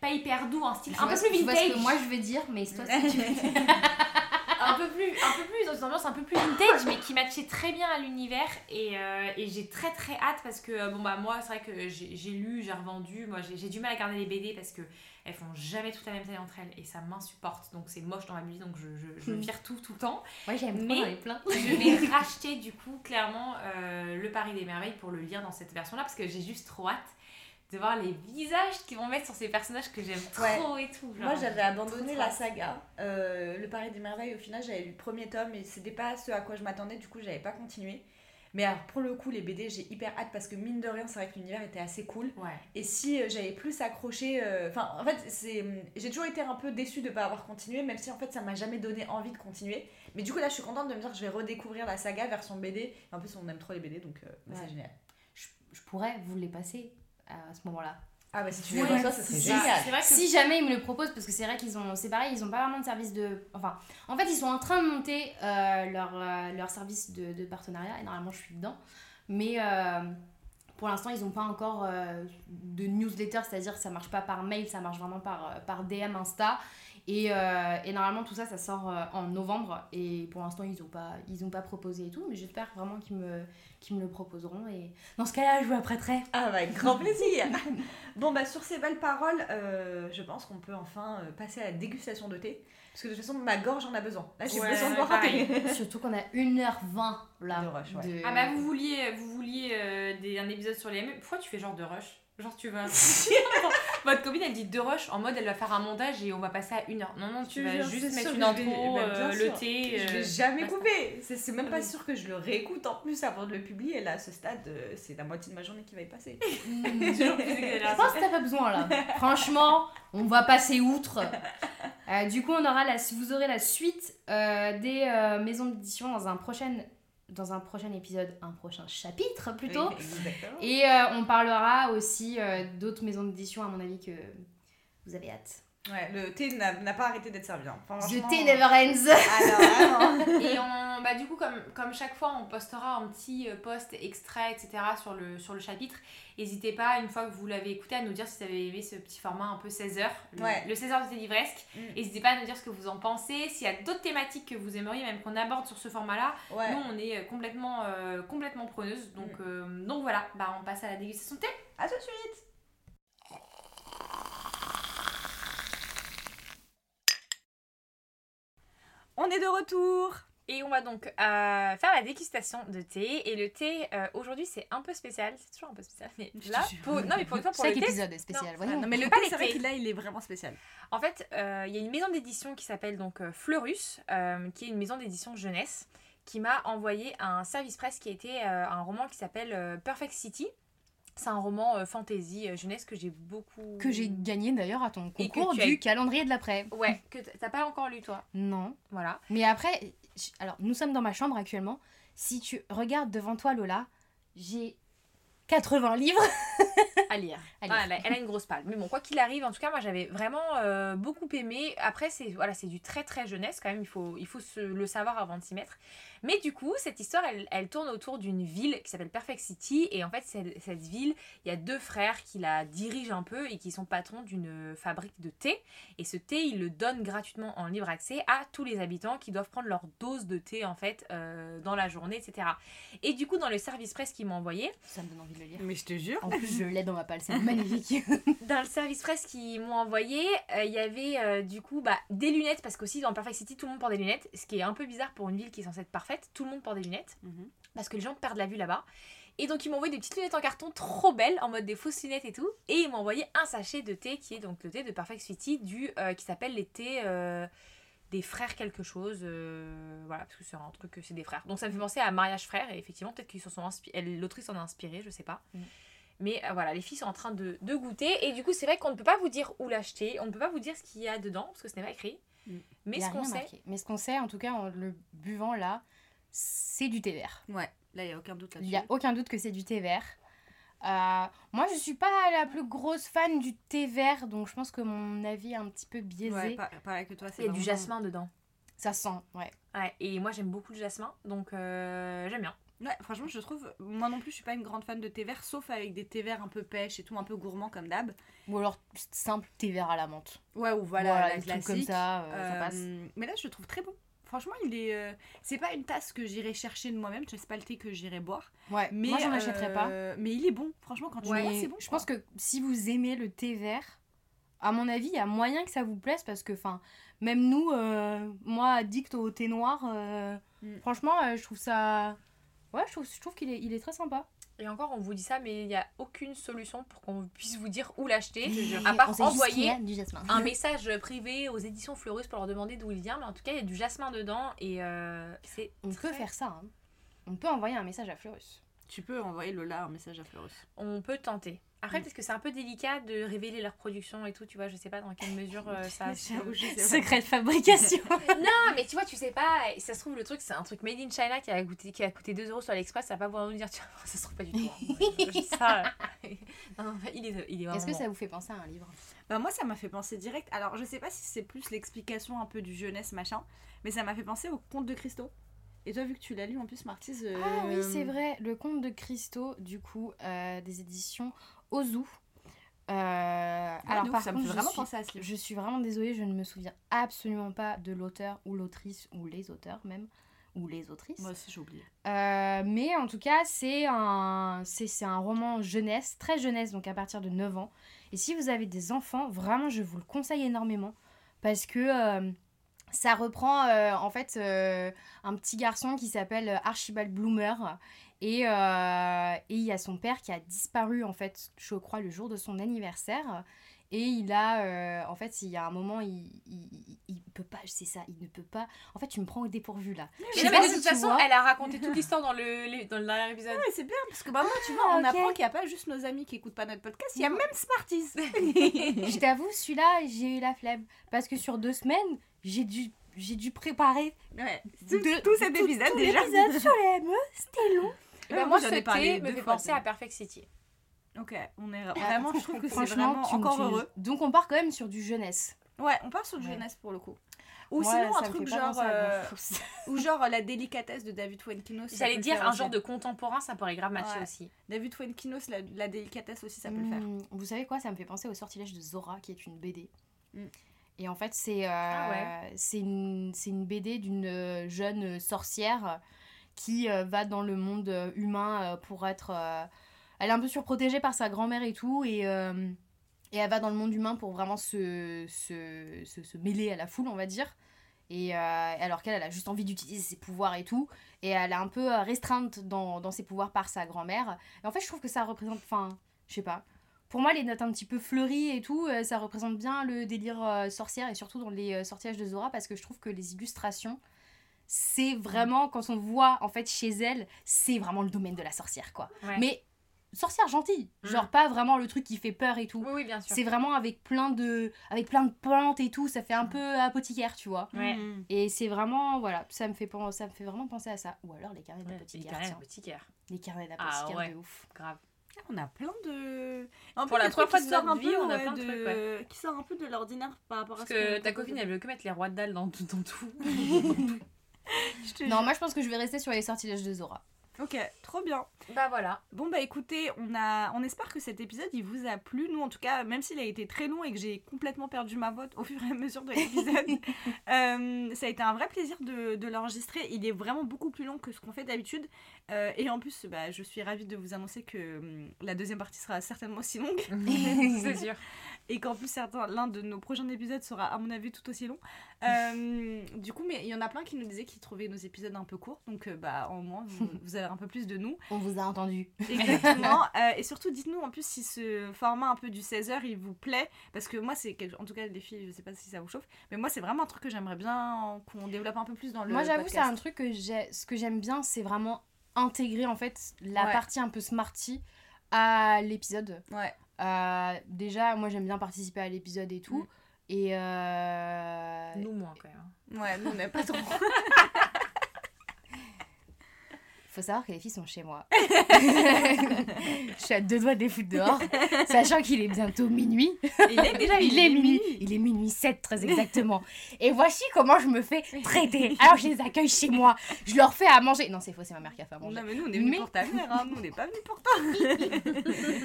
pas hyper doux, un style Je un peu plus je vois ce vintage. que moi je veux dire, mais c'est toi ce que tu veux dire. un peu plus un peu plus dans une ambiance un peu plus vintage mais qui matchait très bien à l'univers et, euh, et j'ai très très hâte parce que bon bah moi c'est vrai que j'ai lu j'ai revendu moi j'ai du mal à garder les BD parce que elles font jamais toute la même taille entre elles et ça m'insupporte donc c'est moche dans ma vie donc je, je, je Mhm. vire tout tout le temps Moi j'aime trop, Mais- plein. je vais racheter du coup clairement euh, le Paris des merveilles pour le lire dans cette version là parce que j'ai juste trop hâte de voir les visages qu'ils vont mettre sur ces personnages que j'aime trop et tout Moi j'avais abandonné trop la saga. Euh, le Paris des Merveilles, au final, j'avais lu le premier tome et c'était pas ce à quoi je m'attendais, du coup, j'avais pas continué. Mais alors, pour le coup, les BD, j'ai hyper hâte parce que mine de rien, c'est vrai que l'univers était assez cool. ouais Et si euh, j'avais plus accroché. euh, Enfin, en fait, c'est j'ai toujours été un peu déçue de pas avoir continué, même si en fait, ça m'a jamais donné envie de continuer. Mais du coup, là, je suis contente de me dire que je vais redécouvrir la saga version BD. En plus, on aime trop les BD, donc euh, bah, Ouais. c'est génial. Je, je pourrais vous les passer à ce moment-là. Ah, bah si tu Ouais, veux ça, ce c'est serait ça. génial. c'est vrai que Si jamais ils me le proposent, parce que c'est vrai qu'ils ont, c'est pareil, ils ont pas vraiment de service de, enfin, en fait ils sont en train de monter euh, leur, euh, leur service de, de partenariat et normalement je suis dedans, mais euh, pour l'instant ils ont pas encore euh, de newsletter, c'est-à-dire que ça marche pas par mail, ça marche vraiment par, par DM Insta. Et, euh, et normalement tout ça ça sort euh, en novembre et pour l'instant ils ont pas ils ont pas proposé et tout mais j'espère vraiment qu'ils me qu'ils me le proposeront et dans ce cas-là je vous apprêterai Ah, bah, avec grand plaisir. bon, bah, sur ces belles paroles, euh, je pense qu'on peut enfin passer à la dégustation de thé. Parce que de toute façon, ma gorge en a besoin. Là, j'ai Ouais, besoin de boire un surtout qu'on a 1h20 là De rush, ouais. de- Ah bah vous vouliez, vous vouliez euh, des, un épisode sur les ME. Pourquoi tu fais genre de rush? Genre tu vas... Votre copine elle dit de rush en mode elle va faire un montage et on va passer à une heure. Non non tu vas jure, juste mettre une intro, euh, le thé. Je euh, vais jamais basta. couper. C'est même pas Oui. sûr que je le réécoute en plus avant de le publier. Là, à ce stade, euh, c'est la moitié de ma journée qui va y passer. Je pense que t'as pas besoin là. Franchement, on va passer outre. Euh, du coup, on aura la, vous aurez la suite euh, des euh, maisons d'édition dans un prochain dans un prochain épisode, un prochain chapitre plutôt. Exactement. Et euh, on parlera aussi euh, d'autres maisons d'édition à mon avis que vous avez hâte. Ouais, le thé n'a pas arrêté d'être servi. hein. The Franchement, Tea Never Ends. Alors, vraiment. Et on, bah du coup comme, comme chaque fois on postera un petit euh, post extrait etc sur le, sur le chapitre. N'hésitez pas une fois que vous l'avez écouté à nous dire si vous avez aimé ce petit format un peu 16 heures. Le, Ouais. le 16 heures de Télivresque. Mm. N'hésitez pas à nous dire ce que vous en pensez. S'il y a d'autres thématiques que vous aimeriez même qu'on aborde sur ce format là. Ouais. Nous on est euh, complètement, euh, complètement preneuse. Donc, euh, donc voilà, bah, on passe à la dégustation de thé. À tout de suite. On est de retour. Et on va donc euh, faire la dégustation de thé. Et le thé, euh, aujourd'hui, c'est un peu spécial. C'est toujours un peu spécial. Mais là, pour, non, mais pour pour Chaque le thé, épisode est spécial. Non, voyons. Non mais le thé, c'est vrai là, il est vraiment spécial. En fait, euh, il y a une maison d'édition qui s'appelle donc euh, Fleurus, euh, qui est une maison d'édition jeunesse, qui m'a envoyé un service presse qui était euh, un roman qui s'appelle euh, Perfect City. C'est un roman euh, fantasy euh, jeunesse que j'ai beaucoup. Que j'ai gagné d'ailleurs à ton concours as- du calendrier de l'après. Ouais, que t'as pas encore lu toi? Non. Voilà. Mais après, alors nous sommes dans ma chambre actuellement. Si tu regardes devant toi, Lola, j'ai 80 livres. À lire. À lire. Ah, elle, a, elle a une grosse palle. Mais bon, quoi qu'il arrive, en tout cas, moi j'avais vraiment euh, beaucoup aimé. Après, c'est voilà, c'est du très très jeunesse quand même. Il faut, il faut se, le savoir avant de s'y mettre. Mais du coup, cette histoire, elle, elle tourne autour d'une ville qui s'appelle Perfect City. Et en fait, c'est- cette ville, il y a deux frères qui la dirigent un peu et qui sont patrons d'une fabrique de thé. Et ce thé, ils le donnent gratuitement en libre accès à tous les habitants qui doivent prendre leur dose de thé en fait euh, dans la journée, etc. Et du coup, dans le service presse qu'ils m'ont envoyé, Ça me donne envie de le lire. Mais je te jure. En plus, je l'ai dans ma palle, c'est magnifique. dans le service presse qu'ils m'ont envoyé, euh, il y avait euh, du coup bah, des lunettes, parce qu'aussi dans Perfect City, tout le monde porte des lunettes, ce qui est un peu bizarre pour une ville qui est censée être parfaite, tout le monde porte des lunettes, Mhm. parce que les gens perdent la vue là-bas. Et donc ils m'ont envoyé des petites lunettes en carton trop belles, en mode des fausses lunettes et tout, et ils m'ont envoyé un sachet de thé qui est donc le thé de Perfect City, du, euh, qui s'appelle les thés euh, des frères quelque chose, euh, voilà, parce que c'est un truc, c'est des frères. Donc ça me fait penser à Mariage Frère, et effectivement peut-être qu'ils se sont inspirés, l'autrice en a inspiré, je sais pas. Mhm. Mais voilà, les filles sont en train de, de goûter. Et du coup, c'est vrai qu'on ne peut pas vous dire où l'acheter. On ne peut pas vous dire ce qu'il y a dedans, parce que ce n'est pas écrit. Mm. Mais ce qu'on sait. Mais ce qu'on sait, en tout cas, en le buvant là, c'est du thé vert. Ouais, là, il n'y a aucun doute Il là-dessus. n'y a aucun doute que c'est du thé vert. Euh, moi, je suis pas la plus grosse fan du thé vert, donc je pense que mon avis est un petit peu biaisé. Ouais, pareil que toi, c'est Il y a du jasmin dedans. Ça sent, ouais. Ouais, et moi, j'aime beaucoup le jasmin. Donc, euh, j'aime bien. Ouais, franchement, je trouve. Moi non plus, je suis pas une grande fan de thé vert, sauf avec des thés verts un peu pêche et tout, un peu gourmand comme d'hab. Ou alors simple thé vert à la menthe. Ouais, ou voilà, la des trucs classique. comme ça, euh, ça passe. Mais là, je le trouve très bon. Franchement, il est. euh, C'est pas une tasse que j'irai chercher de moi-même, c'est pas le thé que j'irai boire. Ouais, Mais moi j'en achèterais pas. euh, Mais il est bon, franchement, quand tu le Mais bois, c'est bon. je pense que si vous aimez le thé vert, à mon avis, il y a moyen que ça vous plaise parce que, enfin, même nous, euh, moi, addict au thé noir, euh, Mm. franchement, euh, je trouve ça. Ouais, je trouve, je trouve qu'il est, il est très sympa. Et encore, on vous dit ça, mais il n'y a aucune solution pour qu'on puisse vous dire où l'acheter. Et À part envoyer y a du jasmin. un message privé aux éditions Fleurus pour leur demander d'où il vient. Mais en tout cas, il y a du jasmin dedans. Et euh, c'est. On peut faire ça. hein. On peut envoyer un message à Fleurus. Tu peux envoyer Lola un message à Fleurus. On peut tenter. Après, Mm. peut-être que c'est un peu délicat de révéler leur production et tout, tu vois, je sais pas dans quelle mesure euh, ça. Secret de fabrication. non, mais tu vois, tu sais pas, et ça se trouve, le truc, c'est un truc made in China qui a coûté, qui a coûté 2 euros sur AliExpress, ça va pas pouvoir nous dire, tu vois, ça se trouve pas du tout. hein. Ça. non, non, il est, il est Est-ce que ça vous fait penser à un livre? Bah moi ça m'a fait penser direct. Alors je sais pas si c'est plus l'explication un peu du jeunesse machin, mais ça m'a fait penser au conte de Christo. Et toi vu que tu l'as lu en plus Martise. euh, Ah oui, c'est vrai. Le conte de Christo, du coup, euh, des éditions Ozu. Euh, ouais, alors, ouf, par ça contre, me fait je vraiment suis- penser à ce livre. Je suis vraiment désolée, je ne me souviens absolument pas de l'auteur ou l'autrice, ou les auteurs même, ou les autrices. Moi aussi j'ai oublié. Euh, mais en tout cas, c'est un, c'est, c'est un roman jeunesse, très jeunesse, donc à partir de 9 ans. Et si vous avez des enfants, vraiment, je vous le conseille énormément. Parce que euh, ça reprend euh, en fait un petit garçon qui s'appelle Archibald Bloomer. Et euh, et il y a son père qui a disparu, en fait, je crois, le jour de son anniversaire. Et il a, euh, en fait, il y a un moment, il, il, il- peut pas, c'est ça, il ne peut pas. En fait, tu me prends au dépourvu là. Je Mais sais non, pas mais de si toute façon, vois. elle a raconté toute l'histoire dans le, les- dans le dernier épisode. Ouais c'est bien parce que maintenant tu vois Ah, on apprend qu'il n'y a pas juste nos amis qui écoutent pas notre podcast, il y a même Smarties. Je t'avoue, celui-là, j'ai eu la flemme. Parce que sur deux semaines, j'ai dû, j'ai dû préparer ouais. tout, Tout, tout cet épisode tout déjà. l'épisode sur les ME. C'était long. Et ben, Ouais, moi, ce thé me fait penser à. Perfect City. Ok, on est vraiment je trouve que c'est Franchement, vraiment encore heureux. Donc on part quand même sur du jeunesse. Ouais, on part sur du Ouais. jeunesse pour le coup. Ou sinon un truc genre euh, ou genre la délicatesse de David Fuenkinos. ça J'allais dire un genre de contemporain, ça pourrait grave matcher Ouais. aussi. David Fuenkinos la, la délicatesse aussi ça peut le faire. Hmm, Vous savez quoi Ça me fait penser au sortilège de Zora, qui est une BD. Mm. Et en fait, c'est euh, Ah ouais. c'est une, c'est une BD d'une euh, jeune sorcière qui euh, va dans le monde euh, humain euh, pour être. elle est un peu surprotégée par sa grand-mère et tout. Et, et elle va dans le monde humain pour vraiment se, se, se, se mêler à la foule, on va dire. Et alors qu'elle, elle a juste envie d'utiliser ses pouvoirs et tout. Et elle est un peu restreinte dans, dans ses pouvoirs par sa grand-mère. Et en fait, je trouve que ça représente. Enfin, je sais pas. Pour moi, les notes un petit peu fleuries et tout, ça représente bien le délire sorcière et surtout dans les euh, de Zora parce que je trouve que les illustrations, c'est vraiment, quand on voit en fait chez elle, c'est vraiment le domaine de la sorcière quoi. Ouais. Mais sorcière gentille. Mm. Genre pas vraiment le truc qui fait peur et tout. Oui, oui, bien sûr. C'est vraiment avec plein de avec plein de plantes et tout, ça fait un peu apothicaire, tu vois. Ouais. Mm. Et c'est vraiment voilà, ça me fait ça me fait vraiment penser à ça ou alors les carnets Ouais, les d'apothicaire. carnets tiens. d'apothicaire. Les carnets Ah, d'apothicaire ouais. de ouf. Grave. On a plein de. En Pour plus, la trucs fois qui notre un vie, peu, on a ouais, plein de trucs, ouais. Qui sort un peu de l'ordinaire par rapport Parce à ce qu'on que ta copine, elle veut que mettre les rois de dalle dans tout. Dans tout. Non, moi je pense que je vais rester sur les sortilèges de Zora. Ok, trop bien. bah voilà. Bon bah écoutez, on a, on espère que cet épisode il vous a plu. Nous en tout cas, même s'il a été très long et que j'ai complètement perdu ma voix au fur et à mesure de l'épisode, euh, ça a été un vrai plaisir de, de l'enregistrer. Il est vraiment beaucoup plus long que ce qu'on fait d'habitude. Euh, et en plus, bah, je suis ravie de vous annoncer que hum, la deuxième partie sera certainement aussi longue C'est sûr. Et qu'en plus certains, l'un de nos prochains épisodes sera à mon avis tout aussi long. Euh, du coup, mais il y en a plein qui nous disaient qu'ils trouvaient nos épisodes un peu courts, donc euh, bah au moins vous, vous avez un peu plus de nous. On vous a entendu. Exactement. Euh, et surtout, dites-nous en plus si ce format un peu du 16h il vous plaît. Parce que moi, c'est quelque... en tout cas, les filles, je sais pas si ça vous chauffe, mais moi, c'est vraiment un truc que j'aimerais bien qu'on développe un peu plus dans le. Moi j'avoue c'est un truc que j'ai ce que j'aime bien c'est vraiment intégrer en fait la Ouais. partie un peu smarty à l'épisode. Ouais. Euh, déjà moi j'aime bien participer à l'épisode et tout. Mm. Et euh... Nous, moins quand même. Ouais, nous, on n'aime pas trop. faut savoir que les filles sont chez moi. Je suis à deux doigts des foutre dehors, sachant qu'il est bientôt minuit. Il est déjà Il est minuit. Il est minuit 7 très exactement. Et voici comment je me fais traiter. Alors je les accueille chez moi. Je leur fais à manger. Non c'est faux, c'est ma mère qui a fait à manger. Non, mais nous, on est venus Mais- pour ta mère, hein. Nous, on n'est pas venus pour toi.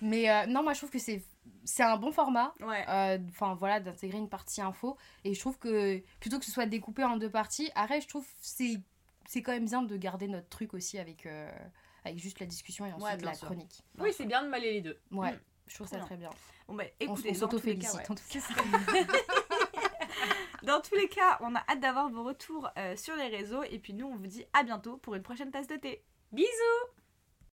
Mais euh, non, moi je trouve que c'est c'est un bon format. Ouais. euh, Enfin voilà, d'intégrer une partie info. Et je trouve que plutôt que ce soit découpé en deux parties, arrête, je trouve c'est c'est quand même bien de garder notre truc aussi avec avec, avec juste la discussion et ensuite Ouais, la sûr. chronique. Oui, c'est bien de mêler les deux. Ouais, Mm. je trouve Trop ça très bien. Bon, bah On, écoutez, on dans tous les cas, s'auto-félicite ouais. en tout cas. Dans tous les cas, on a hâte d'avoir vos retours euh, sur les réseaux. Et puis nous, on vous dit à bientôt pour une prochaine tasse de thé. Bisous